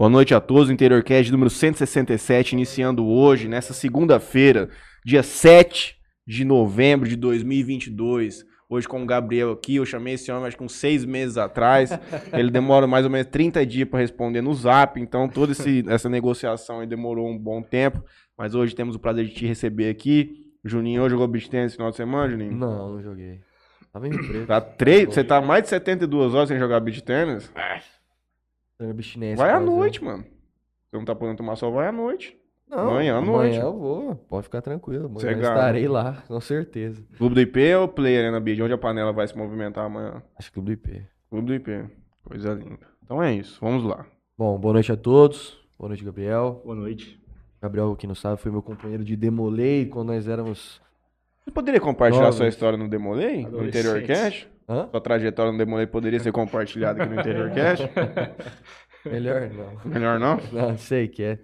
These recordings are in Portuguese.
Boa noite a todos, Interiorcast número 167, iniciando hoje, nessa segunda-feira, dia 7 de novembro de 2022. Hoje com o Gabriel aqui, eu chamei esse homem acho que uns seis meses atrás. Ele demora mais ou menos 30 dias para responder no zap, então toda esse, essa negociação aí demorou um bom tempo. Mas hoje temos o prazer de te receber aqui. Juninho, hoje jogou beach tennis no final de semana, Juninho? Não, não joguei. Tava em preto. Tá três, você tá mais de 72 horas sem jogar beach tennis? Abstinência, Vai à né? noite, mano. Você não tá podendo tomar sol, vai à noite. Não, Amanhã à noite. Amanhã eu vou. Pode ficar tranquilo. Amanhã eu estarei lá, com certeza. Clube do IP ou Play Arena Beach? Onde a panela vai se movimentar amanhã? Acho que Clube do IP. Clube do IP. Coisa linda. Então é isso, vamos lá. Bom, boa noite a todos. Boa noite, Gabriel. Boa noite. Gabriel, quem não sabe, foi meu companheiro de Demolei quando nós éramos. Você poderia compartilhar sua história no Demolei? No Interior. Cash? Hã? Sua trajetória no Demolei poderia ser compartilhada aqui no Interior Cash? Melhor não. Melhor não? Não, sei que é.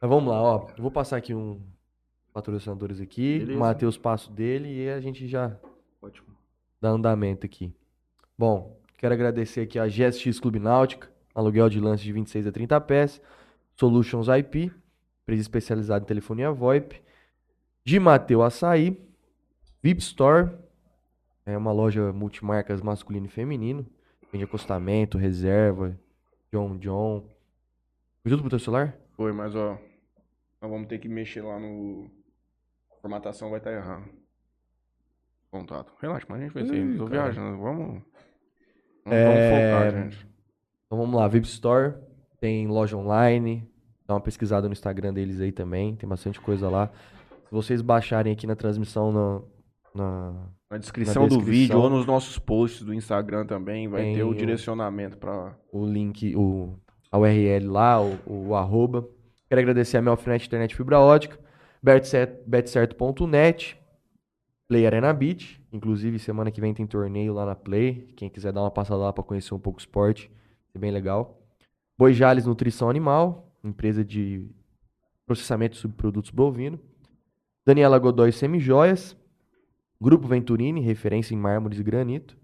Mas vamos lá, ó. Eu vou passar aqui um patrocinadores aqui. Beleza. O Matheus passo dele e a gente já Ótimo. dá andamento aqui. Bom, quero agradecer aqui a GSX Clube Náutica, aluguel de lance de 26 a 30 pés, Solutions IP, empresa especializada em telefonia VoIP, de Mateu Açaí, VIP Store, é uma loja multimarcas masculino e feminino, vende acostamento, reserva, John John. Foi tudo pro teu celular? Foi, mas ó. Nós vamos ter que mexer lá no. A formatação vai estar errando. Contato. Relaxa, mas a gente vai ser. Tô cara. viajando. Vamos. Vamos, É, vamos focar, gente. Então vamos lá, VIP Store, tem loja online, dá uma pesquisada no Instagram deles aí também, tem bastante coisa lá. Se vocês baixarem aqui na transmissão na, na- Na descrição, do vídeo ou nos nossos posts do Instagram também vai ter o o- direcionamento pra. o link, o, a URL lá, o, o arroba. Quero agradecer a Melfinet Internet Fibra Ótica, betcer- betcerto.net, Play Arena Beach, inclusive semana que vem tem torneio lá na Play, quem quiser dar uma passada lá para conhecer um pouco o esporte, é bem legal. Boi Jales Nutrição Animal, empresa de processamento de subprodutos bovino. Daniela Godoy Semijoias, Grupo Venturini, referência em mármores e granito.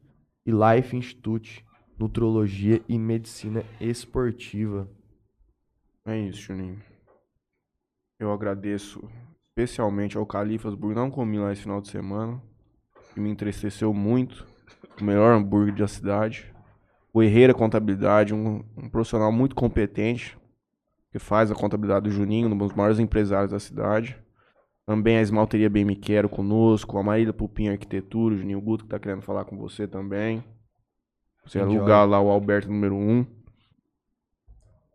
E Life Institute, Nutrologia e Medicina Esportiva. É isso, Juninho. Eu agradeço especialmente ao Califas por não comi lá esse final de semana. Que me entristeceu muito. O melhor hambúrguer da cidade. O Herreira Contabilidade, um, um profissional muito competente. Que faz a contabilidade do Juninho, um dos maiores empresários da cidade. Também a Esmalteria Bem Me Quero conosco. A Marília Pupim Arquitetura, o Juninho Guto que tá querendo falar com você também. Você Enjoy. alugar lá o Alberto número 1.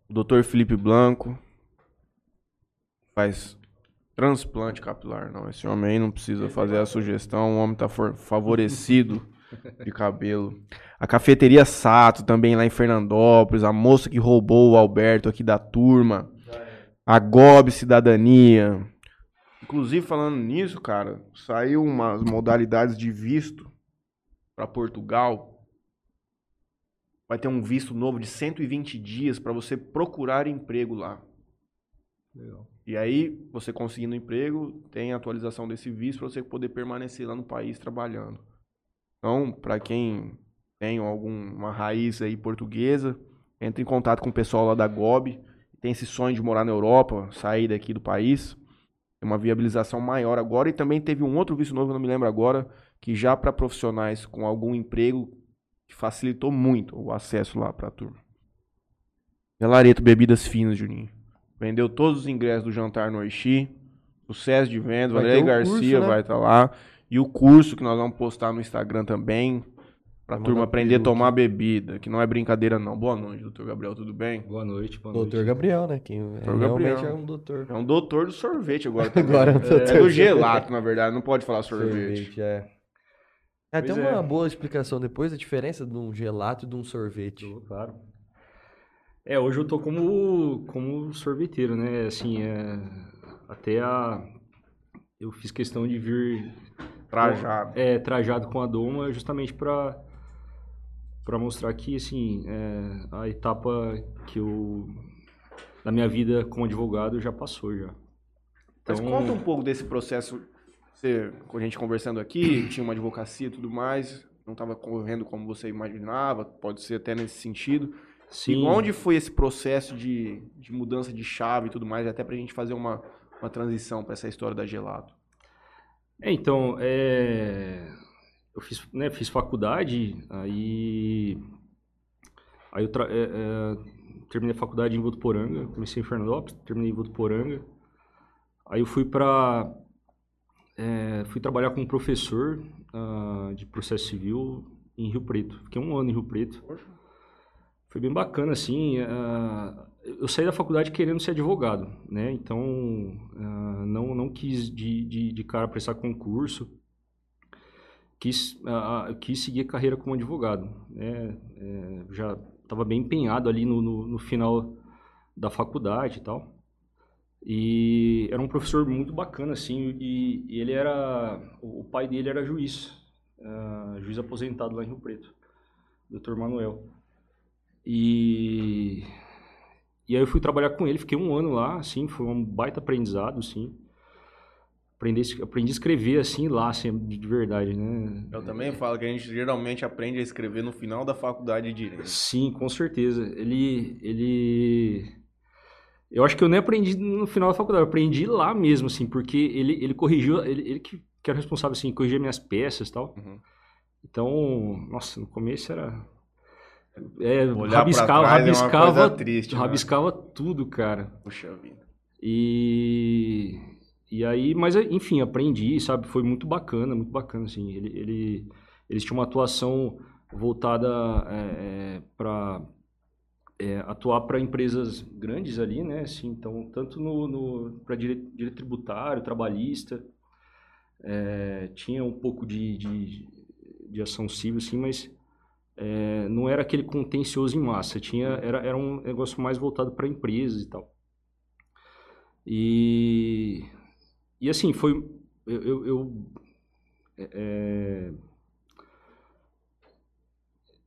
O Dr. Felipe Blanco faz transplante capilar. Não, esse homem aí não precisa fazer a sugestão. O homem tá favorecido de cabelo. A cafeteria Sato, também lá em Fernandópolis. A moça que roubou o Alberto aqui da turma. A Gob Cidadania. Inclusive, falando nisso, cara, saiu umas modalidades de visto para Portugal. Vai ter um visto novo de 120 dias para você procurar emprego lá. Legal. E aí, você conseguindo emprego, tem a atualização desse visto para você poder permanecer lá no país trabalhando. Então, para quem tem alguma raiz aí portuguesa, entre em contato com o pessoal lá da GOB, tem esse sonho de morar na Europa, sair daqui do país. Uma viabilização maior agora e também teve um outro visto novo, não me lembro agora, que já para profissionais com algum emprego que facilitou muito o acesso lá para a turma. Galareto Bebidas Finas, Juninho. Vendeu todos os ingressos do jantar no Oixi. Sucesso de vendas. Vai Valéria o curso, Garcia né? vai estar lá. E o curso que nós vamos postar no Instagram também. Pra turma aprender a tomar bebida. Que não é brincadeira, não. Boa noite, doutor Gabriel. Tudo bem? Boa noite, boa Doutor noite. Gabriel, né? Quem é, Doutor realmente Gabriel. é um doutor. É um doutor do sorvete agora. também. Agora é um é, doutor do do gelato, na verdade. Não pode falar sorvete. Sorvete, é. É, tem Pois é. uma boa explicação depois da diferença de um gelato e de um sorvete. Tô, Claro. É, hoje eu tô como, como sorveteiro, né? Assim, é, até a... Eu fiz questão de vir Trajado. é, trajado com a doma justamente para para mostrar que, assim, é, a etapa que eu... Da minha vida como advogado já passou, já. Mas Então- conta um pouco desse processo. Você, com a gente conversando aqui, tinha uma advocacia e tudo mais, não estava correndo como você imaginava, pode ser até nesse sentido. Sim. E onde foi esse processo de, de mudança de chave e tudo mais, até pra gente fazer uma, uma transição para essa história da Gelato? É, então, é, eu fiz, né, fiz faculdade, aí, aí eu tra- é, é, terminei a faculdade em Votuporanga, comecei em Fernandópolis, terminei em Votuporanga, aí eu fui para fui trabalhar como professor ah, de processo civil em Rio Preto, fiquei um ano em Rio Preto, foi bem bacana, assim, ah, eu saí da faculdade querendo ser advogado, né, então ah, não, não quis de, de, de cara prestar concurso, quis, ah, quis seguir a carreira como advogado, né, é, já estava bem empenhado ali no, no, no final da faculdade e tal, e era um professor muito bacana, assim, e, e ele era, o pai dele era juiz, ah, juiz aposentado lá em Rio Preto, Dr. Manuel. E, e aí eu fui trabalhar com ele, fiquei um ano lá, assim, foi um baita aprendizado, assim. Aprendi, aprendi a escrever, assim, lá, assim, de de verdade, né? Eu também falo que a gente geralmente aprende a escrever no final da faculdade de Direito. Sim, com certeza. Ele, ele... Eu acho que eu nem aprendi no final da faculdade, eu aprendi lá mesmo, assim, porque ele, ele corrigiu, ele, ele que, que era responsável, assim, corrigir minhas peças e tal. Uhum. Então, nossa, no começo era... É, Olhar rabiscava, é rabiscava, coisa triste, né? rabiscava tudo, cara. Puxa vida. E, e aí, mas enfim, aprendi, sabe? Foi muito bacana, muito bacana, assim. Ele, ele, eles tinham uma atuação voltada é, para atuar para empresas grandes ali, né? Assim, então, tanto no, no para direito, direito tributário, trabalhista, é, tinha um pouco de, de, de ação civil, assim, mas é, não era aquele contencioso em massa, tinha, era, era um negócio mais voltado para empresas e tal. E, e assim, foi. Eu. eu- eu, é,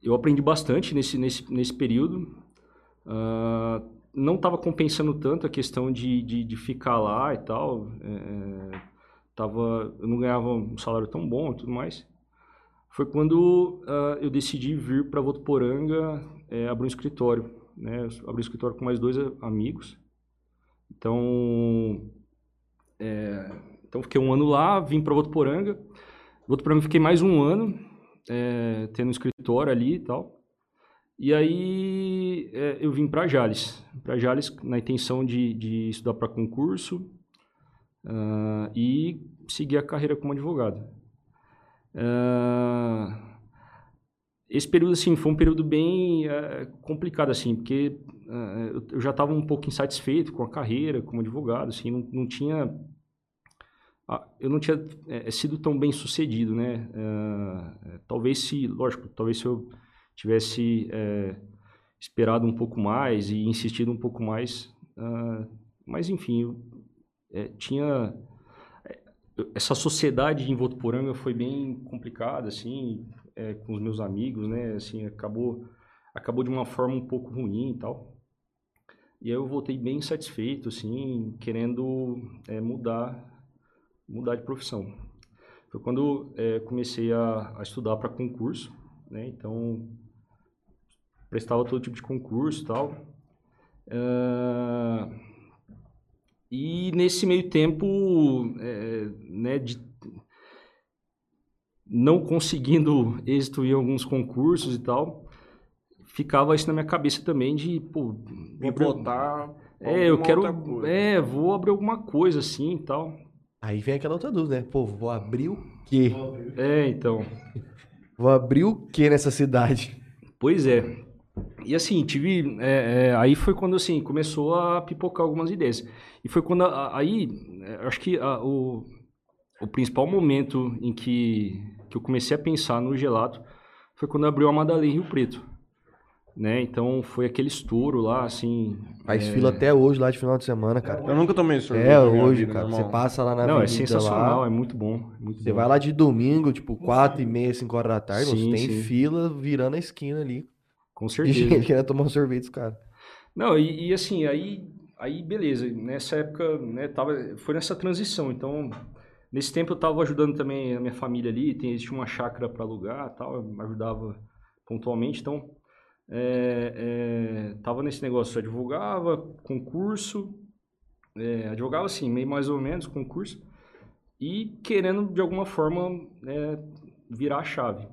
eu aprendi bastante nesse, nesse, nesse período. Ah, não estava compensando tanto a questão de, de, de ficar lá e tal. É, tava, eu não ganhava um salário tão bom e tudo mais. Foi quando ah, eu decidi vir para Votuporanga é, abrir um escritório. Né? Abri um escritório com mais dois amigos. Então, é, então fiquei um ano lá, vim para Votuporanga. Votuporanga fiquei mais um ano, é, tendo um escritório ali e tal. E aí é, eu vim para Jales, para Jales na intenção de, de estudar para concurso ah, e seguir a carreira como advogado. Ah, esse período assim foi um período bem eh, complicado assim, porque eu, eu já estava um pouco insatisfeito com a carreira como advogado, assim, não, não tinha ah, eu não tinha eh, sido tão bem sucedido, né? Eh, talvez se, lógico, talvez se eu tivesse eh, esperado um pouco mais e insistido um pouco mais, ah, mas enfim, eu, eh, tinha essa sociedade em Votuporanga foi bem complicada, assim, é, com os meus amigos, né, assim, acabou, acabou de uma forma um pouco ruim e tal. E aí eu voltei bem insatisfeito, assim, querendo é, mudar, mudar de profissão. Foi quando é, comecei a, a estudar para concurso, né, então prestava todo tipo de concurso tal. Ah, e nesse meio tempo, é, né, de não conseguindo êxito em alguns concursos e tal, ficava isso na minha cabeça também de, pô, Me botar. é, eu quero, outra coisa. é, vou abrir alguma coisa assim e tal. Aí vem aquela outra dúvida, né? Pô, vou abrir o quê? É, então, Vou abrir o quê nessa cidade? Pois é. E assim, tive. é, é, aí foi quando assim, começou a pipocar algumas ideias. E foi quando. a- aí, é, acho que a- o, o principal momento em que, que eu comecei a pensar no gelato foi quando abriu a Madalena Rio Preto. Né? Então foi aquele estouro lá, assim. Faz é, fila até hoje lá de final de semana, cara. Eu nunca tomei sorvete. É, hoje, vida, cara. meu Você passa lá na Não, é sensacional, lá. é muito bom. é muito Você bom. vai lá de domingo, tipo, 4 e meia, 5 horas da tarde, Sim, você tem sim. fila virando a esquina ali. Com certeza. gente querendo tomar um sorvete dos caras. Não, e, e assim, aí, aí beleza, nessa época, né, tava, foi nessa transição, então, nesse tempo eu tava ajudando também a minha família ali, tem, existia uma chácara para alugar tal, eu ajudava pontualmente, então, é, é, tava nesse negócio, advogava, concurso, é, advogava assim, meio mais ou menos, concurso, e querendo de alguma forma é, virar a chave.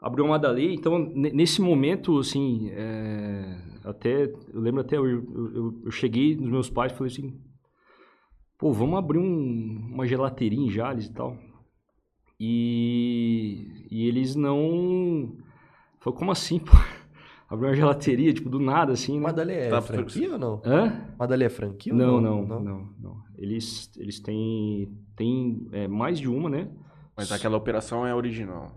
Abriu uma da lei, então nesse momento, assim, é, até, eu lembro até, eu, eu, eu, cheguei nos meus pais e falei assim, pô, vamos abrir um, uma gelateria em Jales e tal. E, e eles não Falei, como assim, pô? Abriu uma gelateria, tipo, do nada, assim, né? Madalé é Tá, franquia ou não? Hã? Madalé é franquia ou Não, não, não, não, Eles, eles têm, têm é, mais de uma, né? Mas aquela operação é original.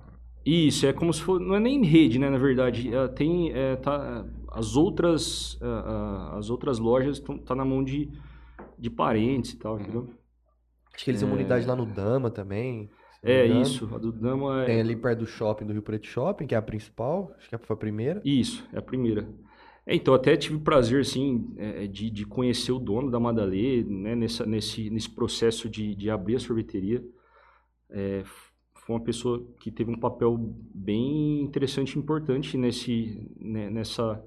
Isso, é como se fosse. Não é nem rede, né? Na verdade, é, tem. É, tá, as outras. é, é, as outras lojas estão tá na mão de, de parentes e tal, entendeu? Acho que eles têm uma unidade lá no Dama também. É engano. isso. A do Dama é. Tem ali perto do shopping, do Rio Preto Shopping, que é a principal. Acho que foi a primeira. Isso, é a primeira. É, então, até tive o prazer, assim, é, de, de conhecer o dono da Madalê, né, nessa, nesse, nesse processo de, de abrir a sorveteria. É, foi uma pessoa que teve um papel bem interessante e importante nesse, né, nessa,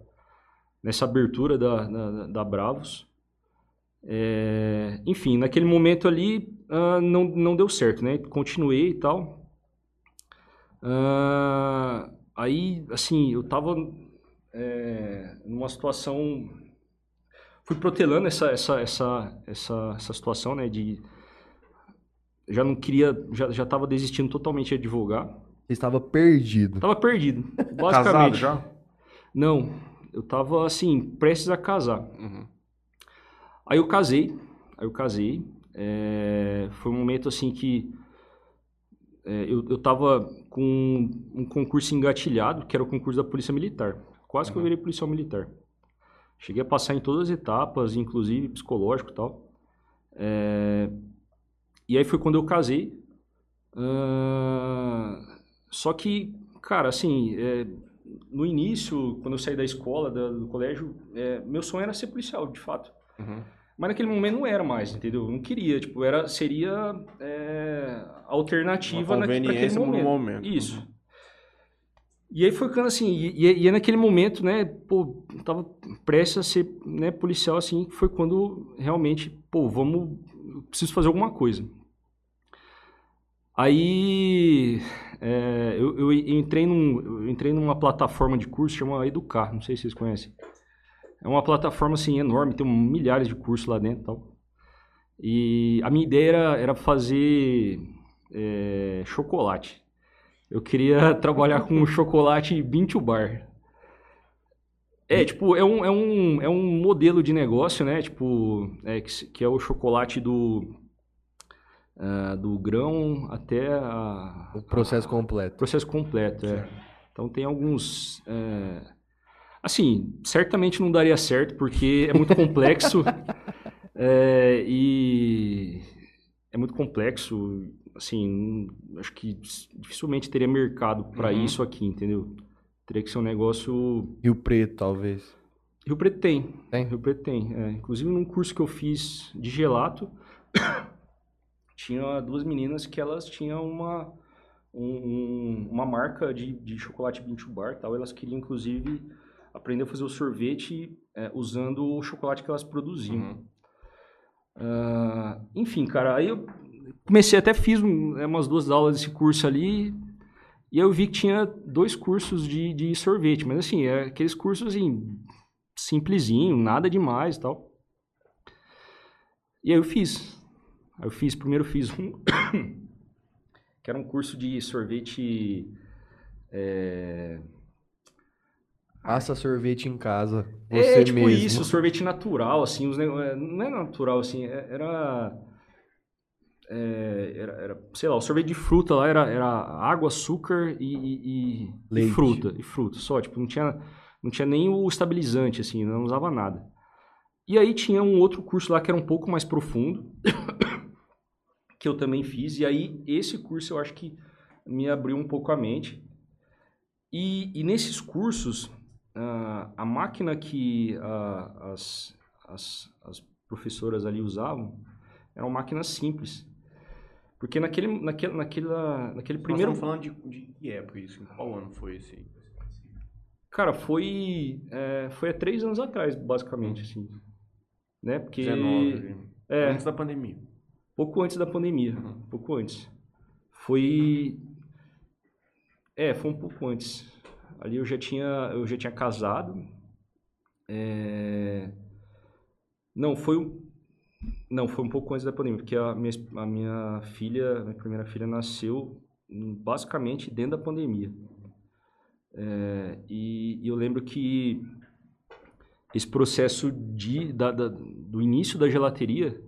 nessa abertura da, da, da Bravos. É, enfim, naquele momento ali, ah, não, não deu certo, né? Continuei e tal. Ah, aí, assim, eu tava é, numa situação. Fui protelando essa, essa, essa, essa, essa situação, né? De. Já não queria. Já, já tava desistindo totalmente de advogar. Você estava perdido. Tava perdido, Casado basicamente. já? Não, eu tava, assim, prestes a casar. Uhum. Aí eu casei, aí eu casei. É, foi um momento assim que é, eu, eu tava com um concurso engatilhado, que era o concurso da Polícia Militar. Quase que eu Uhum. virei policial militar. Cheguei a passar em todas as etapas, inclusive psicológico e tal. É, e aí foi quando eu casei. Ah, só que, cara, assim, é, no início, quando eu saí da escola, da- do colégio, é, meu sonho era ser policial, de fato. Uhum. Mas naquele momento não era mais, entendeu? Eu Não queria, tipo, era, seria é, alternativa Uma naque- pra conveniência aquele no momento. momento. Isso. E aí foi ficando assim, e, e, é naquele momento, né, pô, tava prestes a ser né, policial, assim, que foi quando realmente, pô, vamos, preciso fazer alguma coisa. Aí é, eu, eu entrei num, eu entrei numa plataforma de curso chamada Educar, não sei se vocês conhecem. É uma plataforma assim enorme, tem milhares de cursos lá dentro, e tal. E a minha ideia era, era fazer é, chocolate. Eu queria trabalhar com chocolate bean to bar. É, tipo, é um, é um, é um modelo de negócio, né? Tipo, é, que, que é o chocolate do, ah, do grão até a, O processo completo. processo completo, é. Então tem alguns. é, Assim, certamente não daria certo, porque é muito complexo. é, e é muito complexo. Assim, não- acho que dificilmente teria mercado para Uhum. isso aqui, entendeu? Teria que ser um negócio. Rio Preto, talvez. Rio Preto tem. Tem? Rio Preto tem. é. Inclusive, num curso que eu fiz de gelato, tinha duas meninas que elas tinham uma, um- um- uma marca de, de chocolate bean to bar tal. Elas queriam, inclusive, aprender a fazer o sorvete é, usando o chocolate que elas produziam. Uhum. Ah, enfim, cara, aí eu comecei, até fiz um- é, umas duas aulas desse curso ali, e eu vi que tinha dois cursos de, de sorvete, mas assim, é aqueles cursos assim, simplesinho, nada demais e tal. E aí eu fiz. Eu fiz, primeiro eu fiz um, que era um curso de sorvete. é, Faça sorvete em casa. Você é, tipo mesmo. isso, sorvete natural, assim, os nego- é, não é natural, assim, é- era, é, era, era, sei lá, o sorvete de fruta lá era, era água, açúcar e, e- e fruta, e fruta, só, tipo, não tinha, não tinha nem o estabilizante, assim, não usava nada. E aí tinha um outro curso lá que era um pouco mais profundo, que eu também fiz, e aí esse curso eu acho que me abriu um pouco a mente. E, e nesses cursos, ah, a máquina que ah, as, as, as professoras ali usavam era uma máquina simples. Porque naquele, naquele, naquela, naquele Nós primeiro... estamos falando de, de que época isso? Em qual ano foi esse? Cara, foi, é, foi há três anos atrás, basicamente, assim. Né? Porque... 19, É. antes da pandemia. Pouco antes da pandemia. Uhum. Pouco antes. Foi. É, foi um pouco antes. Ali eu já tinha, eu já tinha casado. É, Não, foi um. Não, foi um pouco antes da pandemia, porque a minha, a minha filha, a minha primeira filha, nasceu basicamente dentro da pandemia. É, E, e eu lembro que esse processo de, da- da- do início da gelateria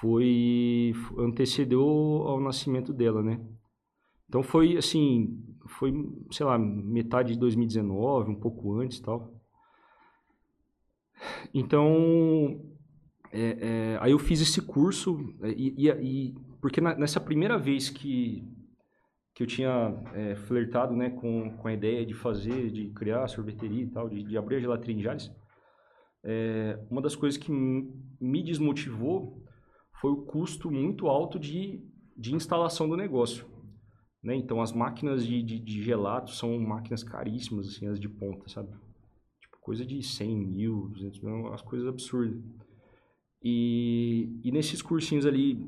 foi antecedeu ao nascimento dela, né? Então foi assim, foi, sei lá, metade de 2019, um pouco antes, tal. Então, é, é, aí eu fiz esse curso é, e, e- e- porque na- nessa primeira vez que que eu tinha é, flertado, né, com, com a ideia de fazer, de criar sorveteria e tal, de, de abrir a gelateria em Jales, é, uma das coisas que me desmotivou foi o custo muito alto de, de instalação do negócio. Né? Então, as máquinas de, de, de gelato são máquinas caríssimas, assim, as de ponta, sabe? Tipo, coisa de 100 mil, 200 mil, umas coisas absurdas. E, e nesses cursinhos ali,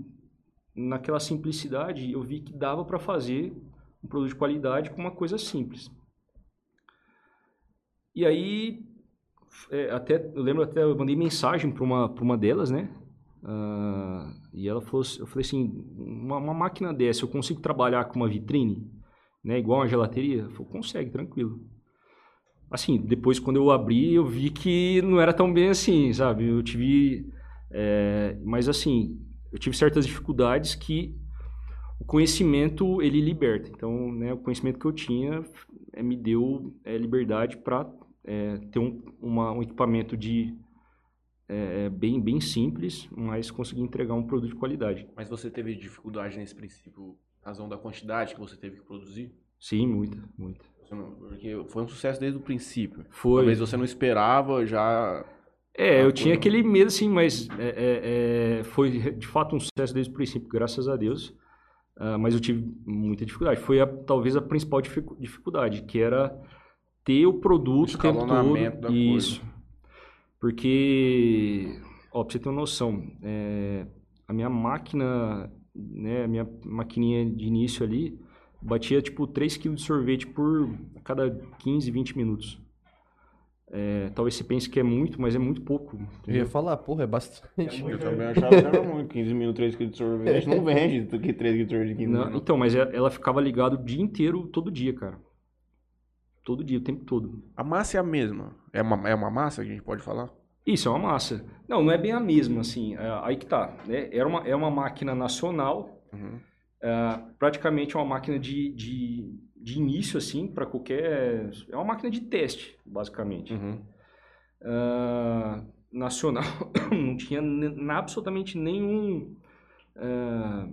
naquela simplicidade, eu vi que dava para fazer um produto de qualidade com uma coisa simples. E aí, é, até, eu lembro até, eu mandei mensagem para uma, pra uma delas, né? Ah, e ela falou, eu falei assim, uma, uma máquina dessa, eu consigo trabalhar com uma vitrine, né? Igual uma gelateria? Ela falou, consegue, tranquilo. Assim, depois quando eu abri, eu vi que não era tão bem assim, sabe? Eu tive, é, mas assim, eu tive certas dificuldades que o conhecimento ele liberta. Então, né, o conhecimento que eu tinha é, me deu é, liberdade para ter um, uma- um equipamento de é, bem bem simples, mas conseguir entregar um produto de qualidade. Mas você teve dificuldade nesse princípio, razão da quantidade que você teve que produzir? Sim, muita, muita. Porque foi um sucesso desde o princípio. Foi. Talvez você não esperava já. É, eu tinha aquele medo, assim, mas é, é, é, foi de fato um sucesso desde o princípio, graças a Deus. Ah, mas eu tive muita dificuldade. Foi a- talvez a principal dificu- dificuldade, que era ter o produto o tempo Escalonamento da todo. coisa. Porque, ó, pra você ter uma noção, é, a minha máquina, né, a minha maquininha de início ali, batia tipo 3 kg de sorvete por cada 15, 20 minutos. É, talvez você pense que é muito, mas é muito pouco. Eu ia falar, porra, é bastante. Eu também achava que era muito. 15 minutos, 3 kg de sorvete. Não vende do que 3 kg de sorvete de 15 Não, então, mas é- ela ficava ligada o dia inteiro, todo dia, cara. Todo dia, o tempo todo. A massa é a mesma. É uma, é uma massa que a gente pode falar? Isso, é uma massa. Não, não é bem a mesma, assim. é, aí que tá. Né? Era uma, é uma máquina nacional, Uhum. é, praticamente uma máquina de, de, de início, assim, para qualquer. É uma máquina de teste, basicamente. Uhum. Ah, nacional, não tinha absolutamente nenhum. ah,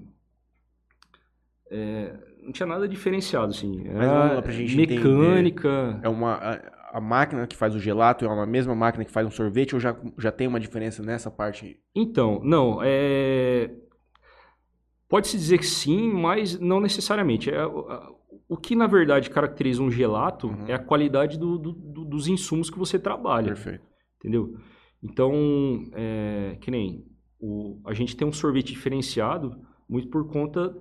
é, não tinha nada diferenciado, assim. Era mecânica. É uma. A, a máquina que faz o gelato é uma mesma máquina que faz um sorvete ou já, já tem uma diferença nessa parte? Então, não, é... Pode-se dizer que sim, mas não necessariamente. É, o que, na verdade, caracteriza um gelato Uhum. é a qualidade do- do- do- dos insumos que você trabalha, Perfeito. entendeu? Então, é, que nem o, a gente tem um sorvete diferenciado muito por conta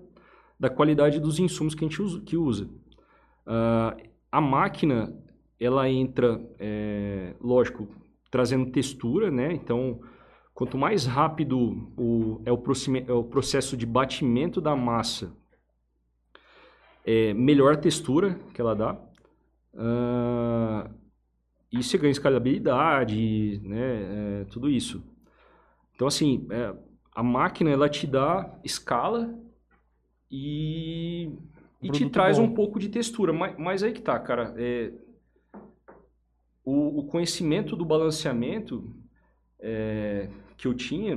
da qualidade dos insumos que a gente usa. Que usa. Ah, a máquina, ela entra, é, lógico, trazendo textura, né? Então, quanto mais rápido o, é, o é o processo de batimento da massa, é, melhor a textura que ela dá. Ah, e você ganha escalabilidade, né? é, tudo isso. Então, assim, é, a máquina, ela te dá escala e, e te traz bom. um pouco de textura. Mas, mas aí que tá, cara. é, o, o conhecimento do balanceamento é, que eu tinha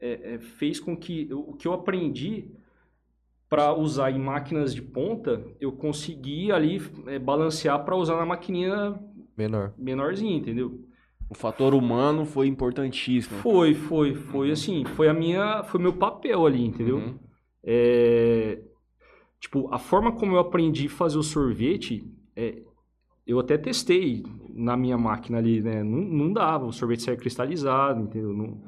é, é, fez com que eu- o que eu aprendi para usar em máquinas de ponta, eu consegui ali é, balancear para usar na maquininha Menor. menorzinha, entendeu? O fator humano foi importantíssimo. Foi, foi, foi assim, foi a minha, foi meu papel ali, entendeu? Uhum. É, tipo, a forma como eu aprendi a fazer o sorvete, é, eu até testei na minha máquina ali, né? Não, não dava, o sorvete saia cristalizado, entendeu? Não,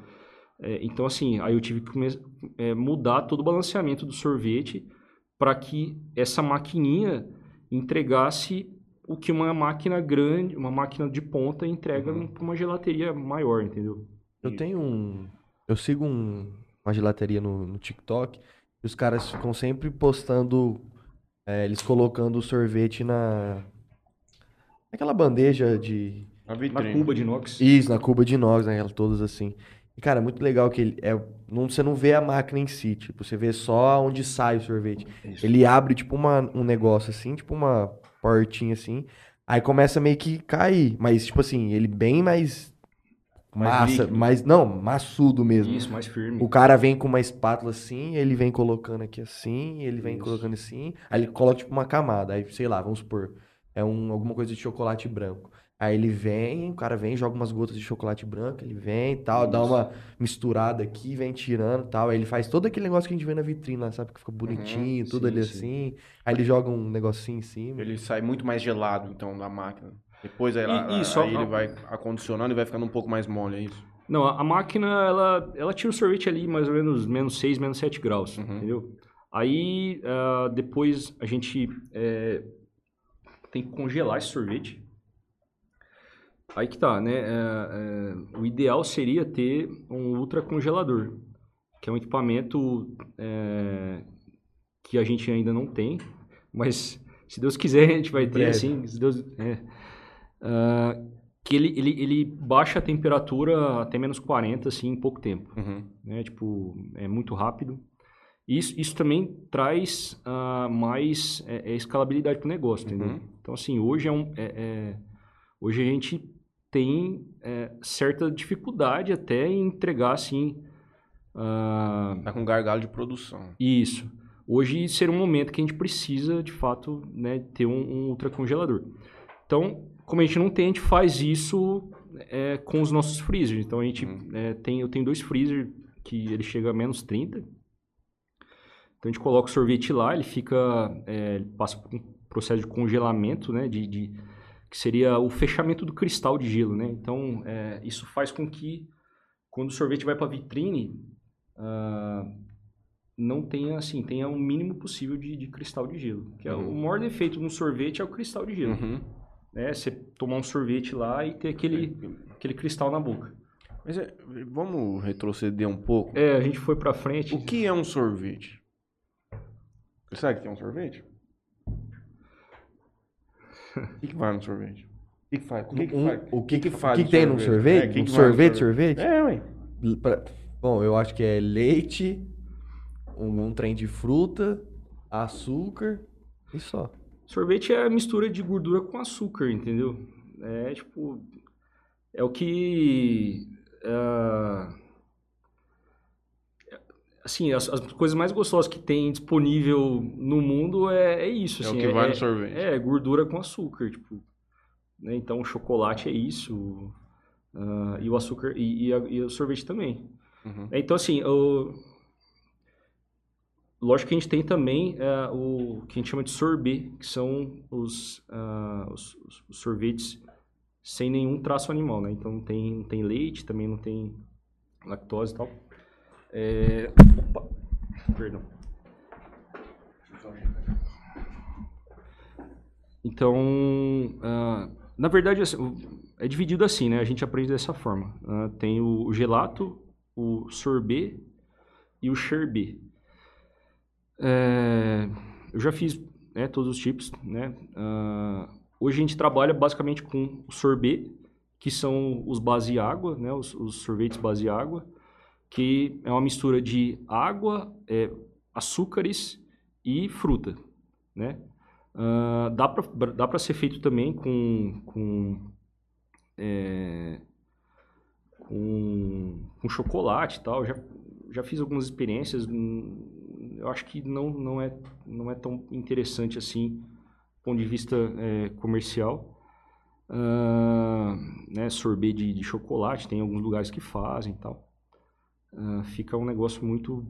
é, então, assim, aí eu tive que é, mudar todo o balanceamento do sorvete para que essa maquininha entregasse o que uma máquina grande, uma máquina de ponta entrega uhum. para uma gelateria maior, entendeu? Eu tenho um. Eu sigo um, uma gelateria no, no TikTok os caras ficam sempre postando. É, eles colocando o sorvete na. Aquela bandeja de. Na, na cuba de inox. Isso, na cuba de inox, né? Todas assim. E, cara, é muito legal que ele é. Não, você não vê a máquina em si, tipo, você vê só onde sai o sorvete. Isso. Ele abre, tipo, uma, um negócio assim, tipo uma portinha assim. Aí começa meio que cair. Mas, tipo assim, ele bem mais. Mais massa, líquido. mais. Não, maçudo mesmo. Isso, mais firme. O cara vem com uma espátula assim, ele vem colocando aqui assim, ele vem Isso. colocando assim. Aí ele coloca, tipo, uma camada. Aí, sei lá, vamos supor. É um, alguma coisa de chocolate branco. Aí ele vem, o cara vem, joga umas gotas de chocolate branco, ele vem e tal, Isso. dá uma misturada aqui, vem tirando e tal. Aí ele faz todo aquele negócio que a gente vê na vitrine sabe? Que fica uhum, bonitinho, uhum, tudo sim, ali sim. assim. Aí ele joga um negocinho em cima. Ele sai muito mais gelado, então, da máquina. Depois aí, e, isso, aí ele vai acondicionando e vai ficando um pouco mais mole, é isso? Não, a, máquina, ela, ela tira o sorvete ali mais ou menos menos 6, menos 7 graus, uhum. entendeu? Aí, uh, depois a gente é, tem que congelar esse sorvete Aí que tá, né? É, é, o ideal seria ter um ultracongelador, que é um equipamento é, que a gente ainda não tem, mas se Deus quiser a gente vai ter, assim, se Deus... Uh, que ele, ele, ele baixa a temperatura até menos 40, assim, em pouco tempo. Uhum. Né? Tipo, é muito rápido. Isso, isso também traz uh, mais é, é escalabilidade para o negócio, entendeu? Uhum. Então, assim, hoje é um... É, é, hoje a gente tem é, certa dificuldade até em entregar assim. Uh... Tá com gargalo de produção. Isso. Hoje ser um momento que a gente precisa, de fato, né, ter um, um ultracongelador. Então, como a gente não tem, a gente faz isso é, com os nossos freezers. Então, a gente uhum. é, tem, eu tenho dois freezers que ele chega a menos 30. Então, a gente coloca o sorvete lá, ele fica, é, ele passa por um processo de congelamento, né, de, de que seria o fechamento do cristal de gelo, né? Então, é, isso faz com que, quando o sorvete vai para a vitrine, uh, não tenha, assim, tenha o um mínimo possível de, de, cristal de gelo. Que é uhum. o maior defeito de um sorvete é o cristal de gelo. Uhum. Né? Você tomar um sorvete lá e ter aquele, aquele cristal na boca. Mas é, vamos retroceder um pouco? É, a gente foi para frente. O que é um sorvete? Você sabe o que é um sorvete? O que, que vai no sorvete? O que, que faz? O que, que faz? O que, que faz? O que, tem no sorvete? É, que um sorvete, sorvete? É, ué. Bom, eu acho que é leite, um, um trem de fruta, açúcar e só. Sorvete é a mistura de gordura com açúcar, entendeu? É tipo. É o que. Uh, assim, as, as, coisas mais gostosas que tem disponível no mundo é, é isso. Assim, é o assim, que é, vai no sorvete. É, gordura com açúcar, tipo. Né? Então, o chocolate é isso. Uh, e o açúcar e, e, a, e, o sorvete também. Uhum. Então, assim, o... lógico que a gente tem também uh, o que a gente chama de sorbet, que são os, uh, os, os, sorvetes sem nenhum traço animal, né? Então, não tem, não tem leite, também não tem lactose e tal. É... Opa, perdão. Então, uh, na verdade, assim, é dividido assim, né? A gente aprende dessa forma. Tem o gelato, o sorbet e o sherbet. É, eu já fiz né, todos os tipos, né? Uh, hoje a gente trabalha basicamente com sorbet, que são os base água, né? Os, os sorvetes base água que é uma mistura de água, é, açúcares e fruta, né? Uh, dá para dá ser feito também com com, é, com com chocolate e tal. Já já fiz algumas experiências. Eu acho que não não é não é tão interessante assim, do ponto de vista é, comercial. Uh, né, sorvete de, de chocolate, tem alguns lugares que fazem e tal uh, fica um negócio muito,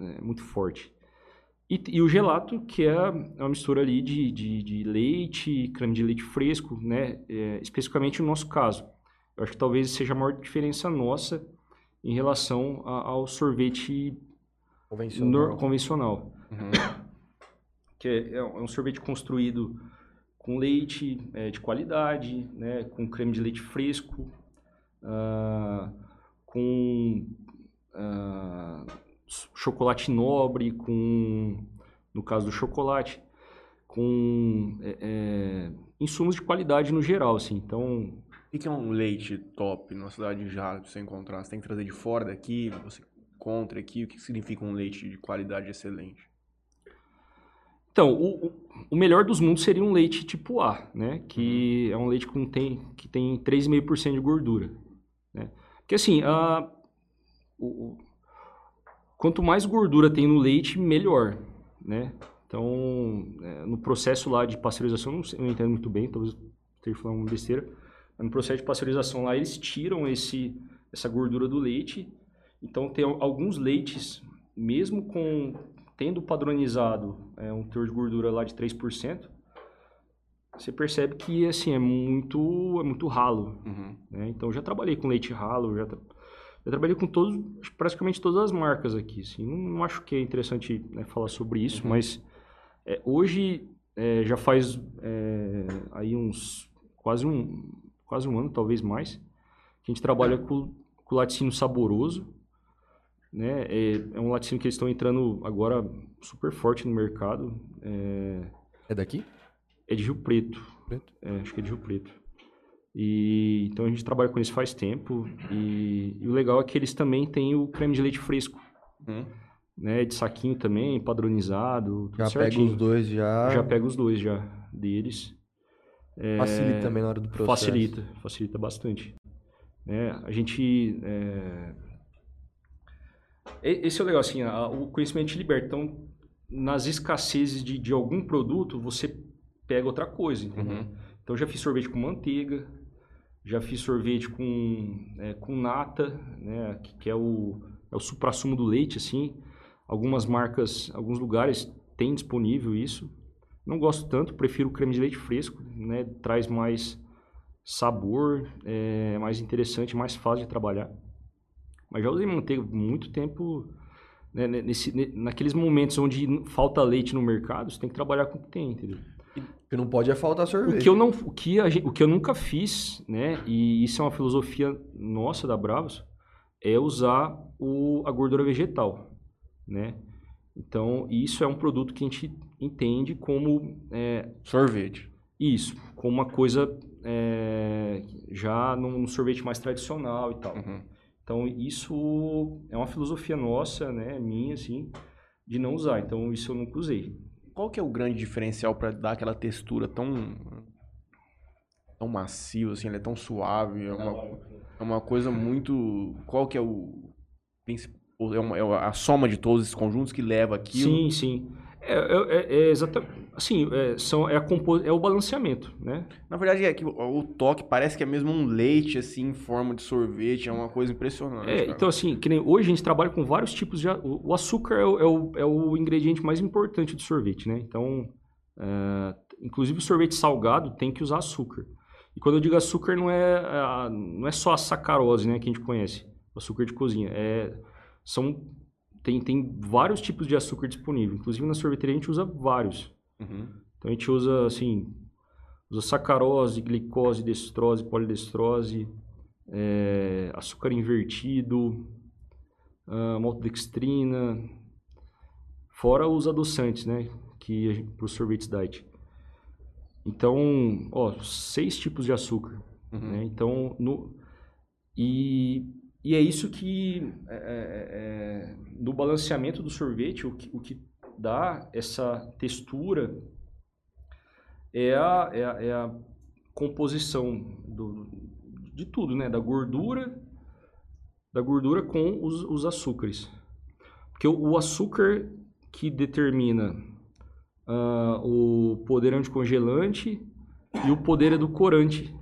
é, muito forte. E, e o gelato, que é uma mistura ali de, de, de leite, creme de leite fresco, né? É, especificamente no nosso caso. Eu acho que talvez seja a maior diferença nossa em relação a, ao sorvete Convencional. convencional. Uhum. Que é, é um sorvete construído com leite é, de qualidade, né? com creme de leite fresco, ah, com ah, chocolate nobre, com, no caso do chocolate, com é, é, insumos de qualidade no geral, assim. Então, O que que é um leite top na cidade de Jales pra você encontrar? Você tem que trazer de fora daqui, você encontra aqui. O que que significa um leite de qualidade excelente? Então, o, o- melhor dos mundos seria um leite tipo A, né? Que é um leite com tem, que tem 3,5% de gordura. Né? Porque assim, a, o- quanto mais gordura tem no leite, melhor, né? Então, é, no processo lá de pasteurização, não, sei, não entendo muito bem, talvez eu esteja falando uma besteira, mas no processo de pasteurização lá, eles tiram esse, essa gordura do leite. Então, tem al- alguns leites, mesmo com tendo padronizado é, um teor de gordura lá de 3%, você percebe que assim é muito é muito ralo, Uhum. né? Então eu já trabalhei com leite ralo, já, tra- já trabalhei com todos, praticamente todas as marcas aqui. Assim, não, não acho que é interessante né, falar sobre isso, mas é, hoje é, já faz é, aí uns quase um quase um ano, talvez mais, que a gente trabalha com, com laticínio saboroso, né? É, é um laticínio que eles estão entrando agora super forte no mercado. É, É daqui? é de Rio Preto. Preto? É, acho que é de Rio Preto. E, então a gente trabalha com eles faz tempo. E, e o legal é que eles também têm o creme de leite fresco, Uhum. né? De saquinho também, padronizado, tudo Já certinho. pega os dois já. Já pega os dois já deles. Facilita também na hora do processo. Facilita, facilita bastante. Né? A gente. é, Esse é o legal, assim, a- o conhecimento te liberta. Então, nas escassezes de, de algum produto, você pega outra coisa, entendeu? Uhum. Então, já fiz sorvete com manteiga, já fiz sorvete com, é, com nata, né? Que, que é o, é o suprassumo do leite, assim. Algumas marcas, alguns lugares têm disponível isso. Não gosto tanto, prefiro o creme de leite fresco, né? Traz mais sabor, é mais interessante, mais fácil de trabalhar. Mas já usei manteiga muito tempo, né, ne- nesse, ne- naqueles momentos onde falta leite no mercado, você tem que trabalhar com o que tem, entendeu? Porque não pode é faltar O sorvete. que eu não, o que, a gen- o que eu nunca fiz, né, e isso é uma filosofia nossa da Bravos, é usar o, a gordura vegetal, né? Então, isso é um produto que a gente entende como é, Sorvete. isso, como uma coisa é, já num sorvete mais tradicional e tal. Uhum. Então, isso é uma filosofia nossa, né, minha, assim, de não usar. Então, isso eu nunca usei. Qual que é o grande diferencial pra dar aquela textura tão tão macio assim, ele é tão suave, é uma, é uma coisa muito, qual que é o é, uma- é a soma de todos esses conjuntos que leva aquilo? Sim, sim. É, é, é, é exatamente. Assim, é, são, é, a compo, é o balanceamento, né? Na verdade é que o, o toque parece que é mesmo um leite assim em forma de sorvete, é uma coisa impressionante. É, cara. então, assim, que nem hoje a gente trabalha com vários tipos de. a- O, açúcar é o, é, o, é o ingrediente mais importante do sorvete, né? Então, é, inclusive o sorvete salgado tem que usar açúcar. E quando eu digo açúcar, não é, a- não é só a sacarose, né, que a gente conhece, o açúcar de cozinha. É, são, tem, tem vários tipos de açúcar disponível. Inclusive na sorveteria a gente usa vários. Uhum. Então a gente usa assim, usa sacarose, glicose, destrose, polidestrose, é, açúcar invertido, ah, maltodextrina, fora os adoçantes, né, que para os sorvetes diet. Então, ó, seis tipos de açúcar, Uhum. né? Então, no, e, e é isso que, é, é, é, no balanceamento do sorvete, o que, o que dá essa textura é a, é a, é a composição do, de tudo, né? Da gordura, da gordura com os, os açúcares. Porque o, o açúcar que determina ah, o poder anticongelante e o poder edulcorante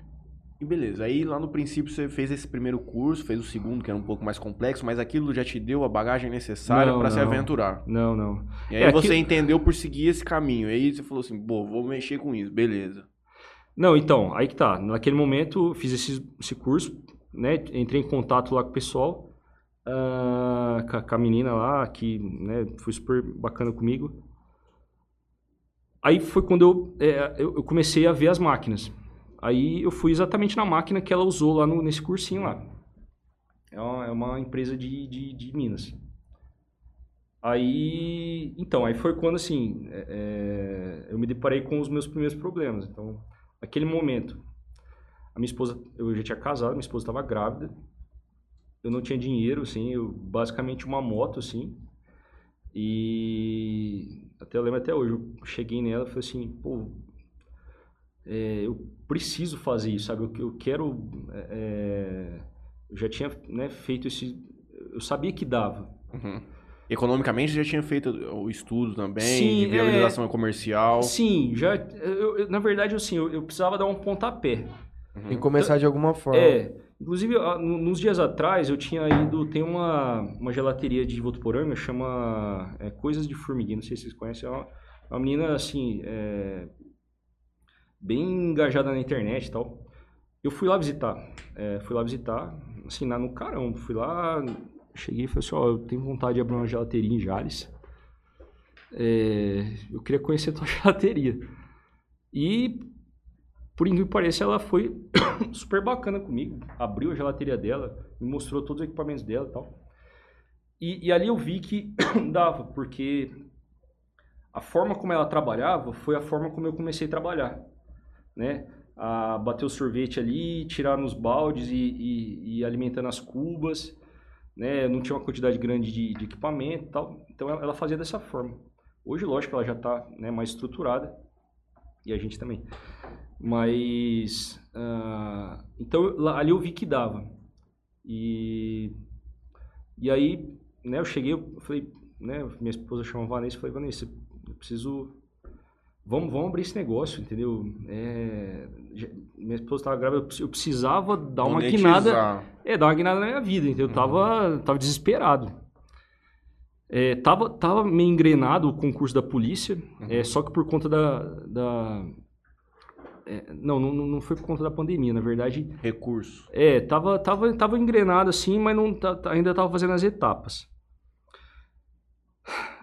E beleza, aí lá no princípio você fez esse primeiro curso, fez o segundo, que era um pouco mais complexo, mas aquilo já te deu a bagagem necessária para se aventurar. Não, não. E aí É, você aquilo- entendeu por seguir esse caminho. Aí você falou assim, pô, vou mexer com isso, beleza. Não, então, aí que tá. Naquele momento, fiz esse, esse curso, né? Entrei em contato lá com o pessoal, ah, com, a, com a menina lá, que né, foi super bacana comigo. Aí foi quando eu, é, eu comecei a ver as máquinas. Aí eu fui exatamente na máquina que ela usou lá no- nesse cursinho lá. É uma, é uma empresa de, de, de Minas. Aí, então, aí foi quando assim, é, é, eu me deparei com os meus primeiros problemas. Então, naquele momento, a minha esposa, eu já tinha casado, minha esposa estava grávida, eu não tinha dinheiro, assim, eu basicamente uma moto, assim, e até eu lembro até hoje, eu cheguei nela e falei assim, pô, é, eu preciso fazer isso, sabe? Eu, eu quero, é, eu já tinha né, feito esse, eu sabia que dava, Uhum. Economicamente já tinha feito o estudo também, Sim, de viabilização comercial. Sim, já, eu, eu- na verdade, assim, eu, eu precisava dar um pontapé. Tem que começar de alguma forma. É, inclusive, no- nos dias atrás, eu tinha ido, tem uma, uma gelateria de Votuporanga, chama é, Coisas de Formiguinha, não sei se vocês conhecem, é uma, uma menina, assim, é, bem engajada na internet e tal. Eu fui lá visitar, é, fui lá visitar, assim, lá no caramba, fui lá, cheguei e falei assim, ó, eu tenho vontade de abrir uma gelateria em Jales, É, eu queria conhecer a tua gelateria. E, por incrível que pareça, ela foi super bacana comigo. Abriu a gelateria dela, me mostrou todos os equipamentos dela e tal. E, e ali eu vi que dava, porque a forma como ela trabalhava foi a forma como eu comecei a trabalhar, né? A bater o sorvete ali, tirar nos baldes e, e, e alimentando as cubas, né? Não tinha uma quantidade grande de, de equipamento tal. Então ela, ela fazia dessa forma. Hoje, lógico, ela já está né, mais estruturada e a gente também. Mas ah, então lá- ali eu vi que dava. E e aí, né, eu cheguei, eu falei, né, minha esposa chama Vanessa, falei, Vanessa, eu preciso vamos, vamos abrir esse negócio, entendeu? É, minha esposa estava grávida, eu precis- eu precisava dar uma guinada, Monetizar. é, dar uma guinada na minha vida, entendeu? Eu tava, tava desesperado. É, tava, tava meio engrenado o concurso da polícia, é, só que por conta da. da é, não, não, não foi por conta da pandemia, na verdade. Recurso. É, tava, tava, tava engrenado assim, mas não, ainda tava fazendo as etapas.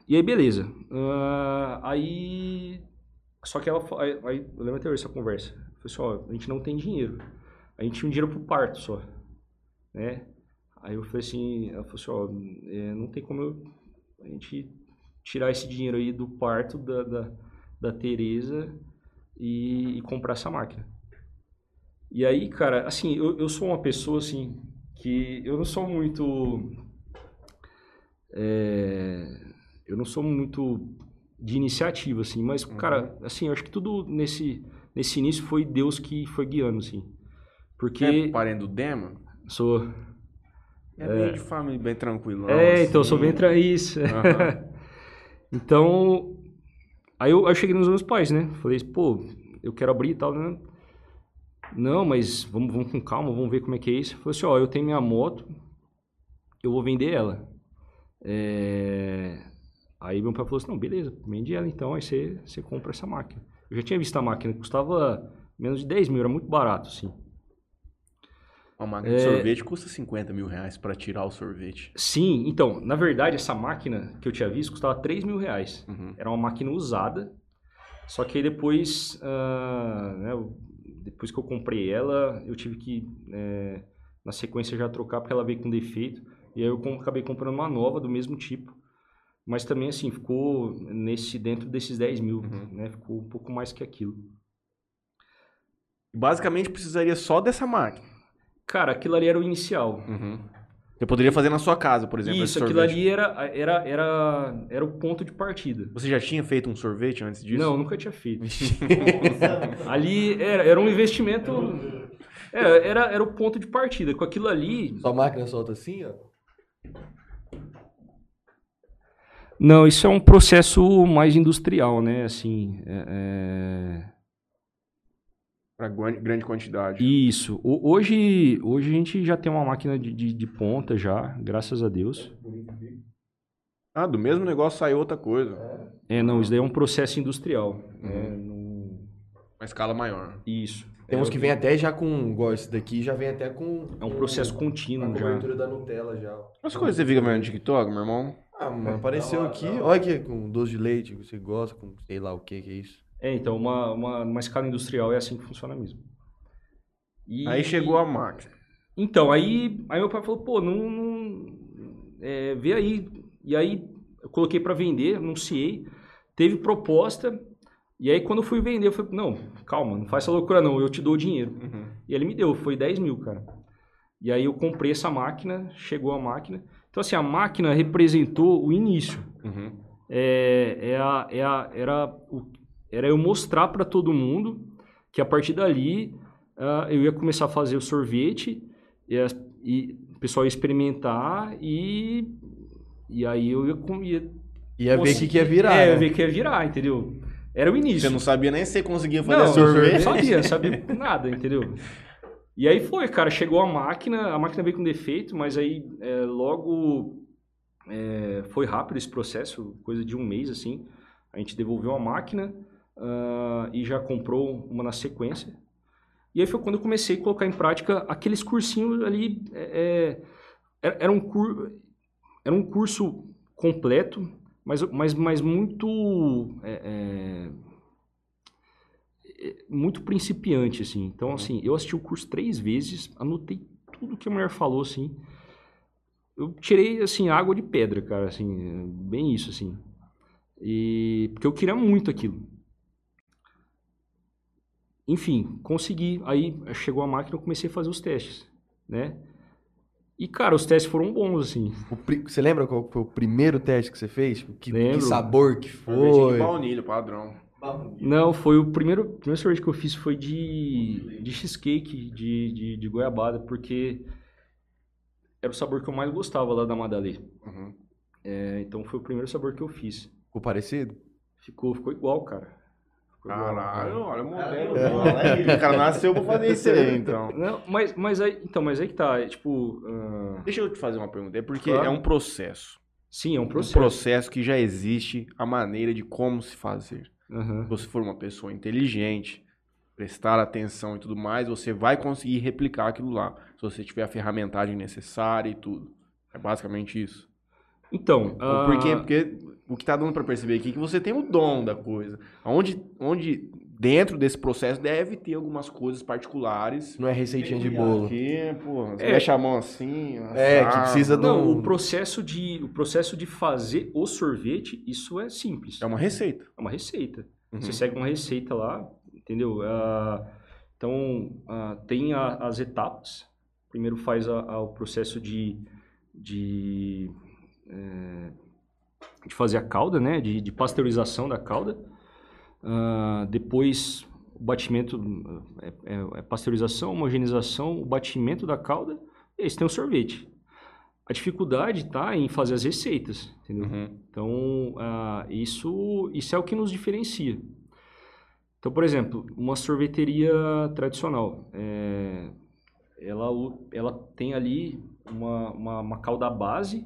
E aí, beleza. Ah, aí. Só que ela. Aí, eu lembro até hoje essa conversa. Eu falei assim: a gente não tem dinheiro. A gente tinha um dinheiro pro parto só. Né? Aí eu falei assim: ela falou assim: ó, é, não tem como eu, a gente tirar esse dinheiro aí do parto da, da, da Tereza e, e comprar essa máquina. E aí, cara, assim, eu, eu sou uma pessoa, assim, que eu não sou muito... é, eu não sou muito de iniciativa, assim, mas, cara, assim, eu acho que tudo nesse, nesse início foi Deus que foi guiando, assim. Porque É parente do Dema? sou... É, bem de família, bem tranquilo. É, então, eu sou bem tra... Isso. Aham. então, aí eu, aí eu cheguei nos meus pais, né? Falei, pô, eu quero abrir e tal, né? Não, mas vamos, vamos com calma, vamos ver como é que é isso. Falei assim, ó, eu tenho minha moto, eu vou vender ela. É, Aí meu pai falou assim, não, beleza, vende ela então, aí você, você compra essa máquina. Eu já tinha visto a máquina, custava menos de 10 mil, era muito barato, assim. Uma máquina É. de sorvete custa 50 mil reais pra tirar o sorvete. Sim, então, na verdade, essa máquina que eu tinha visto custava 3 mil reais. Uhum. Era uma máquina usada, só que aí depois, ah, né, depois que eu comprei ela, eu tive que, eh, na sequência, já trocar porque ela veio com defeito. E aí eu acabei comprando uma nova do mesmo tipo. Mas também, assim, ficou nesse, dentro desses 10 mil, né? Ficou um pouco mais que aquilo. Basicamente precisaria só dessa máquina. Cara, aquilo ali era o inicial. Uhum. Você poderia fazer na sua casa, por exemplo, Isso, aquilo ali era, era, era, era o ponto de partida. Você já tinha feito um sorvete antes disso? Não, nunca tinha feito. ali era, era um investimento. Era, era, era o ponto de partida. Com aquilo ali. Sua máquina solta assim, ó. Não, isso é um processo mais industrial, né? Assim. é- é- Para grande quantidade. Isso. O- Hoje, hoje a gente já tem uma máquina de, de, de ponta já, graças a Deus. Ah, do mesmo negócio saiu outra coisa. É, não, isso daí é um processo industrial. né? Não- Uma escala maior. Isso. Tem uns É, que vem até já com, igual esse daqui, já vem até com... É um processo com contínuo a já. cobertura da Nutella já. As coisas você fica vendo no TikTok, meu irmão? Ah, mano, apareceu aqui, olha aqui, com doce de leite, você gosta, com sei lá o que que é isso. É, então, uma, uma, uma escala industrial é assim que funciona mesmo. E- Aí chegou a máquina. Então, aí, aí meu pai falou, pô, não. não é, vê aí. E aí eu coloquei pra vender, anunciei, teve proposta. E aí quando eu fui vender, eu falei, não, calma, não faz essa loucura não, eu te dou o dinheiro. Uhum. E ele me deu, foi 10 mil, cara. E aí eu comprei essa máquina, chegou a máquina. Então, assim, a máquina representou o início. Uhum. É, é a- é a- era, o- era eu mostrar para todo mundo que a partir dali ah, eu ia começar a fazer o sorvete e, as- e o pessoal ia experimentar e, e aí eu ia, com- ia Ia ver o que que ia virar, É, né? eu ver que ia virar, entendeu? Era o início. Você não sabia nem se você conseguia fazer Não, sorvete. eu não sabia, não sabia nada, entendeu? E aí foi, cara, chegou a máquina, a máquina veio com defeito, mas aí é, logo é, foi rápido esse processo, coisa de um mês assim. A gente devolveu a máquina ah, e já comprou uma na sequência. E aí foi quando eu comecei a colocar em prática aqueles cursinhos ali. é, é, era um cur, era um curso completo, mas, mas, mas muito. é, é, muito principiante, assim. Então, assim, eu assisti o curso três vezes, anotei tudo que a mulher falou, assim. Eu tirei, assim, água de pedra, cara, assim, bem isso, assim. E... Porque eu queria muito aquilo. Enfim, consegui. Aí chegou a máquina, eu comecei a fazer os testes, né? E, cara, os testes foram bons, assim. O pri- Você lembra qual foi o primeiro teste que você fez? Que, que sabor que Sorvete de foi? baunilha, padrão. Não, foi o primeiro, o primeiro sorvete que eu fiz foi de, de cheesecake, de, de, de goiabada, porque era o sabor que eu mais gostava lá da Madalê. Uhum. É, então foi o primeiro sabor que eu fiz. Ficou parecido? Ficou, ficou igual, cara. Ficou igual. Caralho, olha o modelo. O cara nasceu pra fazer isso aí, então. Não, mas, mas aí, então, mas aí que tá, é, tipo, ah, Deixa eu te fazer uma pergunta. É porque Claro. é um processo. sim, é um Um processo. processo que já existe a maneira de como se fazer. Aham. Se você for uma pessoa inteligente, prestar atenção e tudo mais, você vai conseguir replicar aquilo lá. Se você tiver a ferramentagem necessária e tudo. É basicamente isso. Então, ah, Por quê? Porque o que tá dando pra perceber aqui é que você tem o dom da coisa. Onde, onde dentro desse processo deve ter algumas coisas particulares. Não é receitinha de bolo. Aqui, É. mexe a mão assim. É, que precisa do- não, o processo de o processo de fazer o sorvete, isso é simples. É uma receita. É uma receita. Uhum. Você segue uma receita lá, entendeu? Ah, então, ah, tem a- as etapas. Primeiro faz a- a- o processo de, de, eh, de fazer a calda, né? De, de pasteurização da calda. Ah, depois, o batimento é, é- é pasteurização, homogeneização, o batimento da calda. E aí você tem o sorvete. A dificuldade está em fazer as receitas, entendeu? Uhum. Então, ah, isso, isso é o que nos diferencia. Então, por exemplo, uma sorveteria tradicional, é, ela, ela tem ali uma, uma, uma calda base,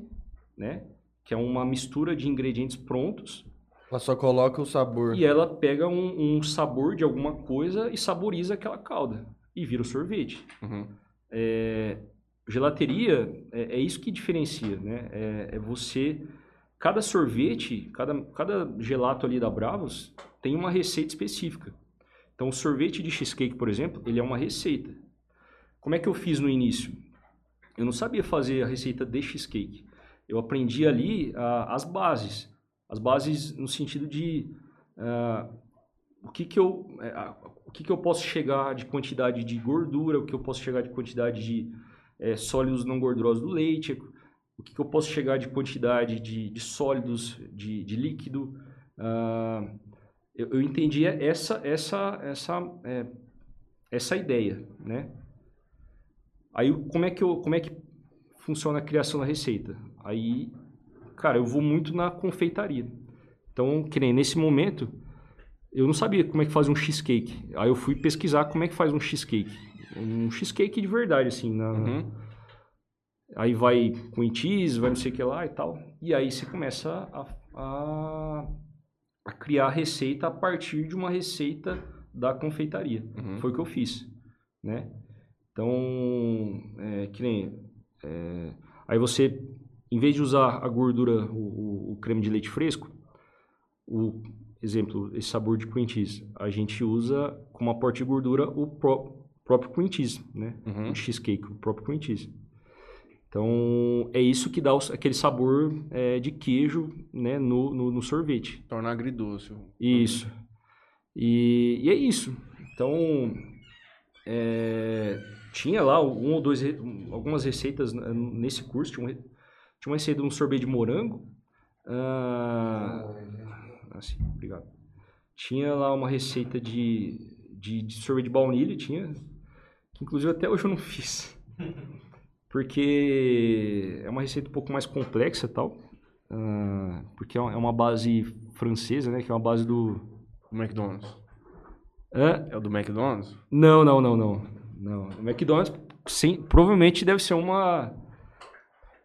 né? Que é uma mistura de ingredientes prontos Ela só coloca o sabor. e ela pega um, um sabor de alguma coisa e saboriza aquela calda e vira o sorvete. Uhum. É, gelateria é, é isso que diferencia, né? É, é você cada sorvete, cada, cada gelato ali da Bravos tem uma receita específica. Então, o sorvete de cheesecake, por exemplo, ele é uma receita. Como é que eu fiz no início? Eu não sabia fazer a receita de cheesecake. Eu aprendi ali ah, as bases. As bases no sentido de ah, o que que eu ah, o que que eu posso chegar de quantidade de gordura, o que eu posso chegar de quantidade de eh, sólidos não gordurosos do leite, o que que eu posso chegar de quantidade de, de sólidos, de, de líquido. ah, eu, eu entendi essa essa essa eh, essa ideia, né? Aí como é que eu como é que funciona a criação da receita? Aí, cara, eu vou muito na confeitaria. Então, que nem nesse momento, eu não sabia como é que fazia um cheesecake. Aí eu fui pesquisar como é que faz um cheesecake. Um cheesecake de verdade, assim. Na... Uhum. Aí vai com cheese, vai não sei o que lá e tal. E aí você começa a, a, a criar a receita a partir de uma receita da confeitaria. Uhum. Foi o que eu fiz, né? Então, é, que nem... é, aí você, em vez de usar a gordura, o, o- o creme de leite fresco, o exemplo, esse sabor de cream cheese, a gente usa como aporte de gordura o pró- próprio cream cheese, né? Uhum. O cheesecake, o próprio cream cheese. Então, é isso que dá aquele sabor é, de queijo né, no, no, no sorvete. Torna agridoce. Isso. E, e é isso. Então, é, tinha lá um ou dois, algumas receitas n- nesse curso. Tinha, tinha uma receita de um sorvete de morango. Ah, assim, obrigado. Tinha lá uma receita de, de, de sorvete de baunilha, tinha. Que inclusive até hoje eu não fiz. Porque é uma receita um pouco mais complexa e tal. Ah, porque é uma- é uma base francesa, né? Que é uma base do... Do McDonald's. Hã? É o do McDonald's? Não, não, não, não. Não. O McDonald's sim, provavelmente deve ser uma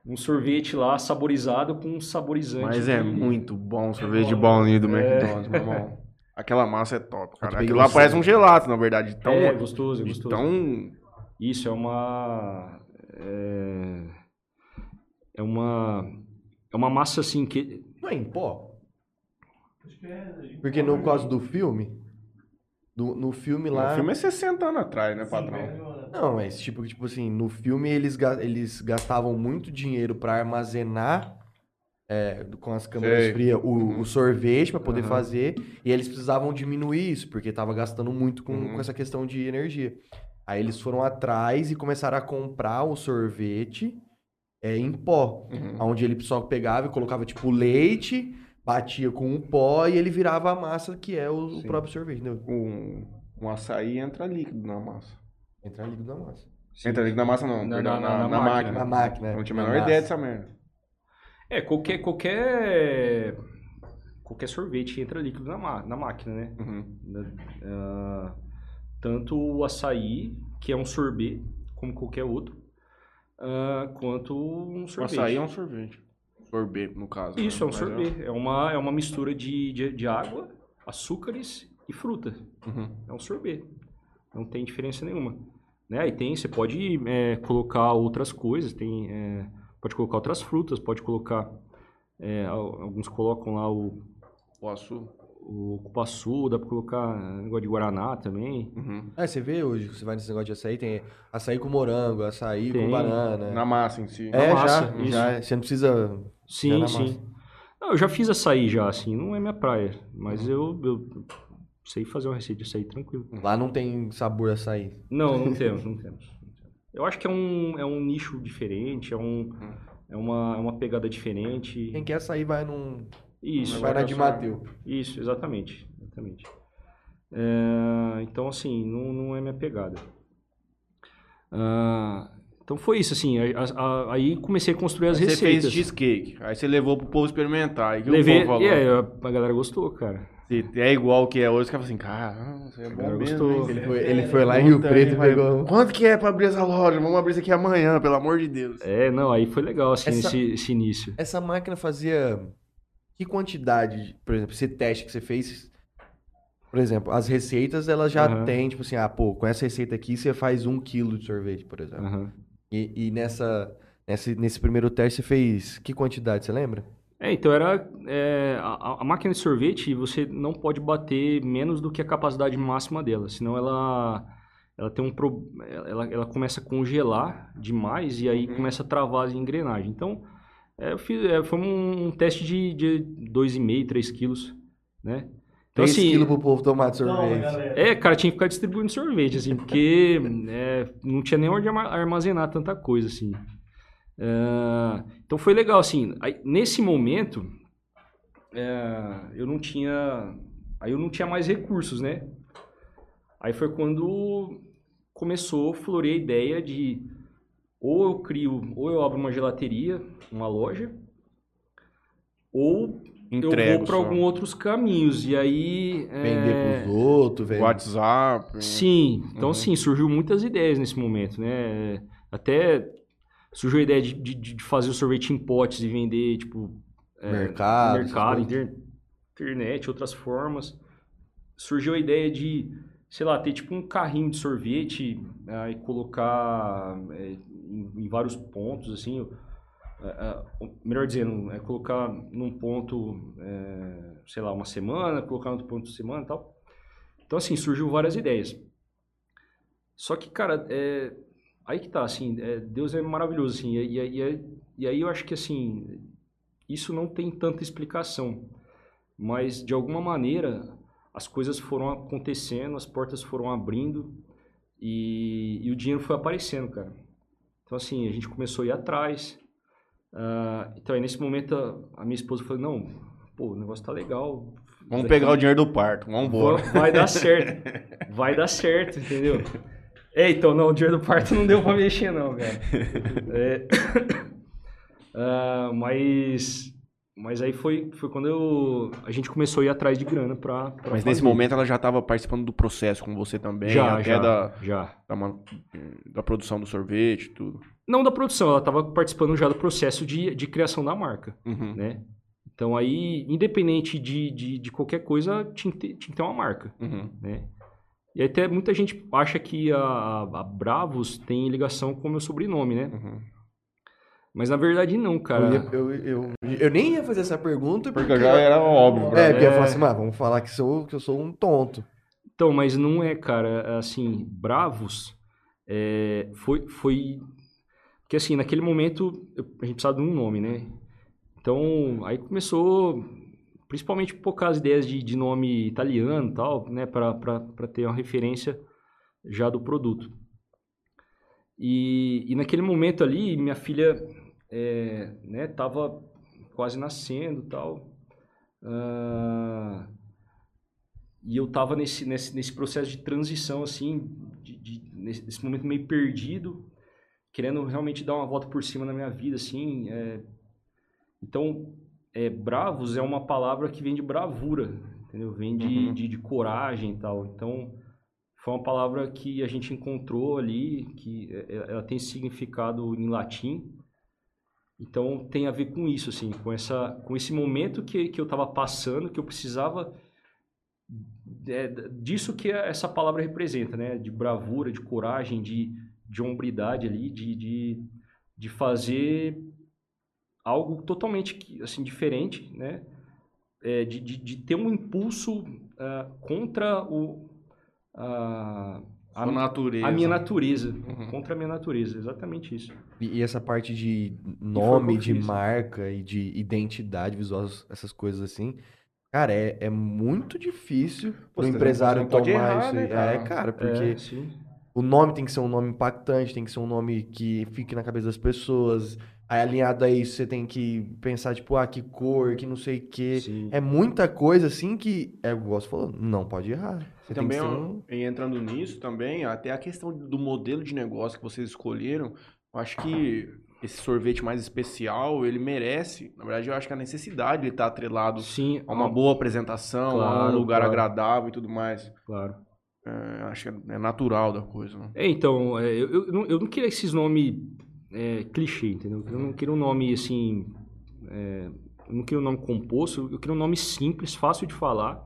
um sorvete lá saborizado com um saborizante. Mas é muito bom o sorvete de baunilha do É. McDonald's, meu irmão. Aquela massa é top, cara. Aquilo lá parece um gelato, na verdade. Tão, é gostoso, é gostoso. tão... Isso é uma é, é uma é uma massa assim que Não é em pó? Porque no caso do filme, do- no filme lá... O filme é 60 anos atrás, né, patrão? Não, mas tipo, tipo assim, no filme eles, ga- eles gastavam muito dinheiro pra armazenar é, com as câmeras Sei. frias o, Uhum. o sorvete pra poder Aham. fazer e eles precisavam diminuir isso porque tava gastando muito com, Uhum. com essa questão de energia. Aí eles foram atrás e começaram a comprar o sorvete é, em pó, Uhum. onde ele só pegava e colocava tipo leite, batia com o pó e ele virava a massa que é o, o Sim. próprio sorvete, entendeu? Um, um açaí entra líquido na massa. Entrar líquido na massa. Entra líquido na massa não, Na- perdão, na- na, na na máquina. máquina. Na máquina. Eu não tinha a menor ideia dessa merda. é qualquer qualquer qualquer sorvete entra líquido na, ma- na máquina, né? Uhum. Ah, tanto o açaí, que é um sorbet, como qualquer outro, ah, quanto um O sorvete. açaí é um sorvete. Sorbet, no caso. Isso, né? é um Mas sorvete. É uma, é uma mistura de, de, de água, açúcares e fruta. Uhum. É um sorvete. Não tem diferença nenhuma. Né? E tem, você pode é, colocar outras coisas, tem, é, pode colocar outras frutas, pode colocar. é, al- alguns colocam lá o, O açúcar. o cupuaçu, dá pra colocar negócio de guaraná também. Uhum. É, você vê hoje, você vai nesse negócio de açaí, tem açaí com morango, açaí Tem. com banana. Na massa em si. é, massa, já, isso. já. Você não precisa. Sim, sim. Não, eu já fiz açaí já, assim, não é minha praia. Mas eu, eu sei fazer uma receita de açaí tranquilo. Lá não tem sabor açaí. Não, não temos, não temos. Eu acho que é um, é um nicho diferente, é, um, é, uma, é uma pegada diferente. Quem quer açaí vai num. Isso, vai na de Mateu. isso, exatamente. exatamente. É, então, assim, não, não é minha pegada. Ah, então foi isso, assim. a- a- aí comecei a construir as Aí você fez receitas. cheesecake. Aí você levou pro povo experimentar. E que Levei, o povo falou? e aí, a, galera gostou, cara. Se é igual o que é hoje, os caras falam assim, cara, você é bom Cara, mesmo, gostou. Ele foi, ele foi lá em Rio Preto e pegou. Quanto que é pra abrir essa loja? Vamos abrir isso aqui amanhã, pelo amor de Deus. É, não, aí foi legal, assim, Essa- esse, esse início. Essa máquina fazia. Que quantidade, de- por exemplo, esse teste que você fez. Por exemplo, as receitas elas já Aham. têm, tipo assim, ah, pô, com essa receita aqui você faz um quilo de sorvete, por exemplo. Aham. E, e nessa, nesse, nesse primeiro teste você fez que quantidade, você lembra? É, então era. é, a, a máquina de sorvete, você não pode bater menos do que a capacidade máxima dela, senão ela. Ela tem um pro, ela, ela começa a congelar demais e aí começa a travar as engrenagens. Então, é, eu fiz, é, foi um, um teste de, de 2,5, 3 quilos, né? Então, 3 assim, quilos pro povo tomar de sorvete. é, cara, tinha que ficar distribuindo sorvete, assim, porque é, não tinha nem onde arma- armazenar tanta coisa, assim. É, então foi legal, assim. aí, nesse momento, é, eu não tinha. Aí eu não tinha mais recursos, né? Aí foi quando começou a florear a ideia de ou eu crio, ou eu abro uma gelateria, uma loja, ou Entrega eu vou para alguns outros caminhos. E aí. é, Vender pros outros, velho. WhatsApp. Sim, então Uhum. sim, surgiu muitas ideias nesse momento, né? Até surgiu a ideia de, de, de fazer o sorvete em potes e vender, tipo, é, Mercado, no mercado, inter- internet, outras formas. Surgiu a ideia de, sei lá, ter tipo um carrinho de sorvete ah, e colocar é, em, em vários pontos, assim. é, é, melhor dizendo, é colocar num ponto, é, sei lá, uma semana, colocar no outro ponto de semana e tal. Então, assim, surgiu várias ideias. Só que, cara, é, aí que tá, assim, é, Deus é maravilhoso, assim, e, e, e, e aí eu acho que, assim, isso não tem tanta explicação, mas, de alguma maneira, as coisas foram acontecendo, as portas foram abrindo e, e o dinheiro foi aparecendo, cara. Então, assim, a gente começou a ir atrás. Ah, então, aí, nesse momento, a, a minha esposa falou, não, pô, o negócio tá legal. Vamos pegar o dinheiro do parto. Vamos embora. Vai, vai dar certo. Vai dar certo, entendeu? É, então, não, o dinheiro do parto não deu pra mexer, não, cara. É, Ah, mas, mas aí foi, foi quando eu, a gente começou a ir atrás de grana pra, pra Mas nesse fazer. momento ela já estava participando do processo com você também, já, até já, da, já. da, da produção do sorvete e tudo. Não da produção, ela estava participando já do processo de, de criação da marca, Uhum. né? Então aí, independente de, de, de qualquer coisa, tinha que, ter, tinha que ter uma marca. Uhum. né? E até muita gente acha que a, a Bravos tem ligação com o meu sobrenome, né? Uhum. Mas na verdade não, cara. Eu, ia- eu, eu, eu nem ia fazer essa pergunta Porque já era óbvio. pra É, mim. porque eu ia É. falar assim, mas vamos falar que, sou, que eu sou um tonto. Então, mas não é, cara. Assim, Bravos é, foi, foi... Porque assim, naquele momento a gente precisava de um nome, né? Então, aí começou... Principalmente das ideias de, de nome italiano tal, né? Pra ter uma referência já do produto. E, e naquele momento ali, minha filha é, né, tava quase nascendo tal. Ah, e eu tava nesse, nesse, nesse processo de transição, assim, de, de- nesse momento meio perdido, querendo realmente dar uma volta por cima na minha vida, assim. é. Então, é, bravos é uma palavra que vem de bravura, entendeu? Vem de, Uhum. de, de coragem e tal. Então, foi uma palavra que a gente encontrou ali, que é, é, ela tem significado em latim. Então, tem a ver com isso, assim, com, essa, com esse momento que, que eu estava passando, que eu precisava é, disso que essa palavra representa, né? De bravura, de coragem, de, de hombridade ali, de, de, de fazer algo totalmente assim, diferente, né? É, de, de, de ter um impulso ah, contra o, a, a, Sua natureza. a minha natureza. Uhum. Contra a minha natureza, exatamente isso. E, e essa parte de nome, o de fiz. marca e de identidade visual, essas coisas assim, cara, é, é muito difícil pro você não- empresário tomar errar, isso né, cara? É, cara, porque É, sim. O nome tem que ser um nome impactante, tem que ser um nome que fique na cabeça das pessoas. Aí, alinhado a isso, você tem que pensar, tipo, ah, que cor, que não sei o quê. sim. É muita coisa, assim, que, é, igual você falou, não pode errar. Você tem Também, que ser ó, um... entrando nisso também, até a questão do modelo de negócio que vocês escolheram, eu acho que esse sorvete mais especial, ele merece, na verdade eu acho que a necessidade ele tá atrelado Sim, a uma boa apresentação, a um Claro, lugar claro. agradável e tudo mais. Claro. É, acho que é natural da coisa, né? É, então, é, eu, eu, não, eu não queria esses nomes é, clichê, entendeu? Eu não queria um nome assim. é, eu não queria um nome composto, eu queria um nome simples, fácil de falar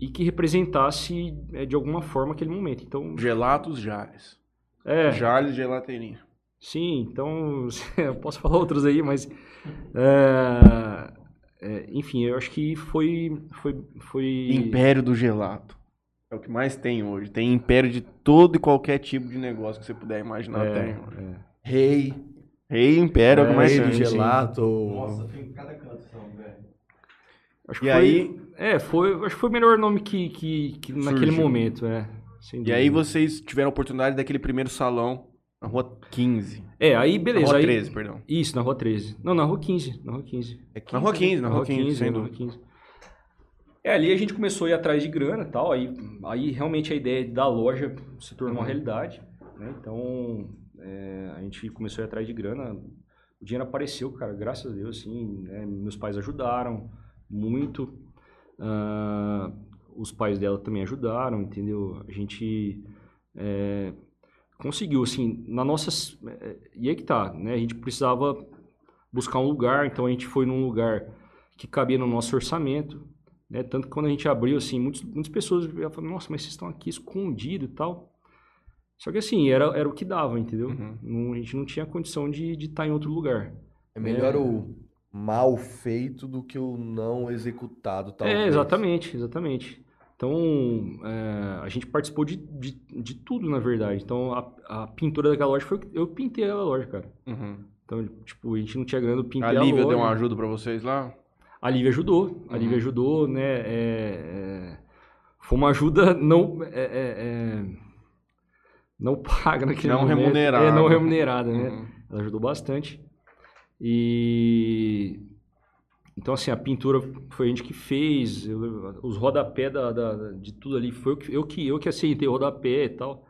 e que representasse é, de alguma forma aquele momento. Então, Gelatos Jales. é, Jales Gelateria. sim, então eu posso falar outros aí, mas é, enfim, eu acho que foi foi foi Império do Gelato. É o que mais tem hoje. Tem império de todo e qualquer tipo de negócio que você puder imaginar. é, tem. é. Rei, Rei Império é, o que mais rei tem. do gelato. Nossa, tem em cada canção, velho. Acho E que foi, aí- é, foi, acho que foi o melhor nome que, que, que naquele momento, é. sem E aí vocês tiveram a oportunidade daquele primeiro salão na rua 15. É, aí beleza. na rua aí, 13, perdão. Isso, na rua 13. Não, na rua 15. Na rua 15. É Na rua 15, na rua 15, sem na rua dúvida. 15. É, ali a gente começou a ir atrás de grana e tal. Aí, aí realmente a ideia da loja se tornou uma Uhum. realidade. Né? Então, é, a gente começou a ir atrás de grana. o dinheiro apareceu, cara, graças a Deus, assim, né? meus pais ajudaram muito, ah, os pais dela também ajudaram, entendeu? A gente é, conseguiu, assim, na nossa... é, E aí que tá, né? A gente precisava buscar um lugar, então a gente foi num lugar que cabia no nosso orçamento, né? Tanto que quando a gente abriu, assim, muitos, muitas pessoas falaram, nossa, mas vocês estão aqui escondido e tal. Só que assim, era, era o que dava, entendeu? Uhum. Não- a gente não tinha condição de de estar em outro lugar. É melhor o mal feito do que o não executado, talvez. É, exatamente, exatamente. Então, é, a gente participou de, de, de tudo, na verdade. Então, a, a pintura daquela loja foi... Eu pintei aquela loja, cara. Uhum. Então, tipo, a gente não tinha grana, eu pintei A a, Lívia loja. deu uma ajuda pra vocês lá? A Lívia ajudou, a Uhum. Lívia ajudou, né? é, é, foi uma ajuda não, é, é, não paga naquele Não momento. remunerada. É, não remunerada, né? Uhum. Ela ajudou bastante. E então assim a pintura foi a gente que fez, eu- os rodapé da, da- de tudo ali foi eu que eu que eu que aceitei o rodapé e tal,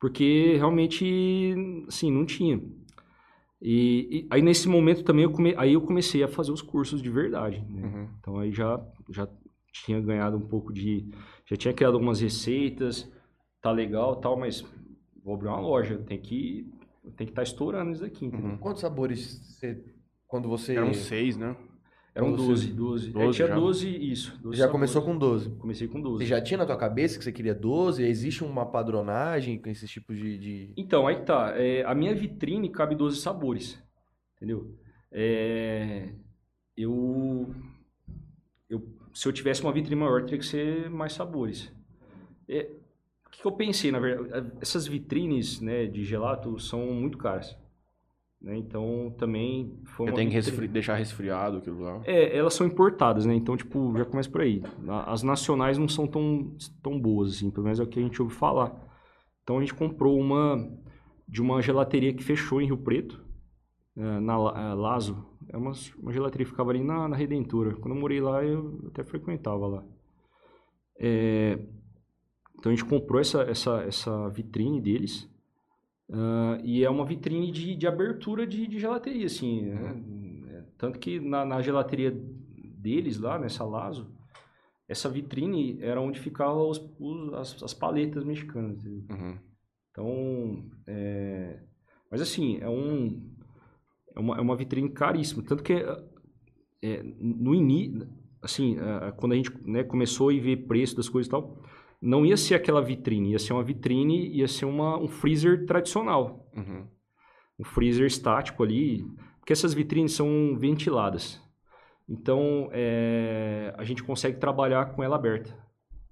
porque realmente assim não tinha. E, e aí nesse momento também eu come, aí eu comecei a fazer os cursos de verdade, né? Uhum. Então aí já já tinha ganhado um pouco de já tinha criado algumas receitas, tá legal, tal, mas vou abrir uma loja, tem que tem que estar estourando isso daqui, entendeu? Uhum. Quantos sabores você... Quando você... Eram seis, né? Eram Você- 12, 12. É, 12 tinha já? 12, isso. 12 já começou sabores. com 12. Comecei com Você 12. já tinha na tua cabeça que você queria 12? Existe uma padronagem com esses tipos de... de- Então, aí que tá. É, a minha vitrine cabe 12 sabores. Entendeu? É, eu, eu, se eu tivesse uma vitrine maior, teria que ser mais sabores. É, o que, que eu pensei, na verdade? Essas vitrines né, de gelato são muito caras. Né? Então, também foi Eu uma tenho que resfri- deixar resfriado aquilo lá. É, elas são importadas, né? Então, tipo, já começa por aí. As nacionais não são tão, tão boas, assim, pelo menos é o que a gente ouve falar. Então, a gente comprou uma de uma gelateria que fechou em Rio Preto, é, na é, Lazo. É uma, uma gelateria que ficava ali na, na Redentora. Quando eu morei lá, eu até frequentava lá. É, então, a gente comprou essa, essa, essa vitrine deles. Ah, e é uma vitrine de, de abertura de, de gelateria, assim. né? É, Tanto que na, na gelateria deles lá, nessa Lazo, essa vitrine era onde ficavam os, os- as, as paletas mexicanas. Uhum. Então, é, mas assim, é, um, é, uma, é uma vitrine caríssima. Tanto que é, no início, assim, é, quando a gente né, começou a ver preço das coisas e tal, não ia ser aquela vitrine, ia ser uma vitrine, ia ser uma, um freezer tradicional Uhum. um freezer estático ali, porque essas vitrines são ventiladas. Então, é, a gente consegue trabalhar com ela aberta,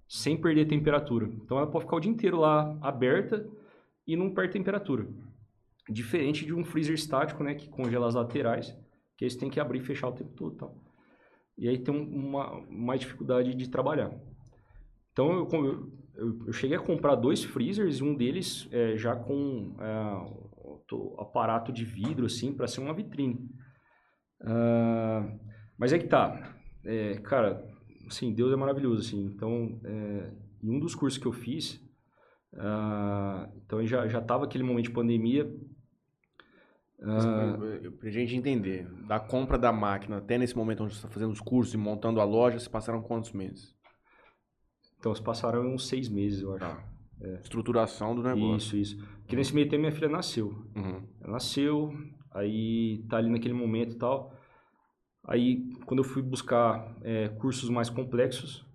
sem perder temperatura. Então, ela pode ficar o dia inteiro lá aberta e não perde temperatura. Diferente de um freezer estático, né, que congela as laterais, que aí você tem que abrir e fechar o tempo todo. e Tal. E aí tem um- uma mais dificuldade de trabalhar. Então, eu, eu, eu- cheguei a comprar dois freezers, e um deles é, já com é, aparato de vidro, assim, para ser uma vitrine. Ah, mas é que tá. É, cara, assim, Deus é maravilhoso, assim. Então, é, em um dos cursos que eu fiz, ah, então já, já tava aquele momento de pandemia. Ah, Pra- Pra gente entender, da compra da máquina até nesse momento onde você está fazendo os cursos e montando a loja, se passaram quantos meses? Então, se passaram uns seis meses, eu acho. Tá. Estruturação do negócio. Isso, isso. Porque nesse meio tempo minha filha nasceu. Uhum. Ela nasceu, aí tá ali naquele momento e tal. Aí, quando eu fui buscar é, cursos mais complexos,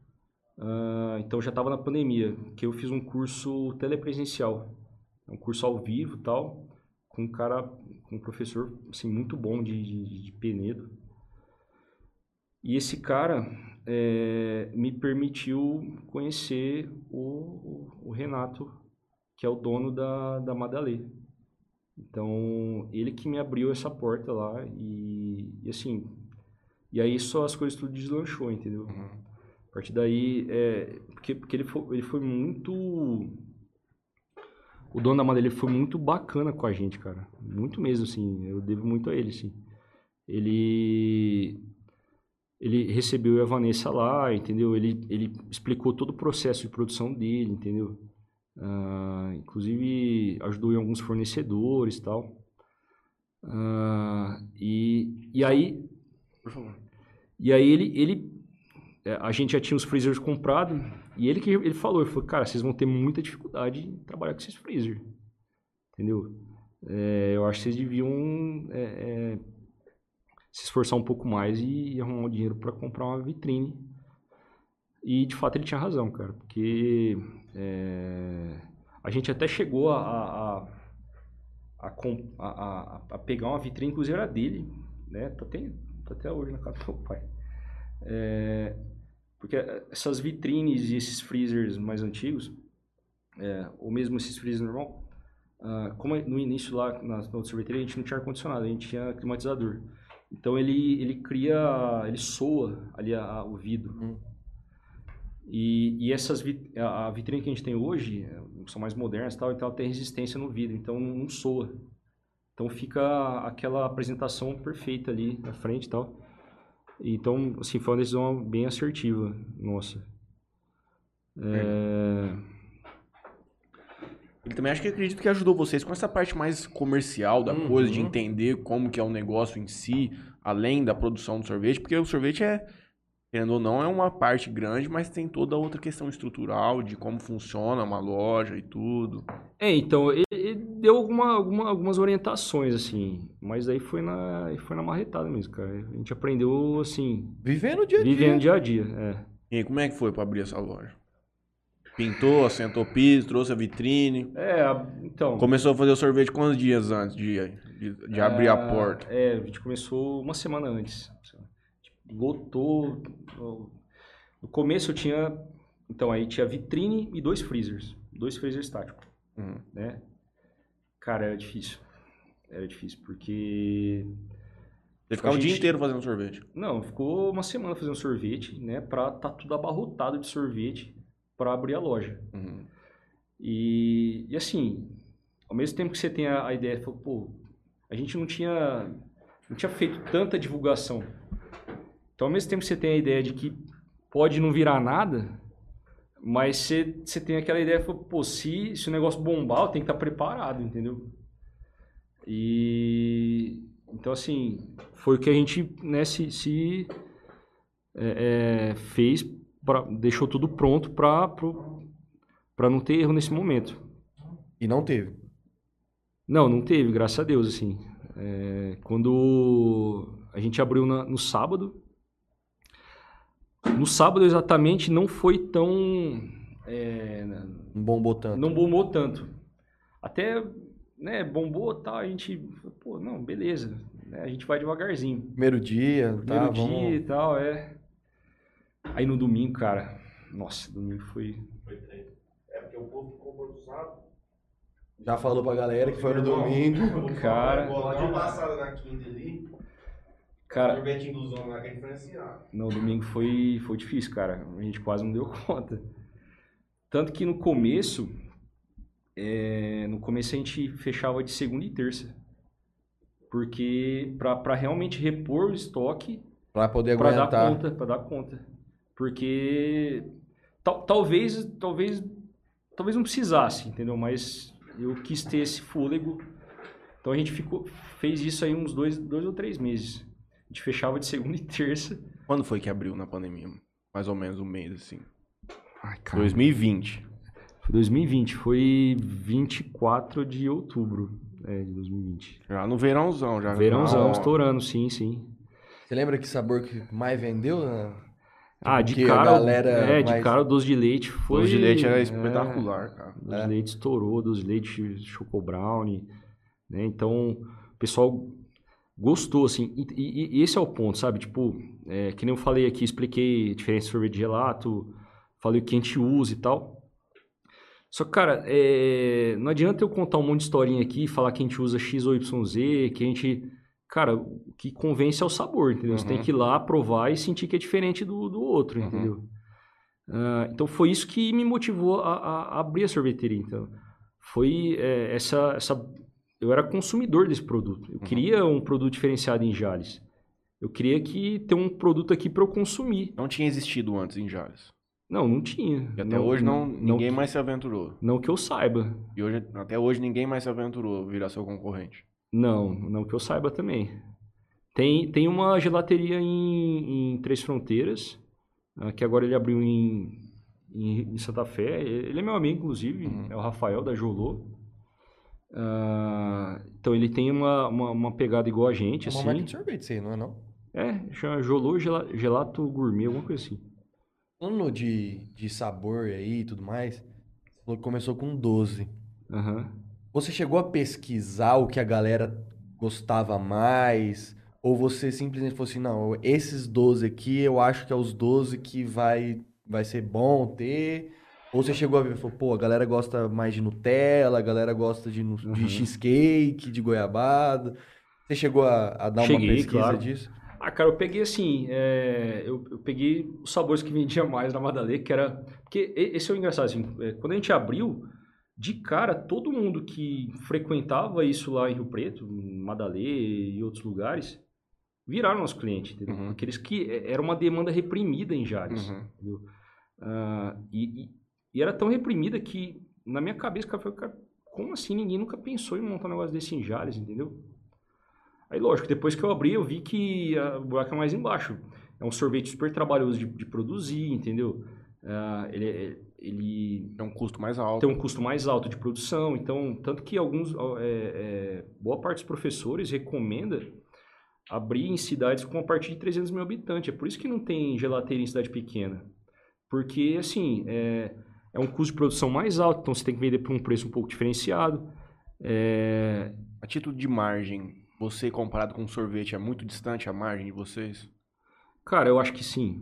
ah, então já estava na pandemia, que eu fiz um curso telepresencial, um curso ao vivo e tal, com um cara, com um professor, assim, muito bom de, de, de Penedo. E esse cara é, me permitiu conhecer o, o, Renato, que é o dono da, da Madalê. Então, ele que me abriu essa porta lá e, e assim, e aí só as coisas tudo deslanchou, entendeu? A partir daí, é, porque, porque ele, foi, ele foi muito... O dono da Madeira ele foi muito bacana com a gente, cara. Muito mesmo, assim. Eu devo muito a ele, assim. Ele... Ele recebeu eu e a Vanessa lá, entendeu? Ele, ele explicou todo o processo de produção dele, entendeu? Ah, inclusive ajudou em alguns fornecedores e tal. Ah, e aí, Por favor. e aí ele, ele é, a gente já tinha os freezers comprados e ele que ele falou, ele falou, cara, vocês vão ter muita dificuldade em trabalhar com esses freezers, entendeu? É, eu acho que vocês deviam é, é, se esforçar um pouco mais e arrumar um dinheiro para comprar uma vitrine. E de fato ele tinha razão, cara, porque é, a gente até chegou a, a, a, a a- pegar uma vitrine, inclusive era dele, né? Tá até, tá até hoje na casa do meu pai. É, porque essas vitrines e esses freezers mais antigos, é, ou mesmo esses freezers normal, ah, como no início lá na, na sorveteria a gente não tinha ar-condicionado, a gente tinha climatizador. Então ele, ele cria, ele soa ali a- a- o vidro. Hum. E, e essas vit- a, a vitrine que a gente tem hoje eh, são mais modernas e tal, então ela tem resistência no vidro, então não, soa. Então fica aquela apresentação perfeita ali na frente e tal. Então, assim, foi uma decisão bem assertiva, nossa. É, Ele também acho que acredito que ajudou vocês com essa parte mais comercial da Uhum. coisa, de entender como que é o negócio em si, além da produção do sorvete, porque o sorvete é, querendo ou não, é uma parte grande, mas tem toda a outra questão estrutural de como funciona uma loja e tudo. É, então, ele, ele deu alguma, alguma- algumas orientações, assim, mas aí foi na, foi na marretada mesmo, cara. A gente aprendeu, assim, Vivendo o dia a dia. vivendo dia a dia, é. E aí, como é que foi pra abrir essa loja? Pintou, assentou piso, trouxe a vitrine. É, então... Começou a fazer o sorvete quantos dias antes de, de, de abrir a Ah, porta? É, a gente começou uma semana antes. Lotou. No começo eu tinha. Então, aí tinha vitrine e dois freezers. Dois freezers estáticos, Uhum. né? Cara, era difícil. Era difícil, porque. Você ficava o dia gente- inteiro fazendo sorvete. Não, ficou uma semana fazendo sorvete, né? Pra tá tudo abarrotado de sorvete pra abrir a loja. Uhum. E, e assim, ao mesmo tempo que você tem a, a ideia, falou, pô, a gente não tinha, não tinha feito tanta divulgação. Então, ao mesmo tempo que você tem a ideia de que pode não virar nada, mas você, você tem aquela ideia, falou, pô, se, se o negócio bombar, eu tenho que estar preparado, entendeu? E então, assim, foi o que a gente né, se, se, é, é, fez, pra, deixou tudo pronto para para não ter erro nesse momento. E não teve. Não, não teve, graças a Deus, assim. É, quando a gente abriu na- no sábado, no sábado exatamente não foi tão... é, Um bom botão. não bombou tanto. Até, né, bombou tal, a gente, pô, não, beleza, né, a gente vai devagarzinho. Primeiro dia, tá? Primeiro dia Vamos... e tal, é. Aí no domingo, cara, nossa, domingo foi... É porque o povo ficou produzido. Já falou pra galera que foi no domingo. Cara. Pode passada na quinta ali. Cara, do zona lá que é diferenciado. Não, domingo foi, foi difícil, cara. A gente quase não deu conta. Tanto que no começo, é, no começo a gente fechava de segunda e terça. Porque para realmente repor o estoque, Pra poder para dar aguentar. conta, para dar conta. Porque tal, talvez, talvez, talvez não precisasse, entendeu? Mas eu quis ter esse fôlego. Então a gente ficou, fez isso aí uns dois, dois ou três meses. A gente fechava de segunda e terça. Quando foi que abriu na pandemia? Mais ou menos um mês, assim. Ai, 2020. Foi 2020, foi 24 de outubro é, de 2020. Já no verãozão, já. Verãozão, estourando, sim, sim. Você lembra que sabor que mais vendeu? né? Ah, de que a cara, galera é, de mais- cara o doce de leite foi... Doce de leite era é, espetacular, cara. Doce É. de leite estourou, doce de leite choco brownie, né? Então, o pessoal gostou, assim. E, e- e esse é o ponto, sabe? Tipo, é, que nem eu falei aqui, expliquei a diferença de sorvete de gelato, falei o que a gente usa e tal. Só que, cara, é, não adianta eu contar um monte de historinha aqui e falar que a gente usa X ou YZ, que a gente... Cara, o que convence é o sabor, entendeu? Você Uhum. tem que ir lá, provar e sentir que é diferente do, do outro, Uhum. entendeu? Ah, então foi isso que me motivou a, a- abrir a sorveteria. Então, foi é, essa, essa. Eu era consumidor desse produto. Eu queria um produto diferenciado em Jales. Eu queria que ter um produto aqui para eu consumir. Não tinha existido antes em Jales. Não, não tinha. E até hoje não, ninguém que- mais se aventurou. Não que eu saiba. E hoje, até hoje ninguém mais se aventurou virar seu concorrente. Não, não que eu saiba também. Tem, tem uma gelateria em, em Três Fronteiras, ah, que agora ele abriu em, em, em Santa Fé. Ele é meu amigo, inclusive, Uhum. é o Rafael da Jolô. Ah, então ele tem uma, uma, uma pegada igual a gente, É uma assim. marca de sorvete, isso aí, não é não? É, chama Jolô Gela- Gelato Gourmet, alguma coisa assim. Falando de, de sabor aí e tudo mais, você falou que começou com 12. Aham. Você chegou a pesquisar o que a galera gostava mais? Ou você simplesmente falou assim, não, esses 12 aqui eu acho que é os 12 que vai, vai ser bom ter? Ou você chegou a ver e falou, pô, a galera gosta mais de Nutella, a galera gosta de, de Uhum. cheesecake, de goiabada. Você chegou a, a dar uma Cheguei, pesquisa claro. disso? Ah, cara, eu peguei assim, é, eu, eu peguei os sabores que vendia mais na Madalê, que era... Porque esse é o engraçado, assim, é, quando a gente abriu, de cara, todo mundo que frequentava isso lá em Rio Preto, Madalê e outros lugares, viraram nosso cliente, entendeu? Uhum. Aqueles que é, era uma demanda reprimida em Jales, Uhum. Ah, e, e- e era tão reprimida que, na minha cabeça, cara, cara, como assim ninguém nunca pensou em montar um negócio desse em Jales, entendeu? Aí, lógico, depois que eu abri, eu vi que o buraco é mais embaixo. É um sorvete super trabalhoso de, de produzir, entendeu? Ah, ele, é- ele É um custo mais alto. tem um custo mais alto de produção, então, tanto que alguns, é, é, boa parte dos professores recomenda abrir em cidades com a partir de 300 mil habitantes. É por isso que não tem gelateira em cidade pequena. Porque, assim, é, é um custo de produção mais alto, então você tem que vender por um preço um pouco diferenciado. É, A título de margem, você comparado com sorvete é muito distante a margem de vocês? cara, eu acho que sim.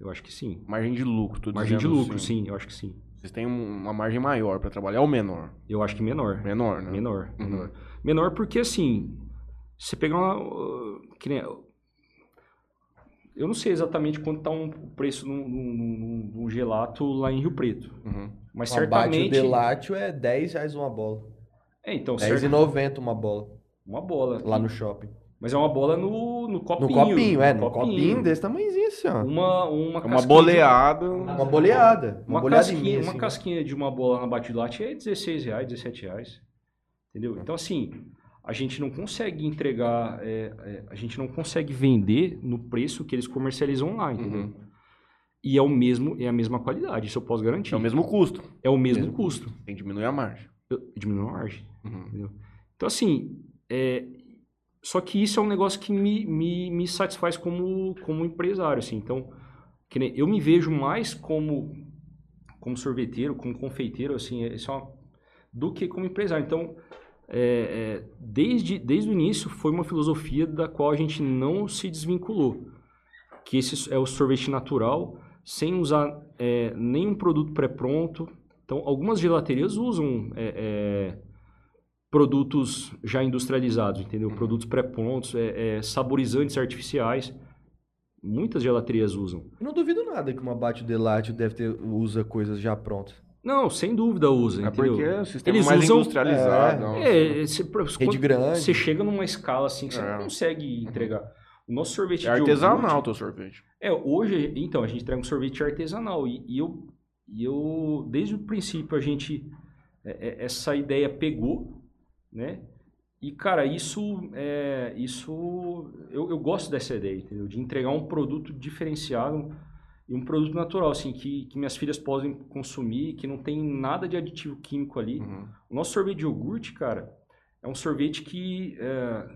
Eu acho que sim. Margem de lucro, tô Margem de lucro, assim. sim, eu acho que sim. Vocês têm um- uma margem maior para trabalhar ou menor? Eu acho que menor. Menor, né? Menor, Uhum. menor. Menor porque, assim, você pegar uma... uh, que nem- eu não sei exatamente quanto está um preço num, num- num- num gelato lá em Rio Preto. Uhum. Mas Um abate certamente... delatio é 10 reais uma bola. É, então, certo, 10,90 uma bola. uma bola. Lá no shopping. Mas é uma bola no, no copinho. No copinho, é, no copinho desse tamanhozinho assim, ó. Uma, uma, É uma casquinha de- boleada. Uma boleada. Uma, Uma, boleada casquinha, mim, uma assim. casquinha de uma bola na Batilate é 16 reais, 17 reais. Entendeu? Então, assim, a gente não consegue entregar, é, é, a gente não consegue vender no preço que eles comercializam lá, entendeu? Uhum. E é o mesmo, é a mesma qualidade, isso eu posso garantir. É o mesmo custo. É o mesmo mesmo custo. Tem que diminuir a margem. Eu- Diminui a margem. Uhum. Entendeu? Então, assim, é, só que isso é um negócio que me, me, me satisfaz como, como empresário, assim. Então, eu me vejo mais como, como sorveteiro, como confeiteiro, assim, é, é do que como empresário. Então, é, é, desde, desde o início, foi uma filosofia da qual a gente não se desvinculou. Que esse é o sorvete natural, sem usar é, nenhum produto pré-pronto. Então, algumas gelaterias usam... é, é, produtos já industrializados, entendeu? Produtos pré-prontos, é, é, saborizantes artificiais. Muitas gelaterias usam. Eu não duvido nada que uma abate delatio deve ter, usa coisas já prontas. Não, sem dúvida usa, É entendeu? porque é o sistema Eles mais usam- industrializado. É. É, você, Rede quando grande. você chega numa escala assim que você É. não consegue entregar. O nosso sorvete É artesanal o teu sorvete. É, hoje, então, a gente entrega um sorvete artesanal. E, e eu, e eu, desde o princípio, a gente. é, é, essa ideia pegou, né? E, cara, isso. É, isso eu, eu gosto dessa ideia, entendeu? De entregar um produto diferenciado e um produto natural, assim, que, que minhas filhas podem consumir, que não tem nada de aditivo químico ali. Uhum. O nosso sorvete de iogurte, cara, é um sorvete que é,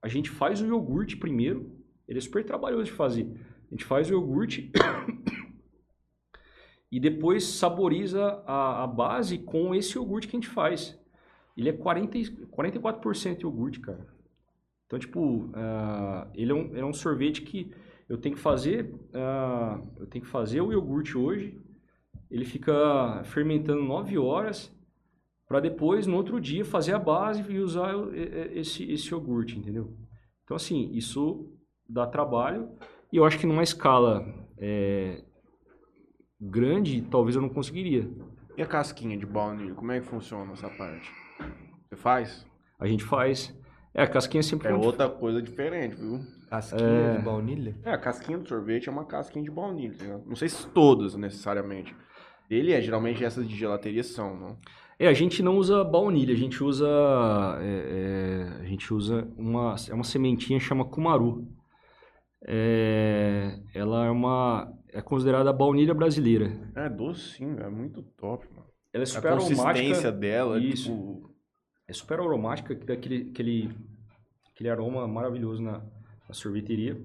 a gente faz o iogurte primeiro. Ele é super trabalhoso de fazer. A gente faz o iogurte e depois saboriza a, a base com esse iogurte que a gente faz. Ele é 40, e- 44% iogurte, cara. Então, tipo, ah, ele, é um, ele é um sorvete que eu tenho que fazer, ah, eu tenho que fazer o iogurte hoje. Ele fica fermentando 9 horas para depois, no outro dia, fazer a base e usar esse, esse iogurte, entendeu? Então, assim, isso dá trabalho e eu acho que numa escala é, grande, talvez eu não conseguiria. E a casquinha de baunilha, como é que funciona essa parte? Você faz? A gente faz. É, a casquinha sempre É outra coisa diferente, viu? Casquinha É. de baunilha? É, a casquinha do sorvete é uma casquinha de baunilha, ligado? Não sei se todas, necessariamente. Ele é, geralmente essas de gelateria são, não? É, a gente não usa baunilha, a gente usa. é, é, a gente usa uma. É uma sementinha chama Kumaru. É, ela é uma. É considerada a baunilha brasileira. É docinho, é muito top, mano. Ela é A super consistência aromática. dela, Isso. tipo, É super aromática, que dá aquele, aquele, aquele aroma maravilhoso na, na sorveteria.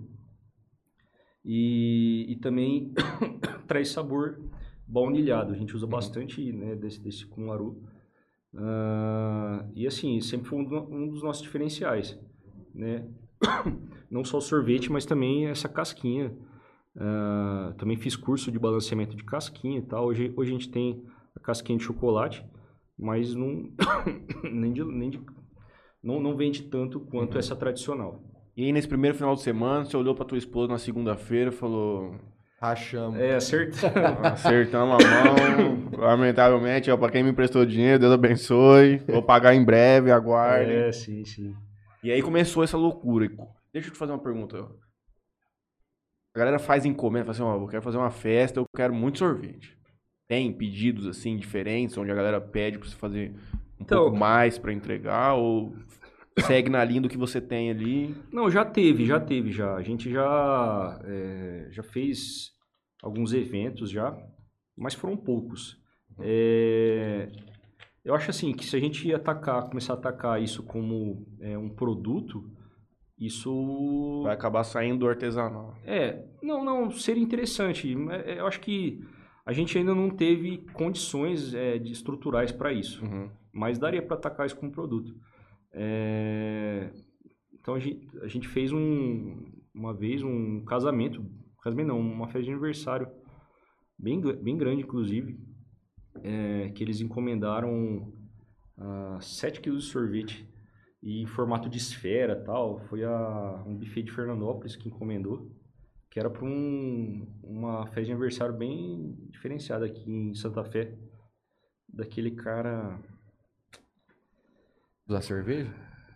E, e também traz sabor baunilhado. A gente usa bastante né, desse, desse Kumaru. Ah, e assim, sempre foi um, do- um dos nossos diferenciais. Né? Não só o sorvete, mas também essa casquinha. Ah, também fiz curso de balanceamento de casquinha e tal. Hoje, hoje a gente tem a casquinha de chocolate, mas não, nem de, nem de- não, não vende tanto quanto essa tradicional. E aí, nesse primeiro final de semana, você olhou pra tua esposa na segunda-feira e falou: Rachamos. É, acertando. acertamos a mão. Lamentavelmente, ó, pra quem me emprestou dinheiro, Deus abençoe. Vou pagar em breve, aguarde. é, sim, sim. E aí começou essa loucura. Deixa eu te fazer uma pergunta. A galera faz encomenda, fala assim, ó, eu quero fazer uma festa, eu quero muito sorvete. Tem pedidos assim diferentes, onde a galera pede pra você fazer um Então- pouco mais pra entregar, ou segue na linha do que você tem ali? Não, já teve, já teve, já. A gente já, é, já fez alguns eventos já, mas foram poucos. É, eu acho assim, que se a gente atacar, começar a atacar isso como é, um produto, isso... Vai acabar saindo do artesanal. É, não, não, seria interessante. É, Eu acho que a gente ainda não teve condições é, de estruturais para isso, Uhum. mas daria para atacar isso como produto. É, então a gente, a gente fez um, uma vez um casamento, casamento não, uma festa de aniversário bem, bem grande, inclusive, é, que eles encomendaram ah, 7 quilos de sorvete e em formato de esfera tal. Foi a, um buffet de Fernandópolis que encomendou, que era para um, uma festa de aniversário bem diferenciada aqui em Santa Fé, daquele cara... Da cerveja?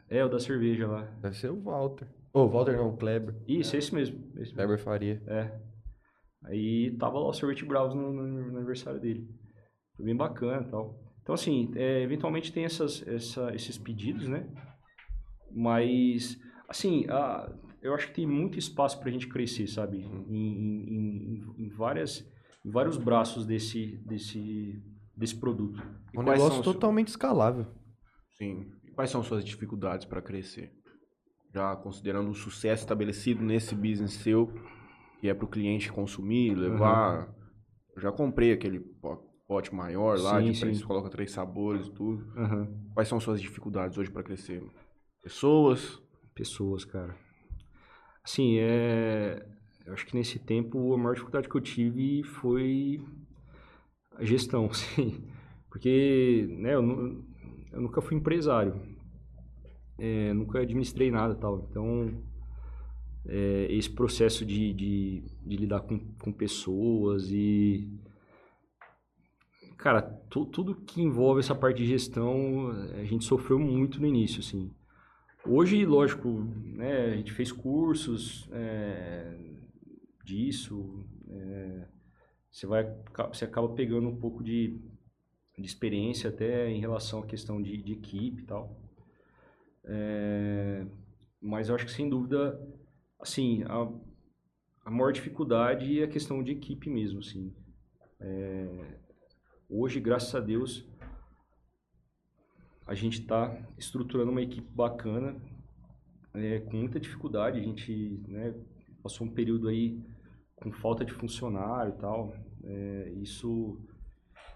É, o da cerveja lá. Deve ser o Walter. Ô, Walter não, o Kleber. Isso, esse mesmo. Esse mesmo. Kleber Faria. É. Aí tava lá o Sorvete Bravos no, no- no aniversário dele. Foi bem bacana e tal. Então, assim, é, eventualmente tem essas, essa- esses pedidos, né? Mas, assim, a- eu acho que tem muito espaço pra gente crescer, sabe? Em, em- em- em várias, em vários braços desse, desse, desse produto. E É um negócio totalmente escalável. Sim. E quais são suas dificuldades para crescer? Já considerando o sucesso estabelecido nesse business seu, que é para o cliente consumir, levar. Eu já comprei aquele po- pote maior lá, Sim, de sim. coloca três sabores e tudo. Aham. Quais são suas dificuldades hoje para crescer? Pessoas? pessoas, cara. Assim, é... Eu acho que nesse tempo a maior dificuldade que eu tive foi a gestão, sim. Porque, né, eu, nu- eu nunca fui empresário. É, nunca administrei nada tal. Então, é, esse processo de, de, de lidar com, com pessoas e... Cara, tu- tudo que envolve essa parte de gestão, a gente sofreu muito no início, assim. Hoje, lógico, né, a gente fez cursos é, disso, é, você, vai, você acaba pegando um pouco de, de experiência até em relação à questão de, de equipe e tal. É, mas eu acho que, sem dúvida, assim, a, a maior dificuldade é a questão de equipe mesmo, assim. É, hoje, graças a Deus, a gente está estruturando uma equipe bacana, é, com muita dificuldade. A gente né, passou um período aí com falta de funcionário e tal. É, isso,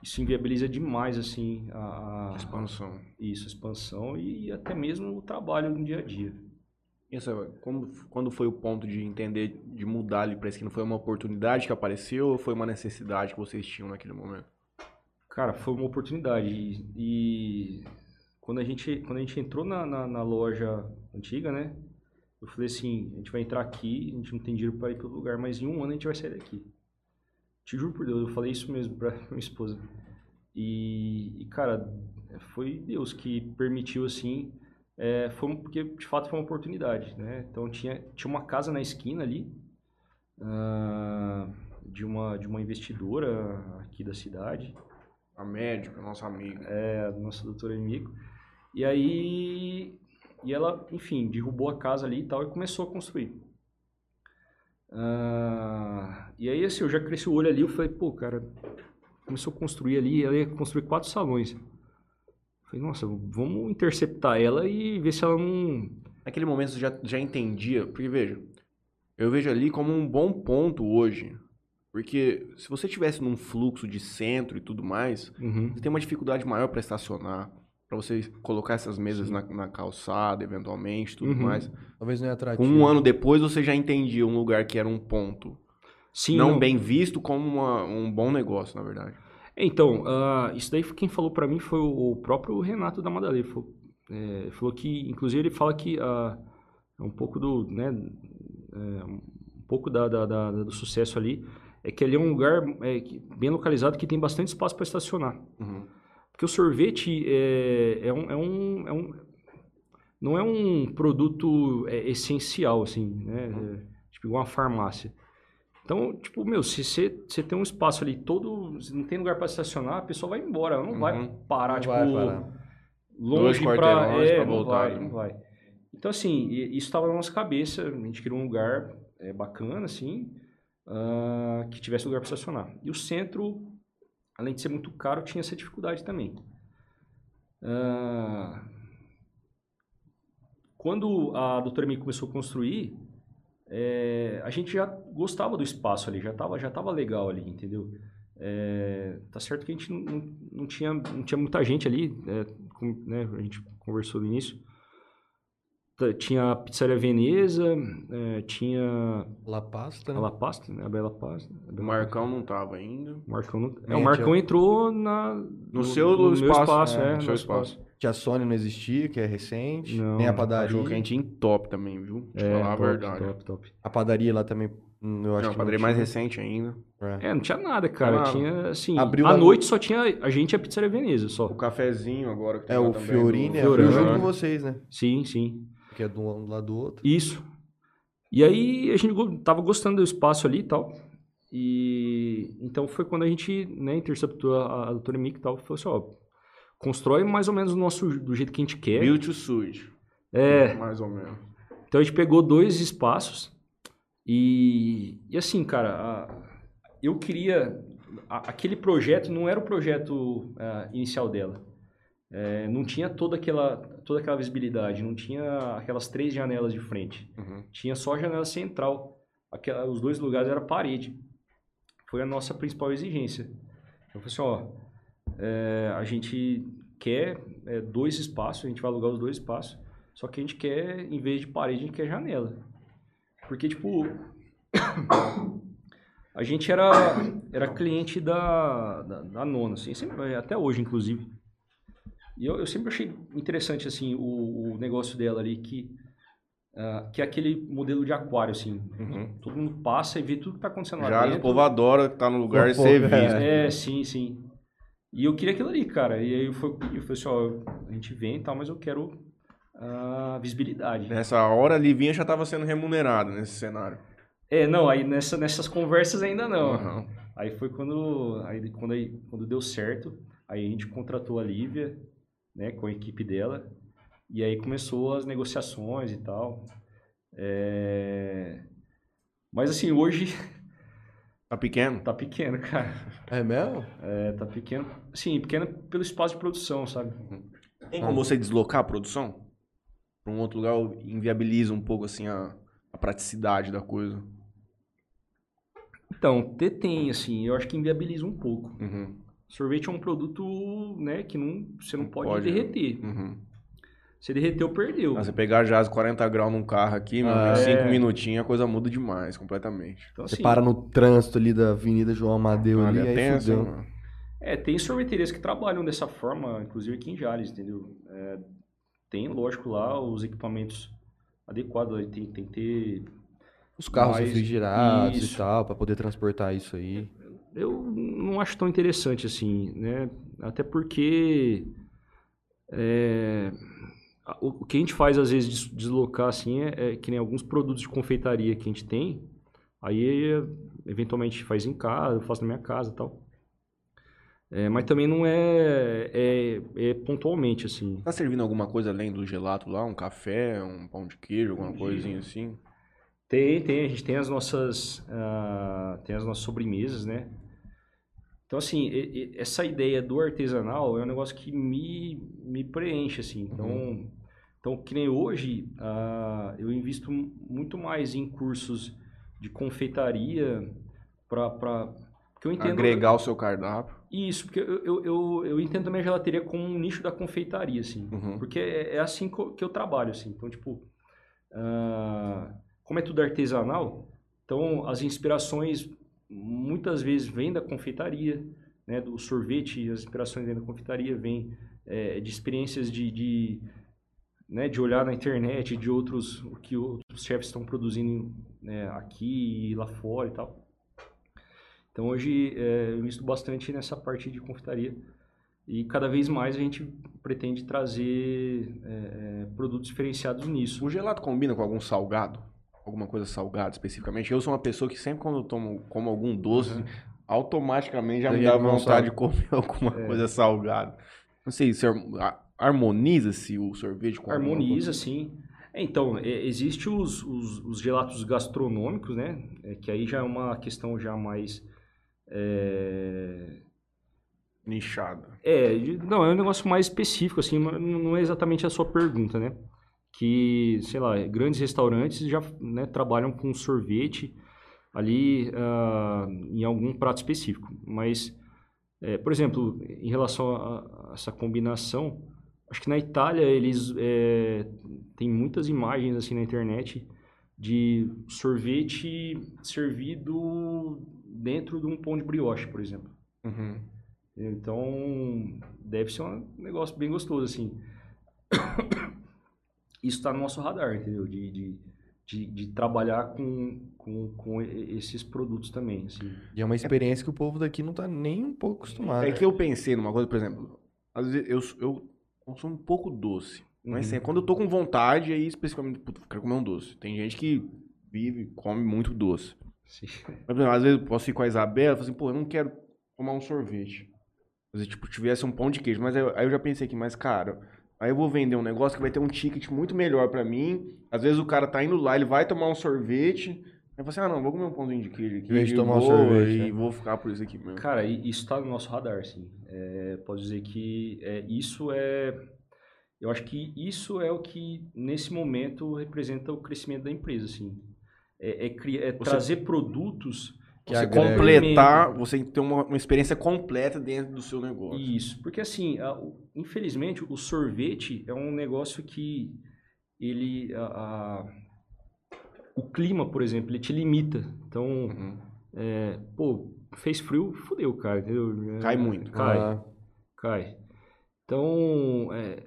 isso inviabiliza demais assim a, a- Expansão. isso, a expansão e até mesmo o trabalho no dia a dia. E essa, como, quando foi o ponto de entender, de mudar ali para não Foi uma oportunidade que apareceu ou foi uma necessidade que vocês tinham naquele momento? Cara, foi uma oportunidade. E, e quando, a gente, quando a gente entrou na, na, na loja antiga, né? Eu falei assim, a gente vai entrar aqui, a gente não tem dinheiro para ir para lugar, mas em um ano a gente vai sair daqui. Te juro por Deus, eu falei isso mesmo para minha esposa. E, e, cara, foi Deus que permitiu assim. é, foi porque de fato foi uma oportunidade, né? Então tinha, tinha uma casa na esquina ali ah, de uma de uma investidora aqui da cidade. A médica, nossa amiga. é, a nossa doutora Mico. E aí, e ela, enfim, derrubou a casa ali e tal e começou a construir. Ah, e aí, assim, eu já cresci o olho ali, eu falei, pô, cara, começou a construir ali, ela ia construir quatro salões. Falei, nossa, vamos interceptar ela e ver se ela não... Naquele momento você já, já entendia, porque veja, eu vejo ali como um bom ponto hoje. Porque se você tivesse num fluxo de centro e tudo mais, Uhum. você tem uma dificuldade maior para estacionar, para você colocar essas mesas na, na calçada, eventualmente, tudo Uhum. mais. Talvez não é atrativo. um ano depois você já entendia um lugar que era um ponto. Sim, não, bem visto como uma- um bom negócio, na verdade. Então, ah, isso daí quem falou pra mim foi o o próprio Renato da Madalena. Ele falou, é, falou que, inclusive, ele fala que ah, é um pouco do, né, é, um pouco da, da- da- do sucesso ali é que ali é um lugar é, bem localizado que tem bastante espaço para estacionar. Uhum. Porque o sorvete é, é, um, é, um, é um- não é um produto é, essencial, assim, né? É, tipo, igual uma farmácia. Então, tipo, meu, se você tem um espaço ali todo, se não tem lugar para estacionar, a pessoa vai embora, ela não vai Uhum. parar, Não tipo, vai parar. longe para é, pra não voltar, vai, né? não vai. Então, assim, isso estava na nossa cabeça, a gente queria um lugar é, bacana, assim, ah, que tivesse lugar para estacionar. E o centro, além de ser muito caro, tinha essa dificuldade também. Ah, quando a doutora Mi começou a construir, é, a gente já gostava do espaço ali, já estava já tava legal ali, entendeu? É, tá certo que a gente não, não, não tinha, não tinha muita gente ali, é, com- né, a gente conversou no início. Tinha a Pizzaria Veneza, é, tinha La Pasta, a né? La Pasta, né, a Bela Pasta. a O Bela Marcão não tava ainda. o Marcão, não- é, É, o Marcão tinha- entrou na, No seu meu espaço, é, é, no no seu espaço. Tinha Sony não existia, que é recente. Não, Nem a padaria. Cachorro quentinho top também, viu? É, falar top, a verdade. top, top. A padaria lá também, hum, eu acho Não, que padaria não mais recente ainda. É. É, não tinha nada, cara. Nada. Tinha, assim, Abriu à no- noite só tinha a gente e a Pizzaria Veneza, só. O cafezinho agora que tem É, o Fiorini do- é junto né? com vocês, né? Sim, sim. Que é de um lado do outro. Isso. E aí a gente tava gostando do espaço ali e tal. E então foi quando a gente né, interceptou a, a doutora Mick e tal. Falou assim, ó, constrói mais ou menos o nosso, do jeito que a gente quer. Build to suit. É, Mais ou menos. então a gente pegou dois espaços e, e assim, cara, a- eu queria. a- aquele projeto não era o projeto ah, inicial dela. É, não tinha toda aquela, toda aquela visibilidade, não tinha aquelas três janelas de frente. Uhum. Tinha só a janela central. Aquela, os dois lugares era parede. Foi a nossa principal exigência. Eu falei assim, ó, é, a gente quer é, dois espaços, a gente vai alugar os dois espaços, só que a gente quer, em vez de parede, a gente quer janela. Porque, tipo, a gente era, era cliente da, da, da nona, assim, sempre- até hoje, inclusive. E eu, eu sempre achei interessante, assim, o, o negócio dela ali, que, ah, que é aquele modelo de aquário, assim. Uhum. Todo mundo passa e vê tudo que tá acontecendo lá Já o dentro. povo adora estar no lugar e Pô, ser é. visto. É, sim, sim. E eu queria aquilo ali, cara. E aí eu pedir, eu falei assim, ó, a gente vem e tal, mas eu quero a visibilidade. Nessa hora, a Livinha já estava sendo remunerada nesse cenário. É, não, aí nessa, nessas conversas ainda não. Uhum. Aí foi quando, aí, quando, aí, quando deu certo, aí a gente contratou a Lívia, né, com a equipe dela, e aí começou as negociações e tal. É... Mas assim, hoje Tá pequeno? tá pequeno, cara. É mesmo? É, tá pequeno. Sim, pequeno pelo espaço de produção, sabe? Tem como você deslocar a produção? Para um outro lugar inviabiliza um pouco assim a, a praticidade da coisa. Então, ter tem, assim, eu acho que inviabiliza um pouco. Uhum. Sorvete é um produto, né, que não, você não Não pode, pode, derreter. Uhum. Se derreteu, perdeu. Ah, você pegar jazz 40 graus num carro aqui, Ah, em 5 é. minutinhos a coisa muda demais, completamente. Então, Você assim, para no trânsito ali da Avenida João Amadeu ali, tem essa, fudeu. mano. É, tem sorveterias que trabalham dessa forma, inclusive aqui em Jales, entendeu? É, tem, lógico, lá os equipamentos adequados, tem, tem que ter... Os carros Mas- refrigerados e isso. tal, pra poder transportar isso aí. Eu não acho tão interessante assim, né? Até porque é, o que a gente faz às vezes des- deslocar assim é, é que nem alguns produtos de confeitaria que a gente tem, aí é, eventualmente faz em casa, eu faço na minha casa tal. É, mas também não é, é, é pontualmente, assim. Tá servindo alguma coisa além do gelato lá? Um café, um pão de queijo, alguma coisinha assim? Tem, tem. A gente tem as nossas, ah, tem as nossas sobremesas, né? Então, assim, e- e- essa ideia do artesanal é um negócio que me, me preenche, assim. Então, então que nem hoje, ah, eu invisto mu- muito mais em cursos de confeitaria para... Agregar o seu cardápio. Isso, porque eu, eu, eu, eu entendo também a gelateria como um nicho da confeitaria, assim. Uhum. Porque é, é assim que eu, que eu trabalho, assim. Então, tipo, ah, como é tudo artesanal, então as inspirações muitas vezes vêm da confeitaria, né? Do sorvete, as inspirações vêm da confeitaria, vêm é, de experiências de, de, né, de olhar na internet, de outros, o que outros chefs estão produzindo né, aqui e lá fora e tal. Então hoje é, eu invisto bastante nessa parte de confeitaria e cada vez mais a gente pretende trazer é, produtos diferenciados nisso. O gelato combina com algum salgado? Alguma coisa salgada especificamente? Eu sou uma pessoa que sempre quando eu tomo, como algum doce, Uhum. automaticamente já me dá vontade de comer alguma É. coisa salgada. Não sei, se harmoniza-se o sorvete com Harmoniza, sim. É, Então, é, existe os, os, os gelatos gastronômicos, né? É, que aí já é uma questão já mais... É, nichada? É, não, é um negócio mais específico, assim, não é exatamente a sua pergunta, né? Que, sei lá, grandes restaurantes já né, trabalham com sorvete ali ah, em algum prato específico. Mas, é, por exemplo, em relação a, a essa combinação, acho que na Itália eles é, tem muitas imagens assim na internet de sorvete servido dentro de um pão de brioche, por exemplo. Uhum. Então, deve ser um negócio bem gostoso, assim. Isso está no nosso radar, entendeu? De, de, de, de trabalhar com, com, com esses produtos também, assim. E é uma experiência que o povo daqui não tá nem um pouco acostumado. É que eu pensei numa coisa, por exemplo, às vezes eu, eu consumo um pouco doce. Mas Uhum. sempre, quando eu tô com vontade, aí especificamente, puta, quero comer um doce. Tem gente que vive, come muito doce. Sim. Mas, por exemplo, às vezes eu posso ir com a Isabela e falar assim, pô, eu não quero tomar um sorvete. Mas, tipo, tivesse um pão de queijo. Mas aí, eu- aí eu já pensei aqui, mas, cara, aí eu vou vender um negócio que vai ter um ticket muito melhor pra mim. Às vezes o cara tá indo lá, ele vai tomar um sorvete. Aí eu falo assim, ah, não, vou comer um pãozinho de queijo aqui. Em vez de e tomar um vou, sorvete, E né? vou ficar por isso aqui mesmo. Cara, isso está no nosso radar, sim. É, posso dizer que é, isso é... Eu acho que isso é o que, nesse momento, representa o crescimento da empresa, assim. É, é é Você- trazer produtos Que você agrega. completar, você tem que ter uma, uma experiência completa dentro do seu negócio. Isso, porque assim, a- o- infelizmente, o sorvete é um negócio que ele, a- a- o clima, por exemplo, ele te limita. Então, Uhum. é, pô, fez frio, fudeu, cara, entendeu? É, Cai muito. Cai, Ah, cai. Então, é,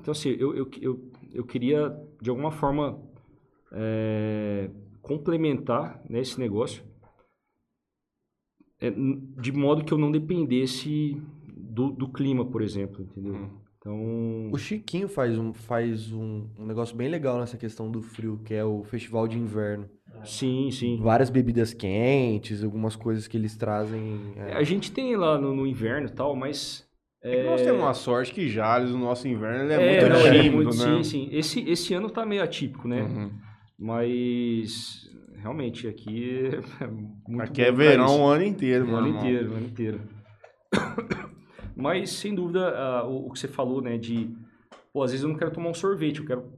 então assim, eu, eu, eu, eu queria, de alguma forma, é, complementar né, esse negócio de modo que eu não dependesse do, do clima, por exemplo, entendeu? Hum. Então, O Chiquinho faz, um, faz um, um negócio bem legal nessa questão do frio, que é o festival de inverno. sim, sim. Várias bebidas quentes, algumas coisas que eles trazem. é, A gente tem lá no, no inverno e tal, mas... É que nós temos uma sorte que Jales, no nosso inverno, ele é, É, muito não, é tímido, muito- né? Sim, sim. Esse, esse ano tá meio atípico, né? Uhum. Mas, realmente, aqui é muito Aqui é verão o ano inteiro, O meu ano inteiro, o ano inteiro. Mas, sem dúvida, ah, o, o que você falou, né, de... Pô, às vezes eu não quero tomar um sorvete, eu quero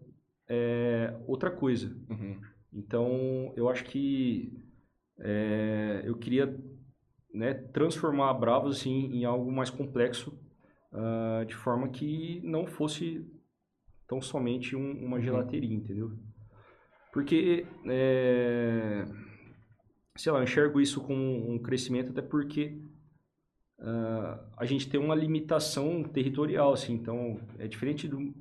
é, outra coisa. Uhum. Então, eu acho que é, eu queria né, transformar a Bravos assim, em algo mais complexo, ah, de forma que não fosse tão somente um- uma gelateria, entendeu? Porque, é, sei lá, eu enxergo isso como um crescimento até porque ah, a gente tem uma limitação territorial, assim, então é diferente do,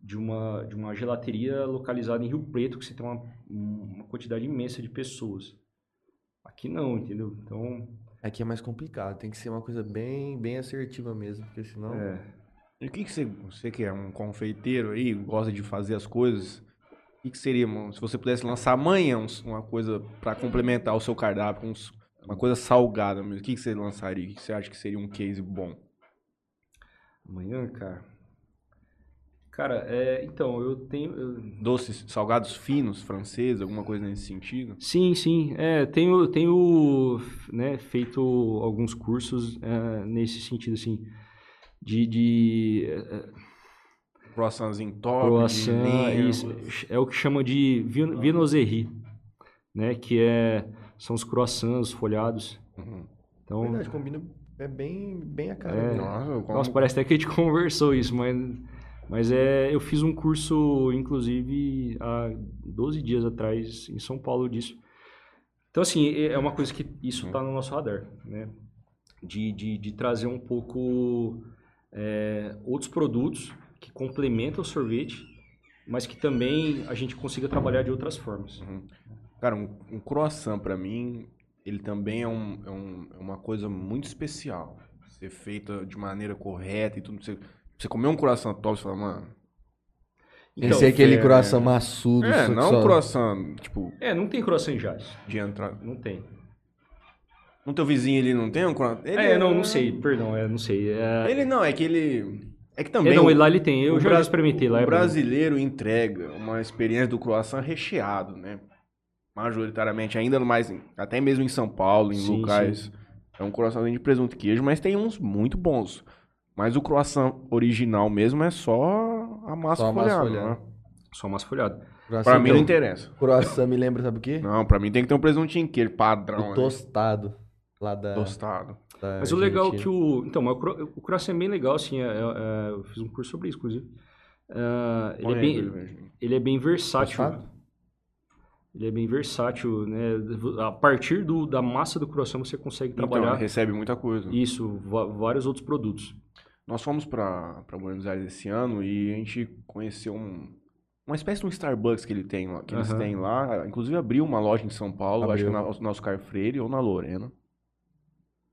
de uma, de uma gelateria localizada em Rio Preto, que você tem uma, uma quantidade imensa de pessoas. Aqui não, entendeu? Então, Aqui é mais complicado, tem que ser uma coisa bem, bem assertiva mesmo, porque senão. é, E o que, que você, você que é um confeiteiro aí, gosta de fazer as coisas, o que, seria, mano, se você pudesse lançar amanhã uma coisa pra complementar o seu cardápio, Uma coisa salgada mesmo. O que, você lançaria? O que, você acha que seria um case bom? Amanhã, cara. Cara, é, então, eu tenho. eu- Doces, salgados finos, franceses, alguma coisa nesse sentido? Sim, sim. É, tenho, tenho né, feito alguns cursos é, nesse sentido, assim. De. de é, Croissantzinho top, de croissant, isso, é o que chama de vin- viennoiserie, né? Que é, são os croissants folhados. Uhum. Então, Verdade, combina. É bem, bem a cara. É. Nossa, eu como... Nossa, parece até que a gente conversou isso, mas, mas é, eu fiz um curso, inclusive, há 12 dias atrás, em São Paulo, disso. Então, assim, é é uma coisa que isso está no nosso radar, né? De, de, de trazer um pouco é, outros produtos que complementam o sorvete, mas que também a gente consiga trabalhar de outras formas. Cara, um, um croissant pra mim, ele também é, um, é, um- é uma coisa muito especial. Ser feita de maneira correta e tudo. Você, você comer um croissant top, você fala, mano... Esse é aquele é, croissant maçudo. É, só que não só- um croissant, tipo, É, não tem croissant em Jales. de entrar... Não tem. No teu vizinho ele não tem um croissant? Ele é, não, não sei, perdão, é, não sei. É, Ele não, é que ele... É que é, também... não, o- lá ele tem, eu o já experimentei lá. O é bom. brasileiro entrega uma experiência do croissant recheado, né? Majoritariamente, ainda mais, em- até mesmo em São Paulo, em Sim, locais. É um croissant de presunto e queijo, mas tem uns muito bons. Mas o croissant original mesmo é só a massa Só a massa folhada, folhada. né? Só massa folhada. Croissant Pra mim não interessa. Croissant me lembra, sabe o quê? Não, pra mim tem que ter um presuntinho queijo padrão, o né? tostado. Lá da. Tostado. Da Mas o legal é que o. Então, o cro- o croissant é bem legal, assim. é- é- é- eu fiz um curso sobre isso, inclusive. Ah, ele, é bem, ele é bem versátil. Ele é bem versátil, né? A partir do, da massa do croissant você consegue Então, trabalhar recebe muita coisa. isso, vários outros produtos. Nós fomos pra Buenos Aires esse ano e a gente conheceu um, uma espécie de um Starbucks que ele tem que eles têm lá. Inclusive abriu uma loja em São Paulo, acho que Abriu. na, no Oscar Freire ou na Lorena.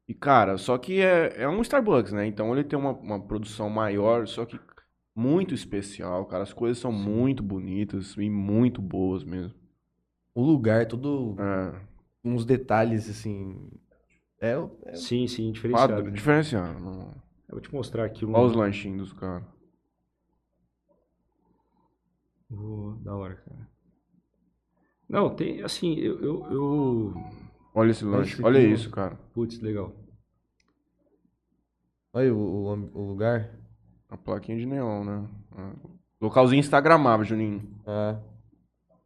E cara, só que é, é um Starbucks, né? Então ele tem uma, uma produção maior, só que muito especial, cara. As coisas são muito bonitas e muito boas mesmo. O lugar, tudo. É, Uns detalhes, assim. É, é Sim, sim, quadro, diferenciado. diferenciado. não- Eu vou te mostrar aqui um. Olha os lanchinhos dos caras. Oh, da hora, cara. Não, tem, assim, eu. eu, eu- Olha esse lanche, olha isso, cara. Putz, legal. Olha o, o, o lugar. A plaquinha de neon, né? Ah. Localzinho instagramável, Juninho. Ah.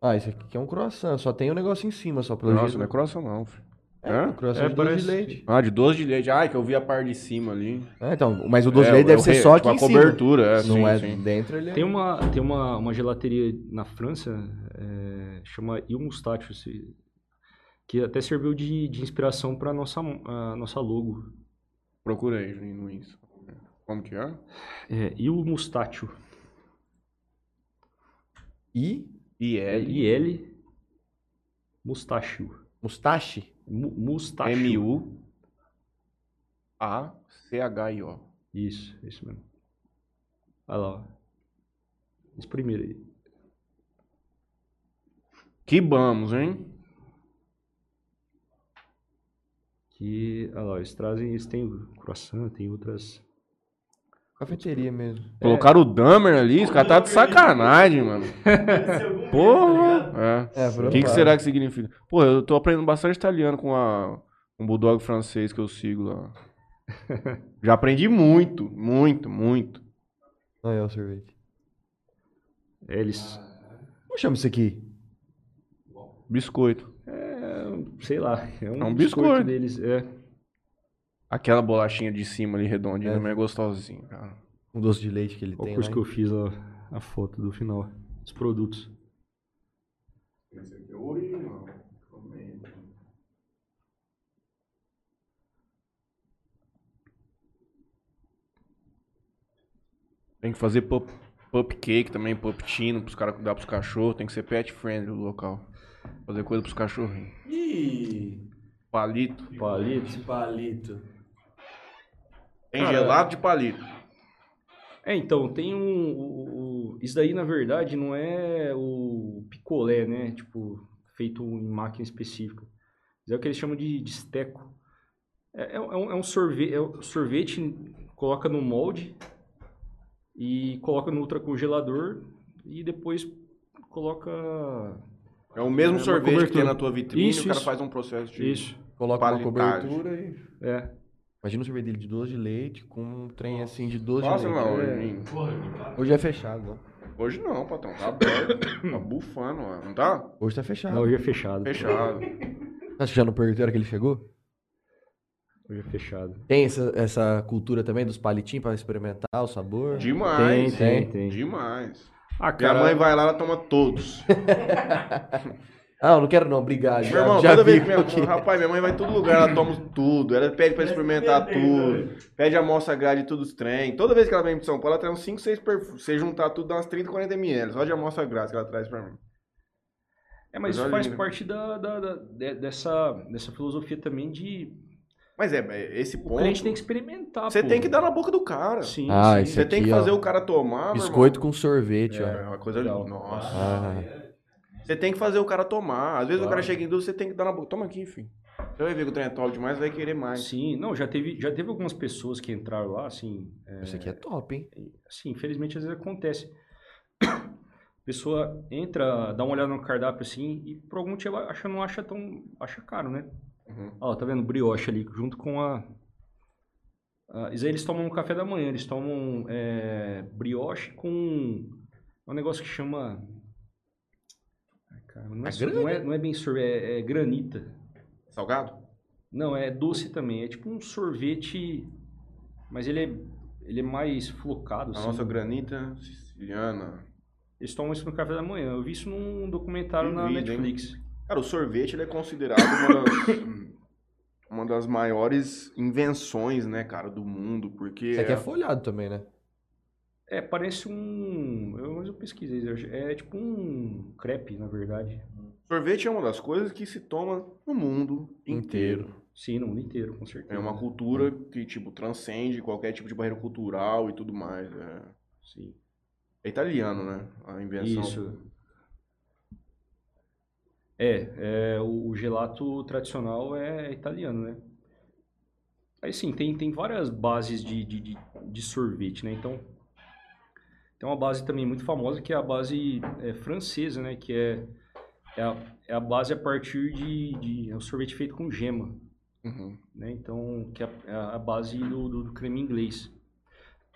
ah, esse aqui é um croissant. Só tem o negócio em cima, só pelo Nossa, jeito. não é croissant não, filho. É, É? um croissant É, de doce de parece- leite. Ah, de doce de leite. Ai, que eu vi a parte de cima ali. Ah, então, mas o doce É, de leite é deve o ser re- só tipo, aqui a em cima. cobertura, é, Não sim, é sim. dentro, é... Tem uma, tem uma, uma gelateria na França, é, chama Il Moustache, se- que até serviu de, de inspiração para nossa a nossa logo. Procura aí, Juninho, no Insta. Como que é? É, Il Moustacho. E IL. É IL Moustacho. mustache? Mu- Moustacho. M-U-A-C-H-I-O. Isso, isso mesmo. Olha lá. ó. Esse primeiro aí. Que vamos, hein? Que, olha lá, eles trazem, eles têm croissant, tem outras... Cafeteria mesmo. Colocaram o Dummer ali, os caras tá de sacanagem, mano. Porra! É. É, O que, que será que significa? Pô, eu tô aprendendo bastante italiano com a, um bulldog francês que eu sigo lá. Já aprendi muito, muito, muito. Olha o sorvete. É, eles... Como chama isso aqui? Biscoito. Sei lá, é um, É um biscoito, biscoito. deles. É. Aquela bolachinha de cima ali, redondinha, É. também é gostosinha, cara. Um doce de leite que ele Olha tem o curso lá. que eu fiz a, a foto do final, os produtos. Esse aqui é o original. Tem que fazer pup, pup cake também, pup tino, pros caras dar pros cachorros. Tem que ser pet friendly o local. Fazer coisa pros cachorrinhos. Ih, Palito. Palito. esse palito. Tem Cara, gelado de palito. É, então, tem um. o- o- isso daí, na verdade, não é o picolé, né? Tipo, feito em máquina específica. É o que eles chamam de, de esteco. É, é um, é um sorvete, é um sorvete, coloca no molde e coloca no ultracongelador e depois coloca... É o mesmo É sorvete que tem na tua vitrine, Isso, o cara isso. faz um processo de... Isso, Coloca uma cobertura e... é. Imagina um sorvete dele de doce de leite com um trem assim de doce Nossa, de leite. não, É. Hoje é fechado, né? Hoje não, patrão. Tá aberto. tá bufando, mano. Não tá? Hoje tá fechado. Não, hoje é fechado. Fechado. Acho que já não perguntou a hora que ele chegou? Hoje é fechado. Tem essa, essa cultura também dos palitinhos pra experimentar o sabor? Demais. Tem, tem, tem. Demais. Ah, Minha cara, mãe vai lá, ela toma todos. Ah, eu não quero não, obrigado. Meu Já, irmão, já toda vi vez que minha. Rapaz, minha mãe vai em todo lugar, ela toma tudo. Ela pede pra experimentar tudo. Pede a amostra grátis de tudo os trem. Toda vez que ela vem pra São Paulo, ela traz uns 5, 6 perfumes. Se juntar tudo, dá umas 30, 40 ml. Só de amostra grátis que ela traz pra mim. É, mas Coisa isso faz linda. parte da, da- da- de- dessa, dessa filosofia também de Mas é, é esse o ponto. cliente tem que experimentar. Você pô. tem que dar na boca do cara. Sim, Ah, sim. Você tem que aqui, ó. fazer o cara tomar. Biscoito com sorvete, É, ó. uma coisa Legal. Nossa. Ah, Você tem que fazer o cara tomar. Às vezes o Claro. cara chega em dúvida, você tem que dar na boca. Toma aqui, filho. Você vai ver que o trem é top demais, vai querer mais. Sim, não, já teve, já teve algumas pessoas que entraram lá, assim, é, Isso aqui é top, hein? assim, infelizmente às vezes acontece. A pessoa entra, dá uma olhada no cardápio assim e por algum motivo acha, não acha tão, acha caro, né? Uhum. Ó, tá vendo? Brioche ali, junto com a... a isso aí eles tomam no café da manhã, eles tomam é, brioche com um negócio que chama... Ai, cara, não, é, É não, é, não é bem sorvete, é, é granita. Salgado? Não, é doce também. É tipo um sorvete, mas ele é, ele é mais flocado. A assim. nossa granita siciliana. Eles tomam isso no café da manhã. Eu vi isso num documentário na vídeo, hein? Netflix. Cara, o sorvete ele é considerado uma das, uma das maiores invenções, né, cara, do mundo, porque Isso aqui é folhado também, né? É, parece um. Eu, mas eu pesquisei. É tipo um crepe, na verdade. sorvete é uma das coisas que se toma no mundo inteiro. Inteiro. Sim, no mundo inteiro, com certeza. É uma cultura que, tipo, transcende qualquer tipo de barreira cultural e tudo mais. É, Sim. é italiano, né? A invenção. Isso. É, é, o, o gelato tradicional é italiano, né? Aí sim, tem, tem várias bases de, de, de, de sorvete, né? Então, tem uma base também muito famosa que é a base é, francesa, né? Que é, é, a, é a base a partir de, de... É um sorvete feito com gema, Uhum. né? Então, que é a, é a base do, do, do creme inglês.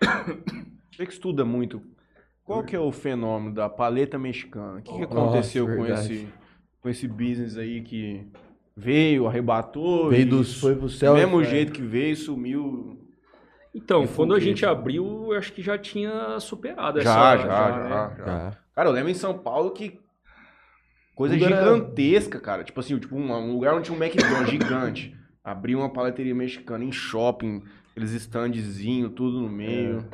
Você que estuda muito, qual que é o fenômeno da paleta mexicana? O que, que Nossa, aconteceu com verdade. esse, com esse business aí que veio, arrebatou Veio dos, foi pro do céu. mesmo e- jeito que veio, sumiu. Então, quando a gente abriu, eu acho que já tinha superado Já, essa... já, já, né? já. Já. Cara, eu lembro em São Paulo que coisa Tudo era- gigantesca, cara. Tipo assim, tipo um, um lugar onde tinha um McDonald's gigante. Abriu uma paleteria mexicana em shopping, aqueles standzinhos, tudo no meio.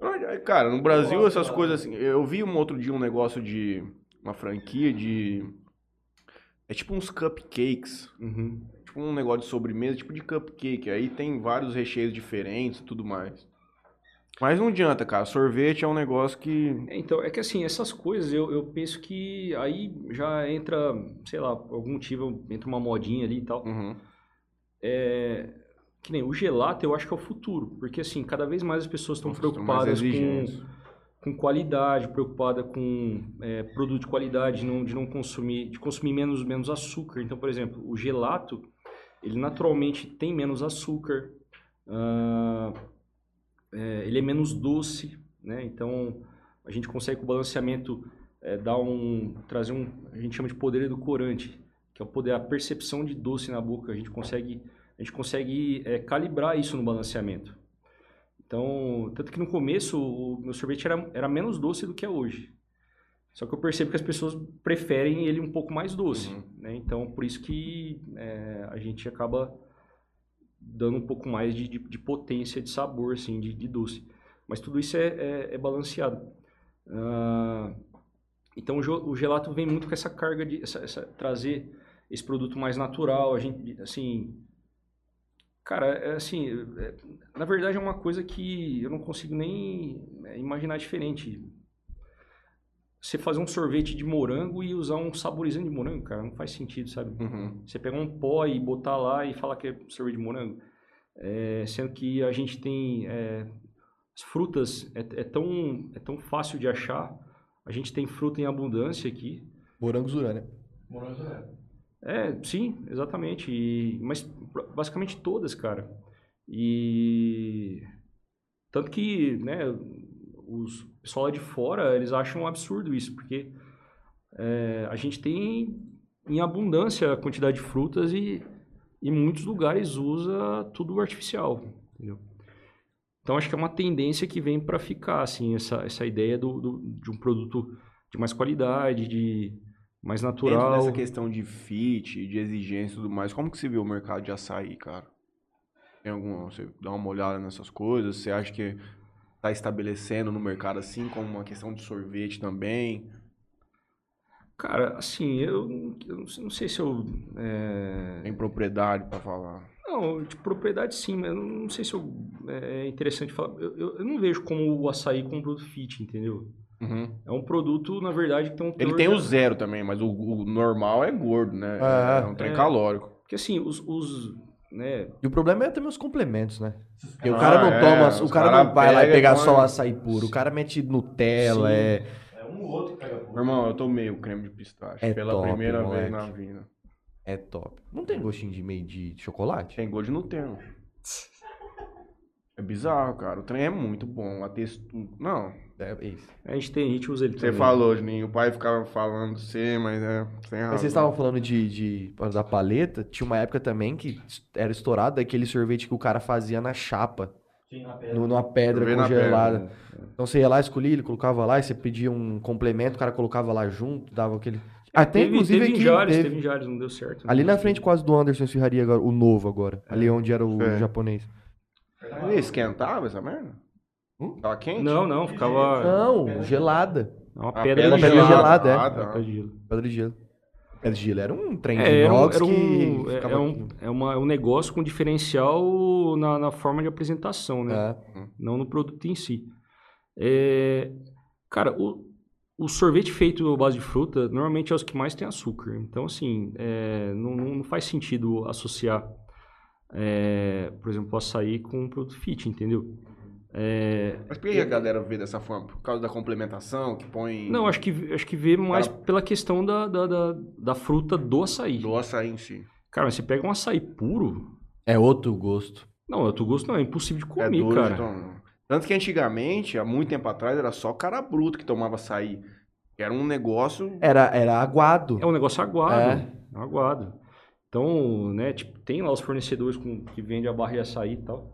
Olha, Cara, no Brasil essas coisas assim. Eu vi um outro dia um negócio de uma franquia de é tipo uns cupcakes, Uhum. tipo um negócio de sobremesa, tipo de cupcake. Aí tem vários recheios diferentes e tudo mais. Mas não adianta, cara. Sorvete é um negócio que É, Então, é que assim, essas coisas eu, eu penso que aí já entra, sei lá, algum motivo entra uma modinha ali e tal. Uhum. É, que nem o gelato eu acho que é o futuro, porque assim, cada vez mais as pessoas estão preocupadas com. Com qualidade, preocupada com é, produto de qualidade, de não, de não consumir, de consumir menos, menos açúcar. Então, por exemplo, o gelato, ele naturalmente tem menos açúcar, ah, é, ele é menos doce, né? Então, a gente consegue com o balanceamento é, dar um, trazer um, a gente chama de poder edulcorante, que é o poder, a percepção de doce na boca. A gente consegue, a gente consegue é, calibrar isso no balanceamento. Então, tanto que no começo o meu sorvete era, era menos doce do que é hoje. Só que eu percebo que as pessoas preferem ele um pouco mais doce, Uhum. né? Então, por isso que é, a gente acaba dando um pouco mais de, de, de potência, de sabor, assim, de, de doce. Mas tudo isso é, é, é balanceado. Ah, então, o, o gelato vem muito com essa carga de essa, essa- trazer esse produto mais natural. A gente, assim, cara, é assim, é- na verdade é uma coisa que eu não consigo nem é, imaginar diferente. você fazer um sorvete de morango e usar um saborizante de morango, cara, não faz sentido, sabe? Uhum. Você pegar um pó e botar lá e falar que é sorvete de morango, é, sendo que a gente tem é, as frutas é, é tão é tão fácil de achar. A gente tem fruta em abundância aqui. Morango Zurânia. É, sim, exatamente. E, mas basicamente todas, cara. E tanto que, né, os pessoal lá de fora, eles acham um absurdo isso, porque é, a gente tem em abundância a quantidade de frutas e em muitos lugares usa tudo artificial, entendeu? Então acho que é uma tendência que vem para ficar, assim, essa, essa ideia do, do- de um produto de mais qualidade, de mais Dentro natural. dessa questão de fit, de exigência e tudo mais, como que você vê o mercado de açaí, cara? Tem alguma, você dá uma olhada nessas coisas? Você acha que tá estabelecendo no mercado assim como uma questão de sorvete também? Cara, assim, eu, eu não sei se eu. é, Tem propriedade pra falar? Não, de propriedade sim, mas não sei se eu, é interessante falar. Eu, eu, eu não vejo como o açaí como um produto fit, entendeu? Uhum. É um produto, na verdade, que tem um Ele tem o zero também, mas o, o normal é gordo, né? É, É, um trem é. calórico. Porque assim, os. os né, E o problema é também os complementos, né? Porque o Ah, cara não é, toma, o cara cara não vai lá e pega pegar só o açaí puro. O cara mete Nutella, Sim. é, É um ou outro que pega irmão, eu tomei o creme de pistache É pela top, primeira vez moleque. na vida. é top. Não tem gostinho de meio de chocolate? Tem gosto de Nutella. É bizarro, cara. O trem é muito bom. A textura. Não. É isso. a gente tem, usa ele Você também. falou, Juninho. O pai ficava falando você, mas é. Sem razão. Mas vocês estavam falando de, de da paleta, tinha uma época também que era estourado aquele sorvete que o cara fazia na chapa, Tinha na pedra. no- numa pedra na congelada. pedra. Então você ia lá, escolhia, ele colocava lá, e você pedia um complemento, o cara colocava lá junto, dava aquele. Até teve, inclusive teve em aqui, Jales, teve. teve em Jales, não deu certo. Ali não na deu frente quase do Anderson Ferraria agora, o novo agora. Ali onde era o É. japonês. Ele esquentava essa merda? Hum? Tava quente? Não, não, ficava. Não, gelada. É uma pedra, de pedra gelo. gelada, é. Ah, É, tá. pedra de gelo. Pedra de gelo. Pedra de gelo era um trem de É, era um, inox era um- que é- ficava é um, é uma- é um negócio com diferencial na, na forma de apresentação, né? É. Não no produto em si. É, cara, o, o sorvete feito à base de fruta normalmente é os que mais tem açúcar. Então, assim, é, não, não faz sentido associar, é, por exemplo, o açaí com um produto fit, entendeu? É, Mas por que a galera vê dessa forma? Por causa da complementação que põe. não, acho que, acho que vê mais pela questão da, da, da, da fruta do açaí. Do açaí em si. Cara, mas você pega um açaí puro, É outro gosto. Não, outro gosto não, é impossível de É comer, duro cara. tomar. Tanto que antigamente, há muito tempo atrás, era só cara bruto que tomava açaí. Era um negócio. Era, era aguado. É um negócio aguado. É. É aguado. Então, né, tipo, tem lá os fornecedores com, que vendem a barra de açaí e tal.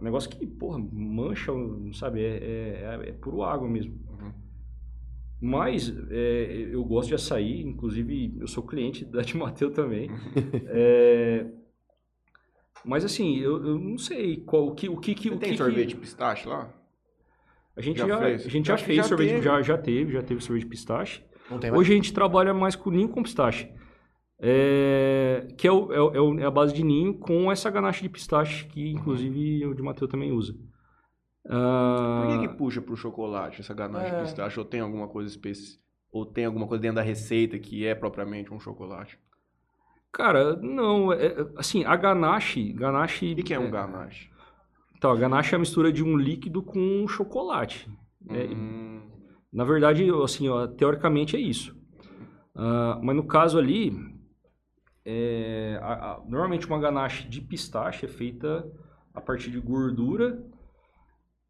É um negócio que, porra, mancha, sabe? É, é, é- é puro água mesmo. Uhum. Mas é, eu gosto de açaí, inclusive eu sou cliente da Timateu também. É, mas assim, eu, eu não sei qual, o que o que, que Você o tem que, sorvete que de pistache lá? a gente Já já, fez? a gente já fez já sorvete teve. já já teve já teve sorvete de pistache. Não tem mais? Hoje a gente trabalha mais com ninho com pistache. É, que é, o- é o- é é a base de ninho com essa ganache de pistache, que inclusive o de Mateu também usa. Ah, Por que, que puxa pro chocolate essa ganache É. de pistache? Ou tem alguma coisa específica? Ou tem alguma coisa dentro da receita que é propriamente um chocolate? Cara, não, é- é- assim, a ganache, ganache... O que, que é um ganache? Então, a ganache é a mistura de um líquido com um chocolate. É, Hum, Na verdade, assim, ó, teoricamente é isso. Ah, mas no caso ali, é, a- a- normalmente uma ganache de pistache é feita a partir de gordura,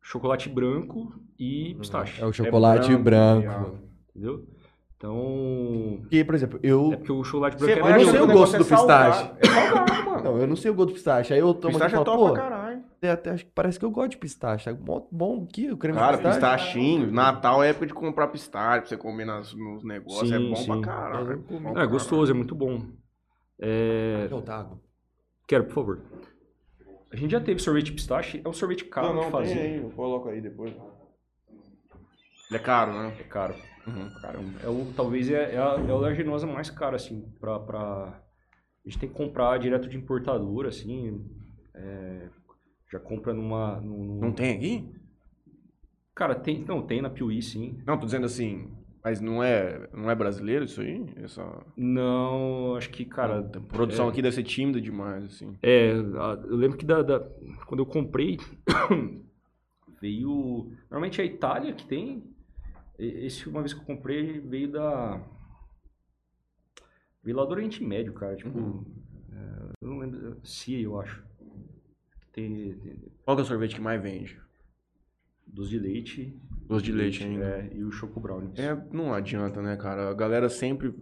chocolate branco e pistache. É o chocolate branco. viado. Entendeu? Então. Porque, por exemplo, eu. É porque o chocolate Você branco vai eu é não sei o gosto negócio do é pistache. É salgado, mano. Não, eu não sei o gosto do pistache. Aí eu tomo aqui pistache e é top pô, pra caralho. até, acho que parece que eu gosto de pistache. É bom, bom aqui, o creme Cara, de pistache. pistachinho. Natal é época de comprar pistache pra você comer nas, nos negócios. Sim, é bom sim. pra caralho. É pra gostoso, é muito bom. É, Não, tá água. Quero, por favor. A gente já teve sorvete de pistache, é um sorvete caro Não, não, de fazer. tem aí. Eu coloco aí depois. Ele é caro, né? É caro. Uhum. Caramba. É o, talvez é, é a, é a oleaginosa mais cara, assim, pra, pra... A gente tem que comprar direto de importadora, assim, é, já compra numa... num- num- Não tem aqui? Cara, tem, não, tem na Piuí, sim. Não, tô dizendo assim. Mas não é, não é brasileiro isso aí? Essa Não, acho que, cara. a produção é- aqui deve ser tímida demais, assim. É, eu lembro que da, da- quando eu comprei, veio. Normalmente é a Itália que tem. Esse, uma vez que eu comprei, veio da. Veio lá do Oriente Médio, cara. Tipo, Uhum. é, eu não lembro. CIA, eu acho. Tem, tem Qual que é o sorvete que mais vende? Doce de leite. Doce de leite ainda. É, e o Choco Brownies. É, não adianta, né, cara? A galera sempre.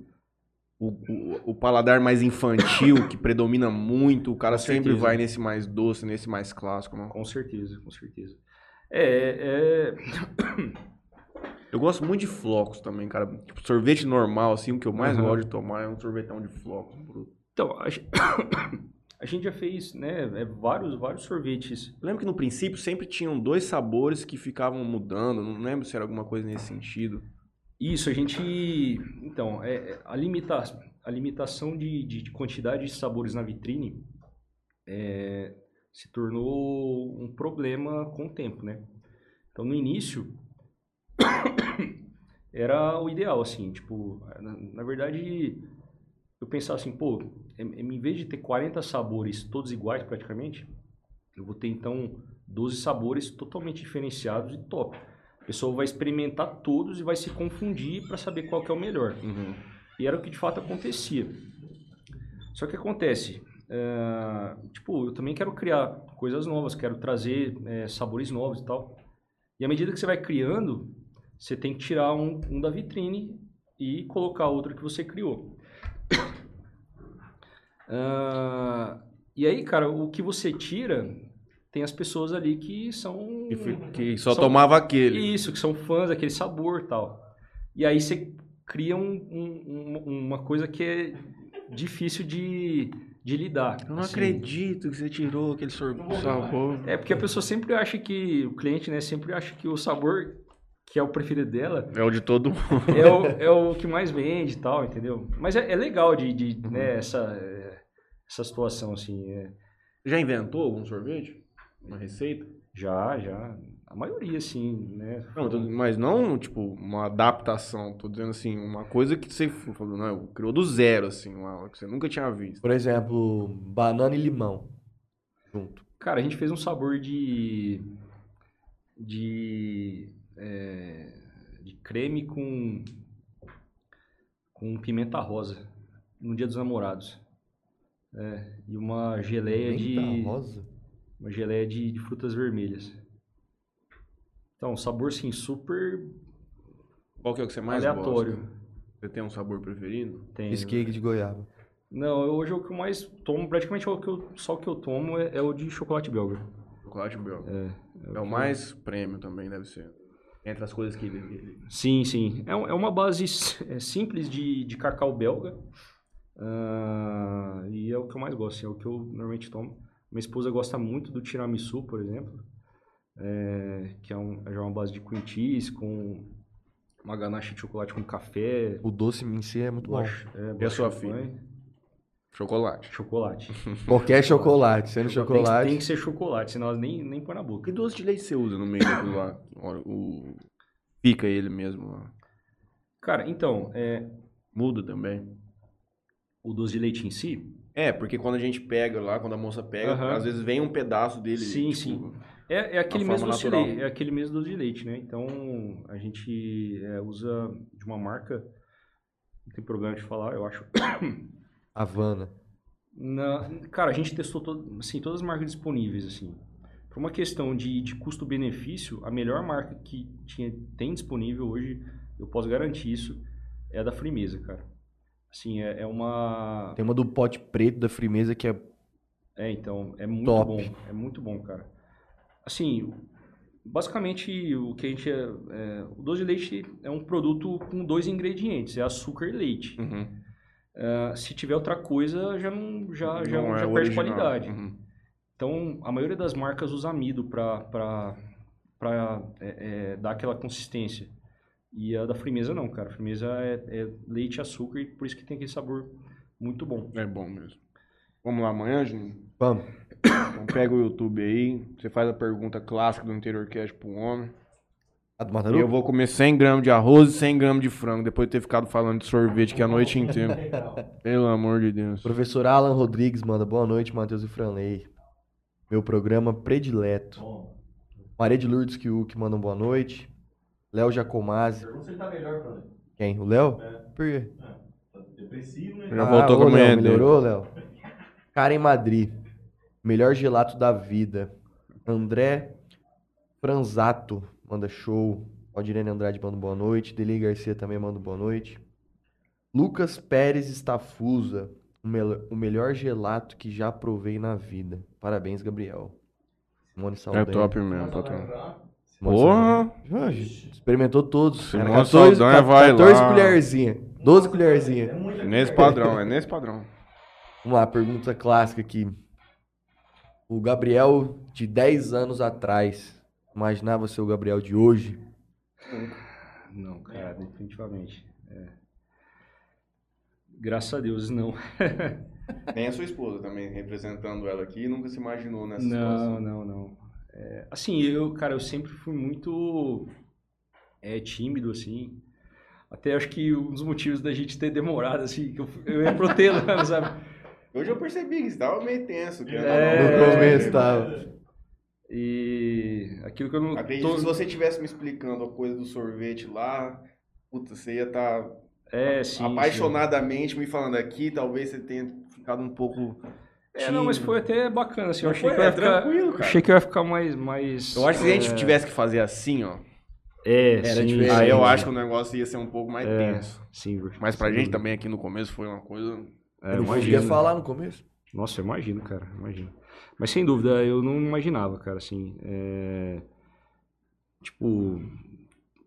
O, o, o paladar mais infantil, que predomina muito, o cara Com sempre certeza. vai nesse mais doce, nesse mais clássico, não? Com certeza, com certeza. É, é. Eu gosto muito de flocos também, cara. Tipo, sorvete normal, assim, o que eu mais Aham. gosto de tomar é um sorvetão de flocos. bruto. Então, a, gen- a gente já fez, né, é, vários, vários sorvetes. Eu lembro que no princípio sempre tinham dois sabores que ficavam mudando, não lembro se era alguma coisa nesse sentido. Isso, a gente. Então, é, é, a, limita, a limitação de, de, de quantidade de sabores na vitrine é, se tornou um problema com o tempo, né? Então, no início, era o ideal, assim, tipo, na, na verdade, eu pensava assim, pô, em, em vez de ter 40 sabores todos iguais praticamente, eu vou ter então 12 sabores totalmente diferenciados e top. A pessoa vai experimentar todos e vai se confundir para saber qual que é o melhor. E era o que de fato acontecia. Só que acontece, é, tipo, eu também quero criar coisas novas, quero trazer é, sabores novos e tal. E à medida que você vai criando, você tem que tirar um, um da vitrine e colocar outro que você criou. Ah, e aí, cara, o que você tira, tem as pessoas ali que são... Que, que só Só- tomava aquele. Isso, que são fãs daquele sabor e tal. E aí você cria um- um- um- uma coisa que é difícil de, de lidar. Eu não assim. acredito que você tirou aquele sor- sabor. É porque a pessoa sempre acha que, o cliente, né, sempre acha que o sabor que é o preferido dela É o de todo mundo. é o, é o que mais vende e tal, entendeu? Mas é, é legal de, de Uhum. né, essa, essa situação, assim. é. Já inventou algum sorvete? Uma receita? já, já. A maioria, sim, né? Não, mas não, tipo, uma adaptação. Tô dizendo assim, uma coisa que você falou, não, criou do zero, assim, uma que você nunca tinha visto. Por exemplo, banana e limão. Junto. Cara, a gente fez um sabor de. de. é, de creme com. com pimenta rosa. No dia dos namorados. É, e uma geleia Pimenta de. rosa. Uma geleia de, de frutas vermelhas. Então, sabor sim, super Qual que é o que você mais aleatório. gosta? Você tem um sabor preferido? Tem, Cheesecake de goiaba. Não, eu- hoje o que eu mais tomo, praticamente o que eu, só o que eu tomo é, é o de chocolate belga. Chocolate belga. É, É o mais prêmio também, deve ser. Entre as coisas que ele... Sim, sim. É, é uma base é, simples de, de cacau belga. Ah, e é o que eu mais gosto, é o que eu normalmente tomo. Minha esposa gosta muito do tiramisu, por exemplo. é, que é, um, é já uma base de cream cheese com uma ganache de chocolate com café. O doce em si é muito bom. é, E a sua filha? mãe, Chocolate. Chocolate. Qualquer chocolate, sendo Tem, chocolate. tem que ser chocolate, senão nem, nem põe na Que boca. doce de leite você usa no meio daquilo lá? O... Pica ele mesmo lá. Cara, então, é, Muda também. O doce de leite em si, É, porque quando a gente pega lá, quando a moça pega, às vezes vem um pedaço dele. Sim, tipo, sim. É, é aquele mesmo doce de leite, é aquele mesmo doce de leite, né? Então a gente é, usa de uma marca, não tem problema de falar, eu acho. Havana. Na, cara, a gente testou todo, assim, todas as marcas disponíveis, assim. Por uma questão de, de custo-benefício, a melhor marca que tinha, tem disponível hoje, eu posso garantir isso, é a da Frimeza, cara. Assim, é, é uma... Tem uma do pote preto da Frimeza que é É, então, é muito Top. bom. É muito bom, cara. Assim, basicamente o que a gente é, é, o doce de leite é um produto com dois ingredientes, é açúcar e leite. Uhum. Ah, se tiver outra coisa, já não já já, Não é já perde original. qualidade. Uhum. Então, a maioria das marcas usa amido para para é, é, dar aquela consistência. E a da Frimeza não, cara. A Frimeza é, é leite e açúcar e por isso que tem aquele sabor muito bom. É bom mesmo. Vamos lá amanhã, Juninho? Vamos. Então pega o YouTube aí, você faz a pergunta clássica do Interior Cash pro homem. A do E eu vou comer 100 gramas de arroz e 100 gramas de frango, depois de ter ficado falando de sorvete aqui a noite inteira. Pelo amor de Deus. Professor Alan Rodrigues manda boa noite, Matheus e Franley. Meu programa predileto. Bom, Maria de Lourdes que manda um boa noite. Léo Jacomazzi. pergunta se ele tá melhor, Fran. Quem? O Léo? É. Por quê? Tá depressivo, né? Já voltou ô, com a Léo, dele. Melhorou, Léo? Karen Madri. Melhor gelato da vida. André Franzato manda show. Aldirene Andrade manda boa noite. Deli Garcia também manda boa noite. Lucas Pérez Estafusa. O, mel- o melhor gelato que já provei na vida. Parabéns, Gabriel. Simone É Saldanha. top mesmo, patrão. Simone Porra! Experimentou todos. Era 14, Saldanha vai 14 lá. colherzinhas. 12 colherzinhas. É nesse padrão, é nesse padrão. Vamos lá, pergunta clássica aqui. O Gabriel de 10 anos atrás, imaginava ser o Gabriel de hoje? Não, cara, definitivamente. É. Graças a Deus, não. Tem a sua esposa também representando ela aqui, nunca se imaginou nessa Não, não, não. É, assim, eu, cara, eu sempre fui muito é, tímido, assim. Até acho que um dos motivos da gente ter demorado, assim, que eu, eu ia protelando, sabe? Hoje eu percebi que estava meio tenso. Que É, no começo tava. E aquilo que eu não. Acredito tô- se você tivesse me explicando a coisa do sorvete lá, puta, você ia estar É, sim. sim. apaixonadamente me falando aqui, talvez você tenha ficado um pouco. É, não, mas foi até bacana, assim. Eu achei foi? que eu ia É ficar. tranquilo, cara. Achei que eu ia ficar mais. mais Eu acho que se a gente é, tivesse que fazer assim, ó, É, Era sim, diferente. aí eu sim, acho que o negócio ia ser um pouco mais É. tenso. Sim, Mas pra sem gente também aqui no começo foi uma coisa. É, Eu não conseguia imagino. falar no começo. Nossa, eu imagino, cara, imagino. Mas sem dúvida, eu não imaginava, cara, assim, é, tipo,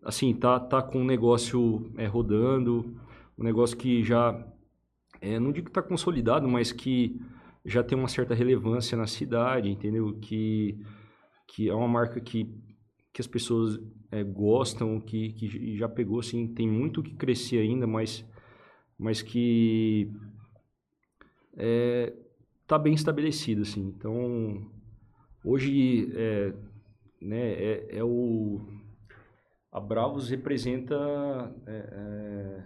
assim, tá, tá com um negócio é, rodando, um negócio que já, é, não digo que tá consolidado, mas que já tem uma certa relevância na cidade, entendeu? Que, que é uma marca que, que as pessoas é, gostam, que, que já pegou, assim, tem muito que crescer ainda, mas, mas que é, tá bem estabelecido, assim. Então, hoje, é, né, é, é o... A Bravos representa é, é,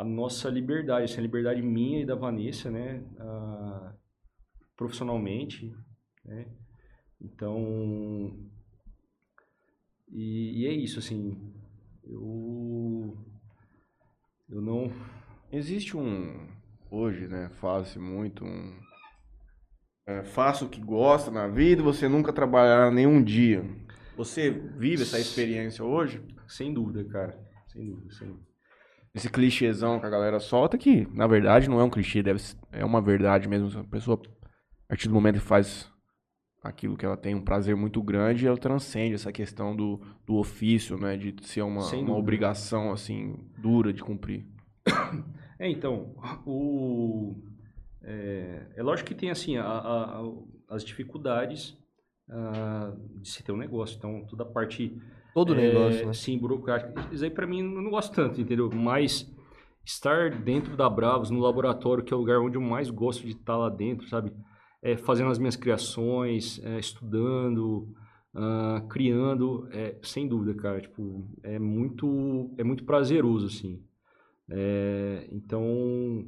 a nossa liberdade, essa liberdade minha e da Vanessa, né, ah, profissionalmente, né. Então, e, e é isso, assim, eu, eu não... Existe um. Hoje, né? Faz-se muito um. é, faça o que gosta na vida e você nunca trabalhará nenhum dia. Você vive essa experiência hoje? Sem dúvida, cara. Sem dúvida, sem dúvida. Esse clichêzão que a galera solta, que na verdade não é um clichê, deve ser, é uma verdade mesmo. A pessoa, a partir do momento que faz aquilo que ela tem um prazer muito grande, ela transcende essa questão do, do ofício, né? De ser uma, uma obrigação, assim, dura de cumprir. É, então, o, é, é lógico que tem, assim, a- a- a- as dificuldades ah, de se ter um negócio. Então, toda a parte... Todo é, negócio, né? Sim, burocrática. Isso aí, pra mim, eu não gosto tanto, entendeu? Mas estar dentro da Bravos, no laboratório, que é o lugar onde eu mais gosto de estar lá dentro, sabe? É, fazendo as minhas criações, é, estudando, ah, criando, é, sem dúvida, cara, tipo, é muito, é muito prazeroso, assim. É, então,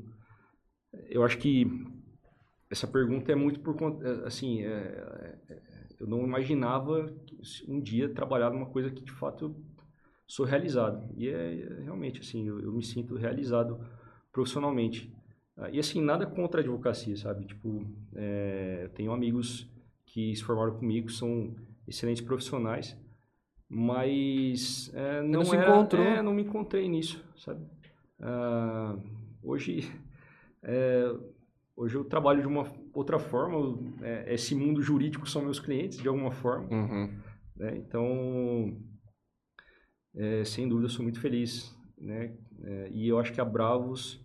eu acho que essa pergunta é muito por conta, é, assim, é, é, eu não imaginava um dia trabalhar numa coisa que de fato eu sou realizado. E é, é realmente assim, eu, eu me sinto realizado profissionalmente. Ah, E assim, nada contra a advocacia, sabe? Tipo, é, eu tenho amigos que se formaram comigo, são excelentes profissionais, mas é, não, se era- encontrou. é, não me encontrei nisso, sabe? Ah, hoje, é, hoje eu trabalho de uma outra forma, eu- é, esse mundo jurídico são meus clientes, de alguma forma, Uhum. né? Então, é, sem dúvida, eu sou muito feliz, né? É, e eu acho que a Bravos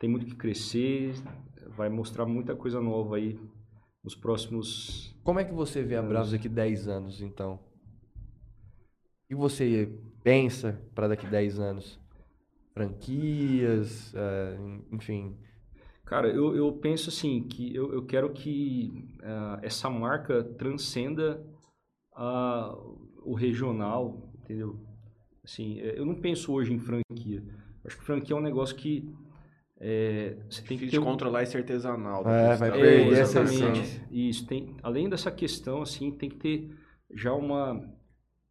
tem muito que crescer, vai mostrar muita coisa nova aí nos próximos... Como é que você vê a Bravos daqui 10 anos, então? O que você pensa para daqui 10 anos? Franquias, é, enfim. Cara, eu, eu penso assim, que eu, eu quero que ah, essa marca transcenda ah, o regional, entendeu? Assim, é, eu não penso hoje em franquia. Acho que franquia é um negócio que é, você tem que ter Difícil de um- controlar esse artesanal. É, vai perder é, exatamente. Isso, tem, além dessa questão, assim, tem que ter já uma,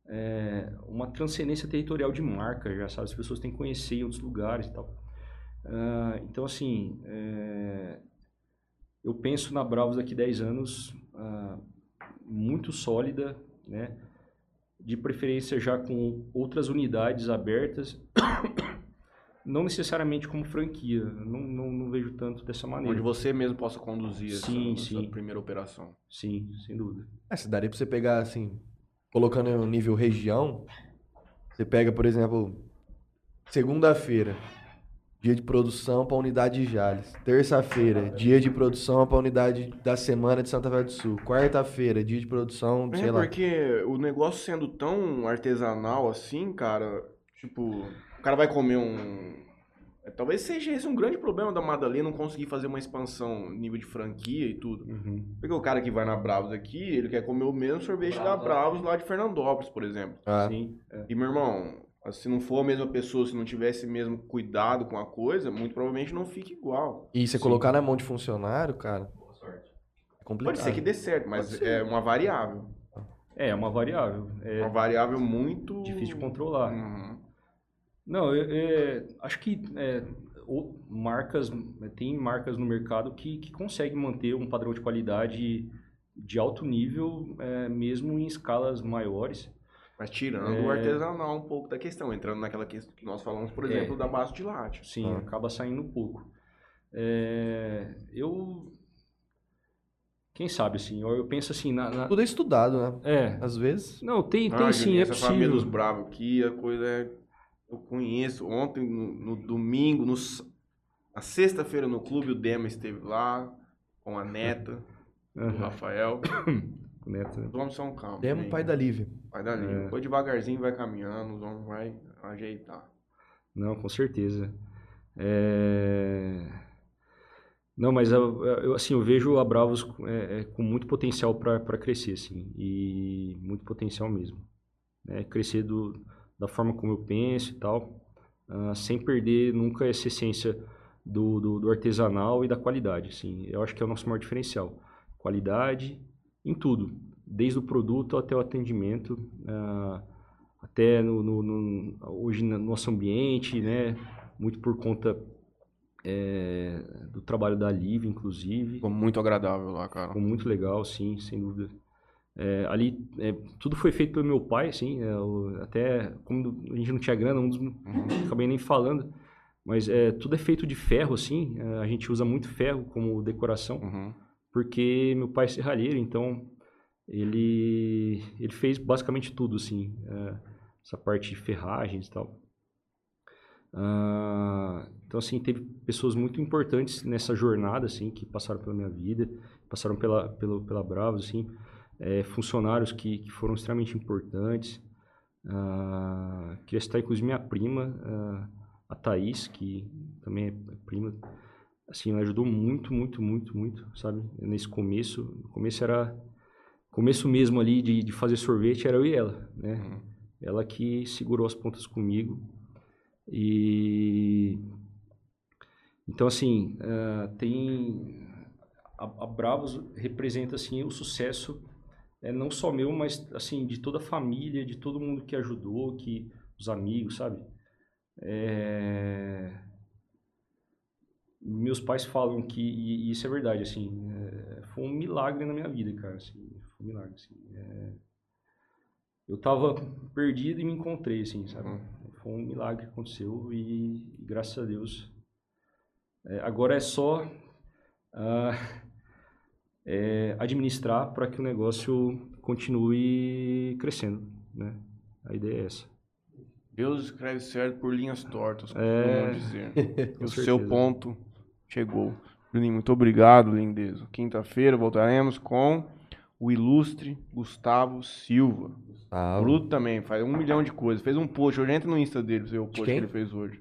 é, uma transcendência territorial de marca, já sabe? As pessoas têm que conhecer em outros lugares e tal. Ah, então, assim, é, eu penso na Bravos daqui 10 anos ah, muito sólida, né? De preferência já com outras unidades abertas, não necessariamente como franquia, não, não, não vejo tanto dessa maneira. Onde você mesmo possa conduzir Sim, essa, sim. essa primeira operação. Sim, sem dúvida. É, se daria pra você pegar, assim, colocando no nível região, você pega, por exemplo, segunda-feira, dia de produção pra unidade de Jales. Terça-feira, dia de produção pra unidade da semana de Santa Fé do Sul. Quarta-feira, dia de produção, sei É, lá. porque o negócio sendo tão artesanal assim, cara, tipo, o cara vai comer um. é, Talvez seja esse um grande problema da Madalena não conseguir fazer uma expansão nível de franquia e tudo. Porque o cara que vai na Bravos aqui, ele quer comer o mesmo sorvete da Bravos, Bravos lá de Fernandópolis, por exemplo. Ah, Sim, é. E, meu irmão, se não for a mesma pessoa, se não tivesse mesmo cuidado com a coisa, muito provavelmente não fica igual. E você Sim. colocar na mão de funcionário, cara, Boa sorte. é complicado. Pode ser que dê certo, mas é uma variável. É, é uma variável. É Uma variável muito. difícil de controlar. Uhum. Não, eu, é, acho que é, o- marcas, tem marcas no mercado que, que conseguem manter um padrão de qualidade de alto nível, é, mesmo em escalas maiores. Mas tirando É. o artesanal um pouco da questão, entrando naquela questão que nós falamos, por É. exemplo, da base de latte. Sim, Ah. acaba saindo um pouco. É, eu. Quem sabe, assim, eu, eu penso assim, na. na- Tudo é estudado, né? é. Às vezes. Não, tem, tem Ah, sim, Juninho, é essa família dos possível. bravos aqui, a coisa é. Eu conheço. Ontem, no, no domingo, no, na sexta-feira no clube, o Dema esteve lá com a neta, o Aham, Rafael. neto, né? Os homens são calmos. Demo, hein? pai da Lívia. Vai dar linha. É. Foi devagarzinho, vai caminhando, homens vai ajeitar. Não, com certeza. É, Não, mas eu, assim, eu vejo a Bravos é, é, com muito potencial para crescer, assim, e muito potencial mesmo. né? Crescer do, da forma como eu penso e tal, ah, sem perder nunca essa essência do, do, do artesanal e da qualidade, assim. Eu acho que é o nosso maior diferencial. Qualidade em tudo, desde o produto até o atendimento, ah, até no, no- no- hoje no nosso ambiente, né? Muito por conta é, do trabalho da Liv, inclusive. Ficou muito agradável lá, cara. Ficou muito legal, sim, sem dúvida. É, ali, é, tudo foi feito pelo meu pai, assim, até como a gente não tinha grana, um dos, acabei nem falando, mas é, tudo é feito de ferro, assim, a gente usa muito ferro como decoração, Uhum. porque meu pai é serralheiro, então ele, ele fez basicamente tudo, assim, é, essa parte de ferragens e tal. Ah, então, assim, teve pessoas muito importantes nessa jornada, assim, que passaram pela minha vida, passaram pela, pela, pela Bravos, assim, é, funcionários que, que foram extremamente importantes. Ah, queria citar, inclusive, minha prima, ah, a Thaís, que também é prima, assim, ela ajudou muito, muito, muito, muito, sabe? Nesse começo, no começo era, começo mesmo ali de, de fazer sorvete era eu e ela, né? Uhum. Ela que segurou as pontas comigo. E. Então, assim, ah, tem. A, a Bravos representa, assim, o sucesso, é, não só meu, mas, assim, de toda a família, de todo mundo que ajudou, que os amigos, sabe? É, Meus pais falam que, e e isso é verdade, assim, foi um milagre na minha vida, cara, assim, foi um milagre, assim. é, eu tava perdido e me encontrei, assim, sabe? Uhum. Foi um milagre que aconteceu e, graças a Deus. é, agora é só ah, é, administrar para que o negócio continue crescendo, né? A ideia é essa. Deus escreve certo por linhas tortas, como É. dizer. O seu ponto chegou. Bruninho, muito obrigado, lindezo. Quinta-feira voltaremos com o ilustre Gustavo Silva. Ah, Bruto também, faz um milhão de coisas. Fez um post, hoje entra no Insta dele pra ver o post que ele fez hoje.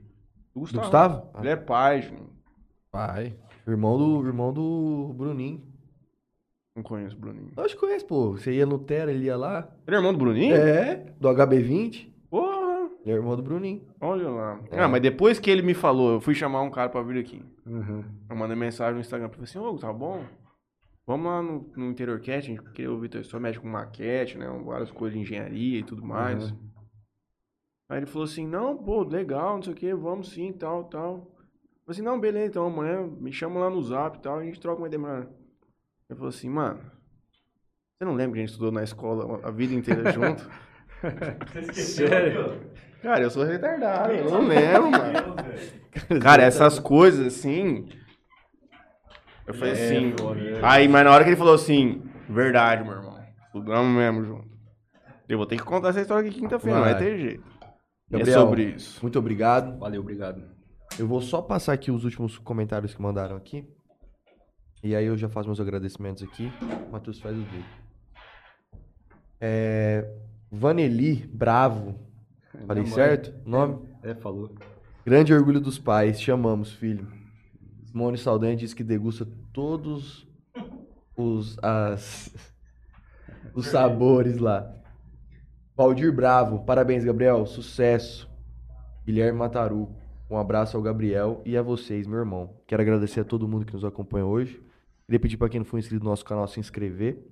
Do do Gustavo. Gustavo? Ah, Ele é pai, Juninho. pai. Irmão do, irmão do Bruninho. Não conheço o Bruninho. Eu acho que conhece, pô. Você ia no Terra, ele ia lá. Ele é irmão do Bruninho? É, do HB20. Ele é irmão do Bruninho. Olha lá. É. Ah, mas depois que ele me falou, eu fui chamar um cara pra vir aqui. Uhum. Eu mandei mensagem no Instagram pra ele assim, ô, tá bom? Vamos lá no, no Interior Cat, a gente queria ouvir tua história, mexe com maquete, né? Várias coisas de engenharia e tudo mais. Uhum. Aí ele falou assim, não, pô, legal, não sei o que, vamos sim, tal, tal. Eu falei assim, não, beleza, então amanhã me chama lá no zap e tal, a gente troca uma ideia. Ele falou assim, mano, você não lembra que a gente estudou na escola a vida inteira junto? Você esqueceu, Sério? viu? Cara, eu sou retardado, eu não lembro, mano. Cara, essas coisas assim. Eu falei É, assim. é. Aí, mas na hora que ele falou assim, verdade, meu irmão. Estudamos mesmo junto. Eu vou ter que contar essa história aqui quinta-feira, não vai ter jeito. é Gabriel, sobre isso. Muito obrigado. Valeu, obrigado. Eu vou só passar aqui os últimos comentários que mandaram aqui. E aí eu já faço meus agradecimentos aqui. O Matheus faz o dele. É, Vaneli Bravo. Falei Minha mãe. certo? O nome? É, falou. Grande orgulho dos pais. Chamamos, filho. Simone Saldanha diz que degusta todos os, as, os sabores lá. Valdir Bravo. Parabéns, Gabriel. Sucesso. Guilherme Mataru. Um abraço ao Gabriel e a vocês, meu irmão. Quero agradecer a todo mundo que nos acompanha hoje. Queria pedir para quem não for inscrito no nosso canal se inscrever.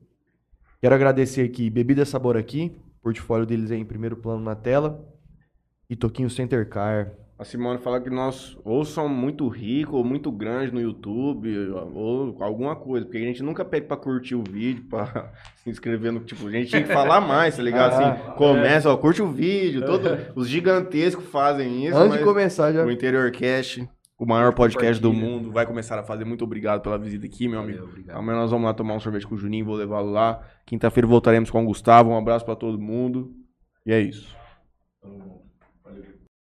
Quero agradecer aqui Bebida Sabor aqui. Portfólio deles aí em primeiro plano na tela. E Toquinho Center Car. A Simone fala que nós ou somos muito ricos ou muito grandes no YouTube ou alguma coisa, porque a gente nunca pede pra curtir o vídeo, pra se inscrever no tipo, a gente tinha que falar mais, tá ligado? Ah, Assim, começa, ó, curte o vídeo, todo, os gigantescos fazem isso, Antes de começar, já. o Interior Cast, o maior podcast do mundo, vai começar a fazer. Muito obrigado pela visita aqui, meu amigo. Valeu, obrigado. Amanhã nós vamos lá tomar um sorvete com o Juninho, vou levá-lo lá. Quinta-feira voltaremos com o Gustavo. Um abraço pra todo mundo. E é isso.